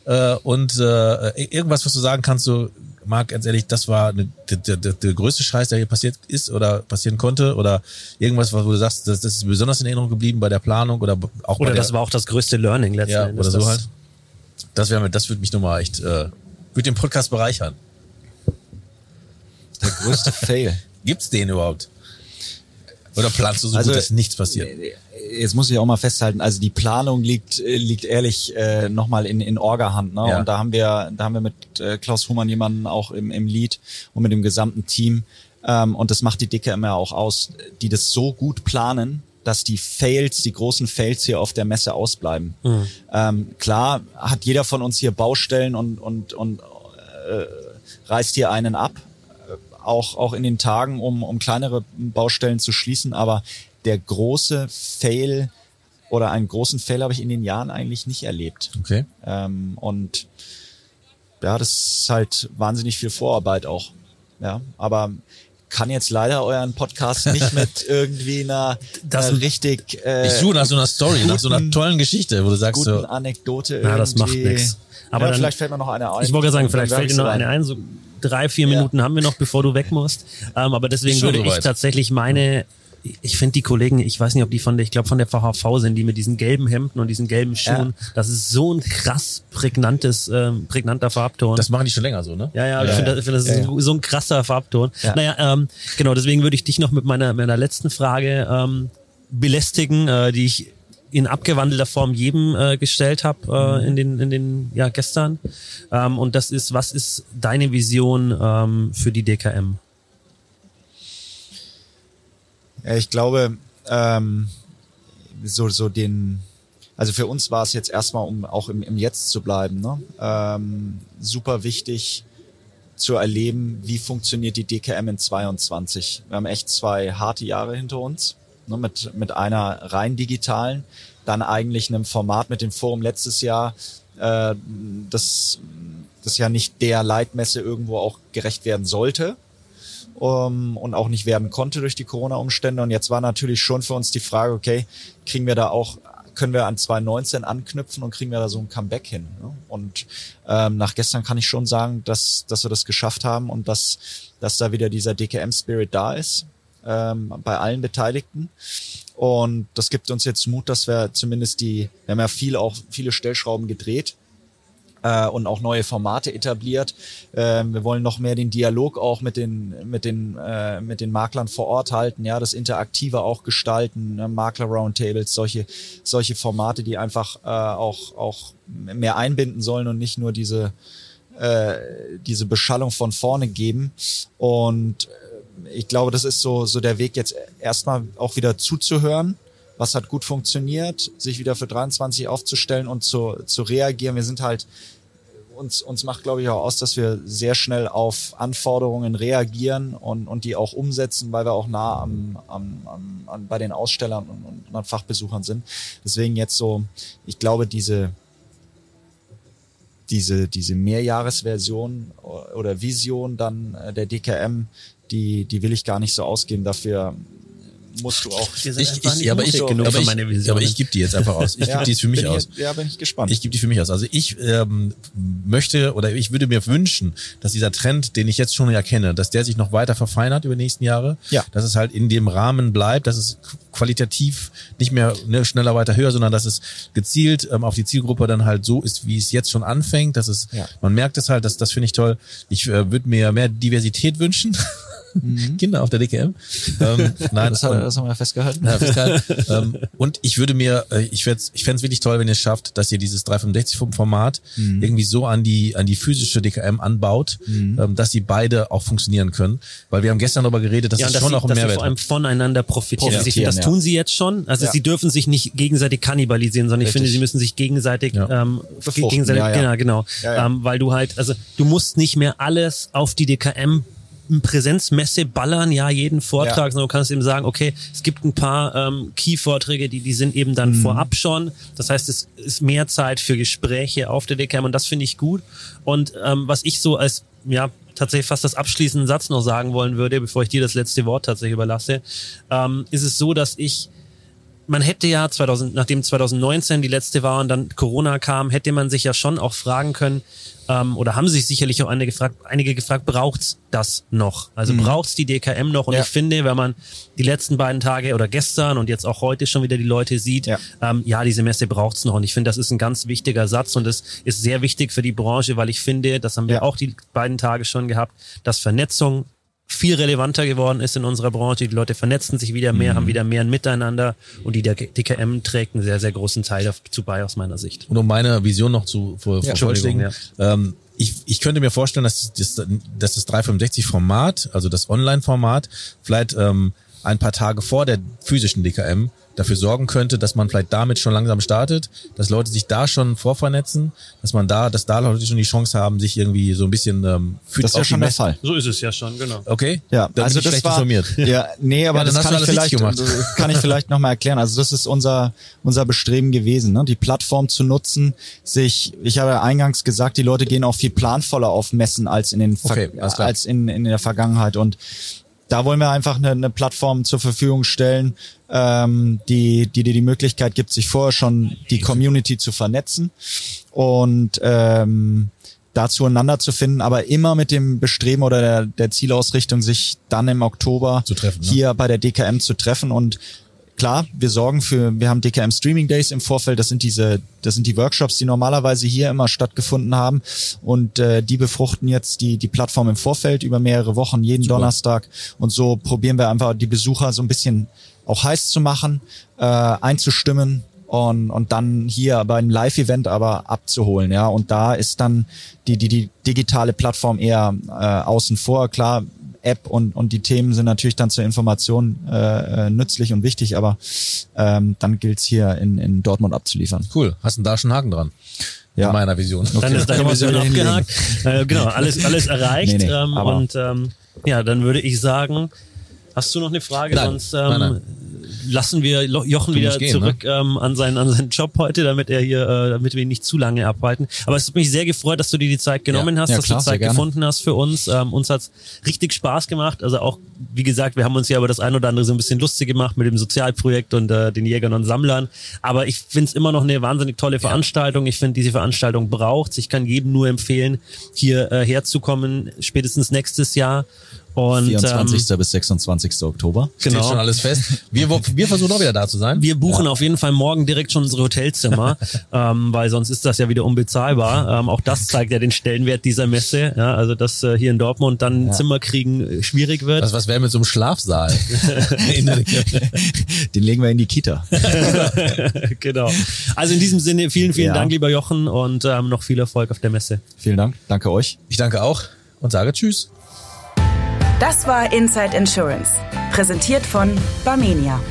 äh, und äh, irgendwas, was du sagen kannst, so, Marc, ganz ehrlich, das war eine, der, der, der, der größte Scheiß, der hier passiert ist oder passieren konnte oder irgendwas, wo du sagst, das, das ist besonders in Erinnerung geblieben bei der Planung oder auch oder bei der, das war auch das größte Learning letzten ja, Endes. oder so das- halt. Das wäre mir, das würde mich nochmal echt, äh, würde den Podcast bereichern. Der größte Fail. Gibt's den überhaupt? Oder planst du so Also, gut, dass nichts passiert? Jetzt muss ich auch mal festhalten, also die Planung liegt, äh, liegt ehrlich äh, nochmal in, in Orga-Hand. Ne? Ja. Und da haben wir, da haben wir mit äh, Klaus Humann jemanden auch im, im Lead und mit dem gesamten Team. Ähm, und das macht die Dicke immer auch aus, die das so gut planen, dass die Fails, die großen Fails hier auf der Messe ausbleiben. Ähm, klar hat jeder von uns hier Baustellen und, und, und äh, reißt hier einen ab auch, auch in den Tagen, um, um kleinere Baustellen zu schließen. Aber der große Fail oder einen großen Fail habe ich in den Jahren eigentlich nicht erlebt. Okay. Ähm, und ja, das ist halt wahnsinnig viel Vorarbeit auch. Ja, aber kann jetzt leider euren Podcast nicht mit irgendwie einer, Das- einer richtig äh, Ich suche nach so einer Story, nach so einer guten- tollen Geschichte, wo du sagst guten so, Anekdote. Ja, das macht nix. Aber ja, dann- vielleicht fällt mir noch eine ein. Ich wollte sagen, vielleicht fällt dir noch eine ein. So drei, vier Minuten haben wir noch, bevor du weg musst. Ähm, aber deswegen würde ich soweit. tatsächlich meine, ich finde die Kollegen, ich weiß nicht, ob die von der, ich glaube von der VHV sind, die mit diesen gelben Hemden und diesen gelben Schuhen. Das ist so ein krass prägnantes, ähm, prägnanter Farbton. das machen die schon länger so, ne? Ja, ja, ich finde das, ich find das ist so ein krasser Farbton. Ja. Naja, ähm, genau, deswegen würde ich dich noch mit meiner, meiner letzten Frage ähm, belästigen, äh, die ich in abgewandelter Form jedem äh, gestellt habe äh, in den, in den ja, gestern. Ähm, und das ist, was ist deine Vision ähm, für die DKM? Ja, ich glaube, ähm, so, so den, also für uns war es jetzt erstmal, um auch im, im Jetzt zu bleiben, ne? ähm, super wichtig zu erleben, wie funktioniert die DKM in 22. Wir haben echt zwei harte Jahre hinter uns, ne? mit, mit einer rein digitalen, dann eigentlich einem Format mit dem Forum letztes Jahr, äh, das, das ja nicht der Leitmesse irgendwo auch gerecht werden sollte um, und auch nicht werden konnte durch die Corona-Umstände. Und jetzt war natürlich schon für uns die Frage, okay, kriegen wir da auch, können wir an 2019 anknüpfen und kriegen wir da so ein Comeback hin? Ne? Und ähm, nach gestern kann ich schon sagen, dass, dass wir das geschafft haben und dass, dass da wieder dieser DKM-Spirit da ist ähm, bei allen Beteiligten. Und das gibt uns jetzt Mut, dass wir zumindest die, wir haben ja viel auch viele Stellschrauben gedreht, äh, und auch neue Formate etabliert. Ähm, wir wollen noch mehr den Dialog auch mit den mit den äh, mit den Maklern vor Ort halten, ja, das Interaktive auch gestalten, ne? Makler Roundtables, solche solche Formate, die einfach äh, auch auch mehr einbinden sollen und nicht nur diese äh, diese Beschallung von vorne geben und äh, ich glaube, das ist so so der Weg jetzt erstmal auch wieder zuzuhören was hat gut funktioniert, sich wieder für 23 aufzustellen und zu, zu reagieren. Wir sind halt, uns, uns macht, glaube ich, auch aus, dass wir sehr schnell auf Anforderungen reagieren und, und die auch umsetzen, weil wir auch nah am, am, am, an, bei den Ausstellern und, und, an Fachbesuchern sind. Deswegen jetzt so, ich glaube, diese, diese, diese Mehrjahresversion oder Vision dann äh, der DKM, die, die will ich gar nicht so ausgeben. Dafür musst du auch. Ich, ich, ja, aber ich, aber ich, aber ich gebe die jetzt einfach aus. Ich ja, gebe die jetzt für mich aus. Ich, ja, bin ich gespannt. Ich gebe die für mich aus. Also ich ähm, möchte oder ich würde mir wünschen, dass dieser Trend, den ich jetzt schon erkenne, dass der sich noch weiter verfeinert über die nächsten Jahre. Ja. Dass es halt in dem Rahmen bleibt, dass es qualitativ nicht mehr ne, schneller weiter höher, sondern dass es gezielt ähm, auf die Zielgruppe dann halt so ist, wie es jetzt schon anfängt. Dass es, Ja. man merkt es halt, das, das finde ich toll. Ich äh, würde mir mehr Diversität wünschen. Kinder auf der DKM. Ähm, nein, das, hat, und- das haben wir festgehalten. ja, fiskal. ähm, und ich würde mir, äh, ich fände ich fänd's wirklich toll, wenn ihr es schafft, dass ihr dieses 365-Format Mhm. irgendwie so an die, an die physische DKM anbaut, Mhm. ähm, dass sie beide auch funktionieren können. Weil wir haben gestern darüber geredet, dass ja, es dass schon sie, auch ein Mehrwert vor allem voneinander profitieren. Ich finde, das Profitieren, tun sie jetzt schon. Also Ja. sie dürfen sich nicht gegenseitig kannibalisieren, sondern ich Richtig. finde, sie müssen sich gegenseitig, Ja. ähm, Befruchten, gegenseitig, ja, ja. genau, genau. Ja, ja. Ähm, weil du halt, also du musst nicht mehr alles auf die DKM Präsenzmesse ballern, ja, jeden Vortrag, Ja. sondern du kannst eben sagen, okay, es gibt ein paar ähm, Key-Vorträge, die, die sind eben Mhm. dann vorab schon. Das heißt, es ist mehr Zeit für Gespräche auf der DKM und das finde ich gut. Und ähm, was ich so als, ja, tatsächlich fast das abschließende Satz noch sagen wollen würde, bevor ich dir das letzte Wort tatsächlich überlasse, ähm, ist es so, dass ich man hätte ja 2000, nachdem 2019 die letzte war und dann Corona kam, hätte man sich ja schon auch fragen können, ähm, oder haben sich sicherlich auch einige gefragt, einige gefragt, braucht's das noch? Also braucht's die DKM noch? Und Ja. ich finde, wenn man die letzten beiden Tage oder gestern und jetzt auch heute schon wieder die Leute sieht, Ja. ähm, ja, diese Messe braucht's noch. Und ich finde, das ist ein ganz wichtiger Satz und das ist sehr wichtig für die Branche, weil ich finde, das haben wir Ja. auch die beiden Tage schon gehabt, dass Vernetzung viel relevanter geworden ist in unserer Branche. Die Leute vernetzen sich wieder mehr, haben wieder mehr ein Miteinander und die DKM trägt einen sehr, sehr großen Teil dazu bei aus meiner Sicht. Und um meine Vision noch zu ver- vervollständigen, Entschuldigung, ähm, ich, ich könnte mir vorstellen, dass das, dass das 365-Format, also das Online-Format, vielleicht ähm, ein paar Tage vor der physischen DKM dafür sorgen könnte, dass man vielleicht damit schon langsam startet, dass Leute sich da schon vorvernetzen, dass man da, dass da Leute schon die Chance haben, sich irgendwie so ein bisschen ähm, für Das ist ja schon der Fall. So ist es ja schon, genau. Okay? Ja, da also bin ich das schlecht war, informiert. Ja, nee, aber Ja, dann das hast kann du ich vielleicht, gemacht. das kann ich vielleicht nochmal erklären. Also das ist unser, unser Bestreben gewesen, ne? die Plattform zu nutzen, sich, ich habe ja eingangs gesagt, die Leute gehen auch viel planvoller auf Messen als in den, Ver- Okay, als in, in der Vergangenheit und da wollen wir einfach eine, eine Plattform zur Verfügung stellen, ähm, die, die dir die Möglichkeit gibt, sich vorher schon die Community zu vernetzen und ähm, da zueinander zu finden, aber immer mit dem Bestreben oder der, der Zielausrichtung, sich dann im Oktober ne? hier bei der DKM zu treffen und Klar, wir sorgen für, wir haben DKM Streaming Days im Vorfeld. Das sind diese, das sind die Workshops, die normalerweise hier immer stattgefunden haben und äh, die befruchten jetzt die die Plattform im Vorfeld über mehrere Wochen jeden Donnerstag und so probieren wir einfach die Besucher so ein bisschen auch heiß zu machen, äh, einzustimmen und, und dann hier beim Live-Event aber abzuholen, ja. Und da ist dann die, die, die digitale Plattform eher äh, außen vor. Klar, App und, und die Themen sind natürlich dann zur Information äh, äh, nützlich und wichtig, aber ähm, dann gilt's hier in, in Dortmund abzuliefern. Cool. Hast du da schon einen Haken dran? Ja. In meiner Vision. Dann ist deine Vision abgehakt. Äh, genau, alles, alles erreicht. Nee, nee, ähm, und ähm, ja, dann würde ich sagen, hast du noch eine Frage? Nein, Sonst ähm, nein, nein. Lassen wir Jochen Du wieder gehen, zurück ähm, an, seinen, an seinen Job heute, damit er hier, äh, damit wir ihn nicht zu lange abhalten. Aber es hat mich sehr gefreut, dass du dir die Zeit genommen Ja. hast, Ja, dass klar, du Zeit gefunden hast für uns. Ähm, uns hat's richtig Spaß gemacht. Also auch, wie gesagt, wir haben uns ja über das ein oder andere so ein bisschen lustig gemacht mit dem Sozialprojekt und äh, den Jägern und Sammlern. Aber ich finde es immer noch eine wahnsinnig tolle Veranstaltung. Ich finde, diese Veranstaltung braucht's. Ich kann jedem nur empfehlen, hier äh, herzukommen, spätestens nächstes Jahr. Und 24. Ähm, bis 26. Oktober. Steht Genau. schon alles fest. Wir, wir versuchen auch wieder da zu sein. wir buchen auf jeden Fall morgen direkt schon unsere Hotelzimmer, ähm, weil sonst ist das ja wieder unbezahlbar. Ähm, auch das zeigt ja den Stellenwert dieser Messe. Ja, also dass äh, hier in Dortmund dann ein Zimmer kriegen äh, schwierig wird. was, was wäre mit so einem Schlafsaal? Den legen wir in die Kita. genau. Also in diesem Sinne vielen, vielen Ja. Dank, lieber Jochen, und ähm, noch viel Erfolg auf der Messe. Vielen Dank. Danke euch. ich danke auch und sage Tschüss. Das war Inside Insurance, präsentiert von Barmenia.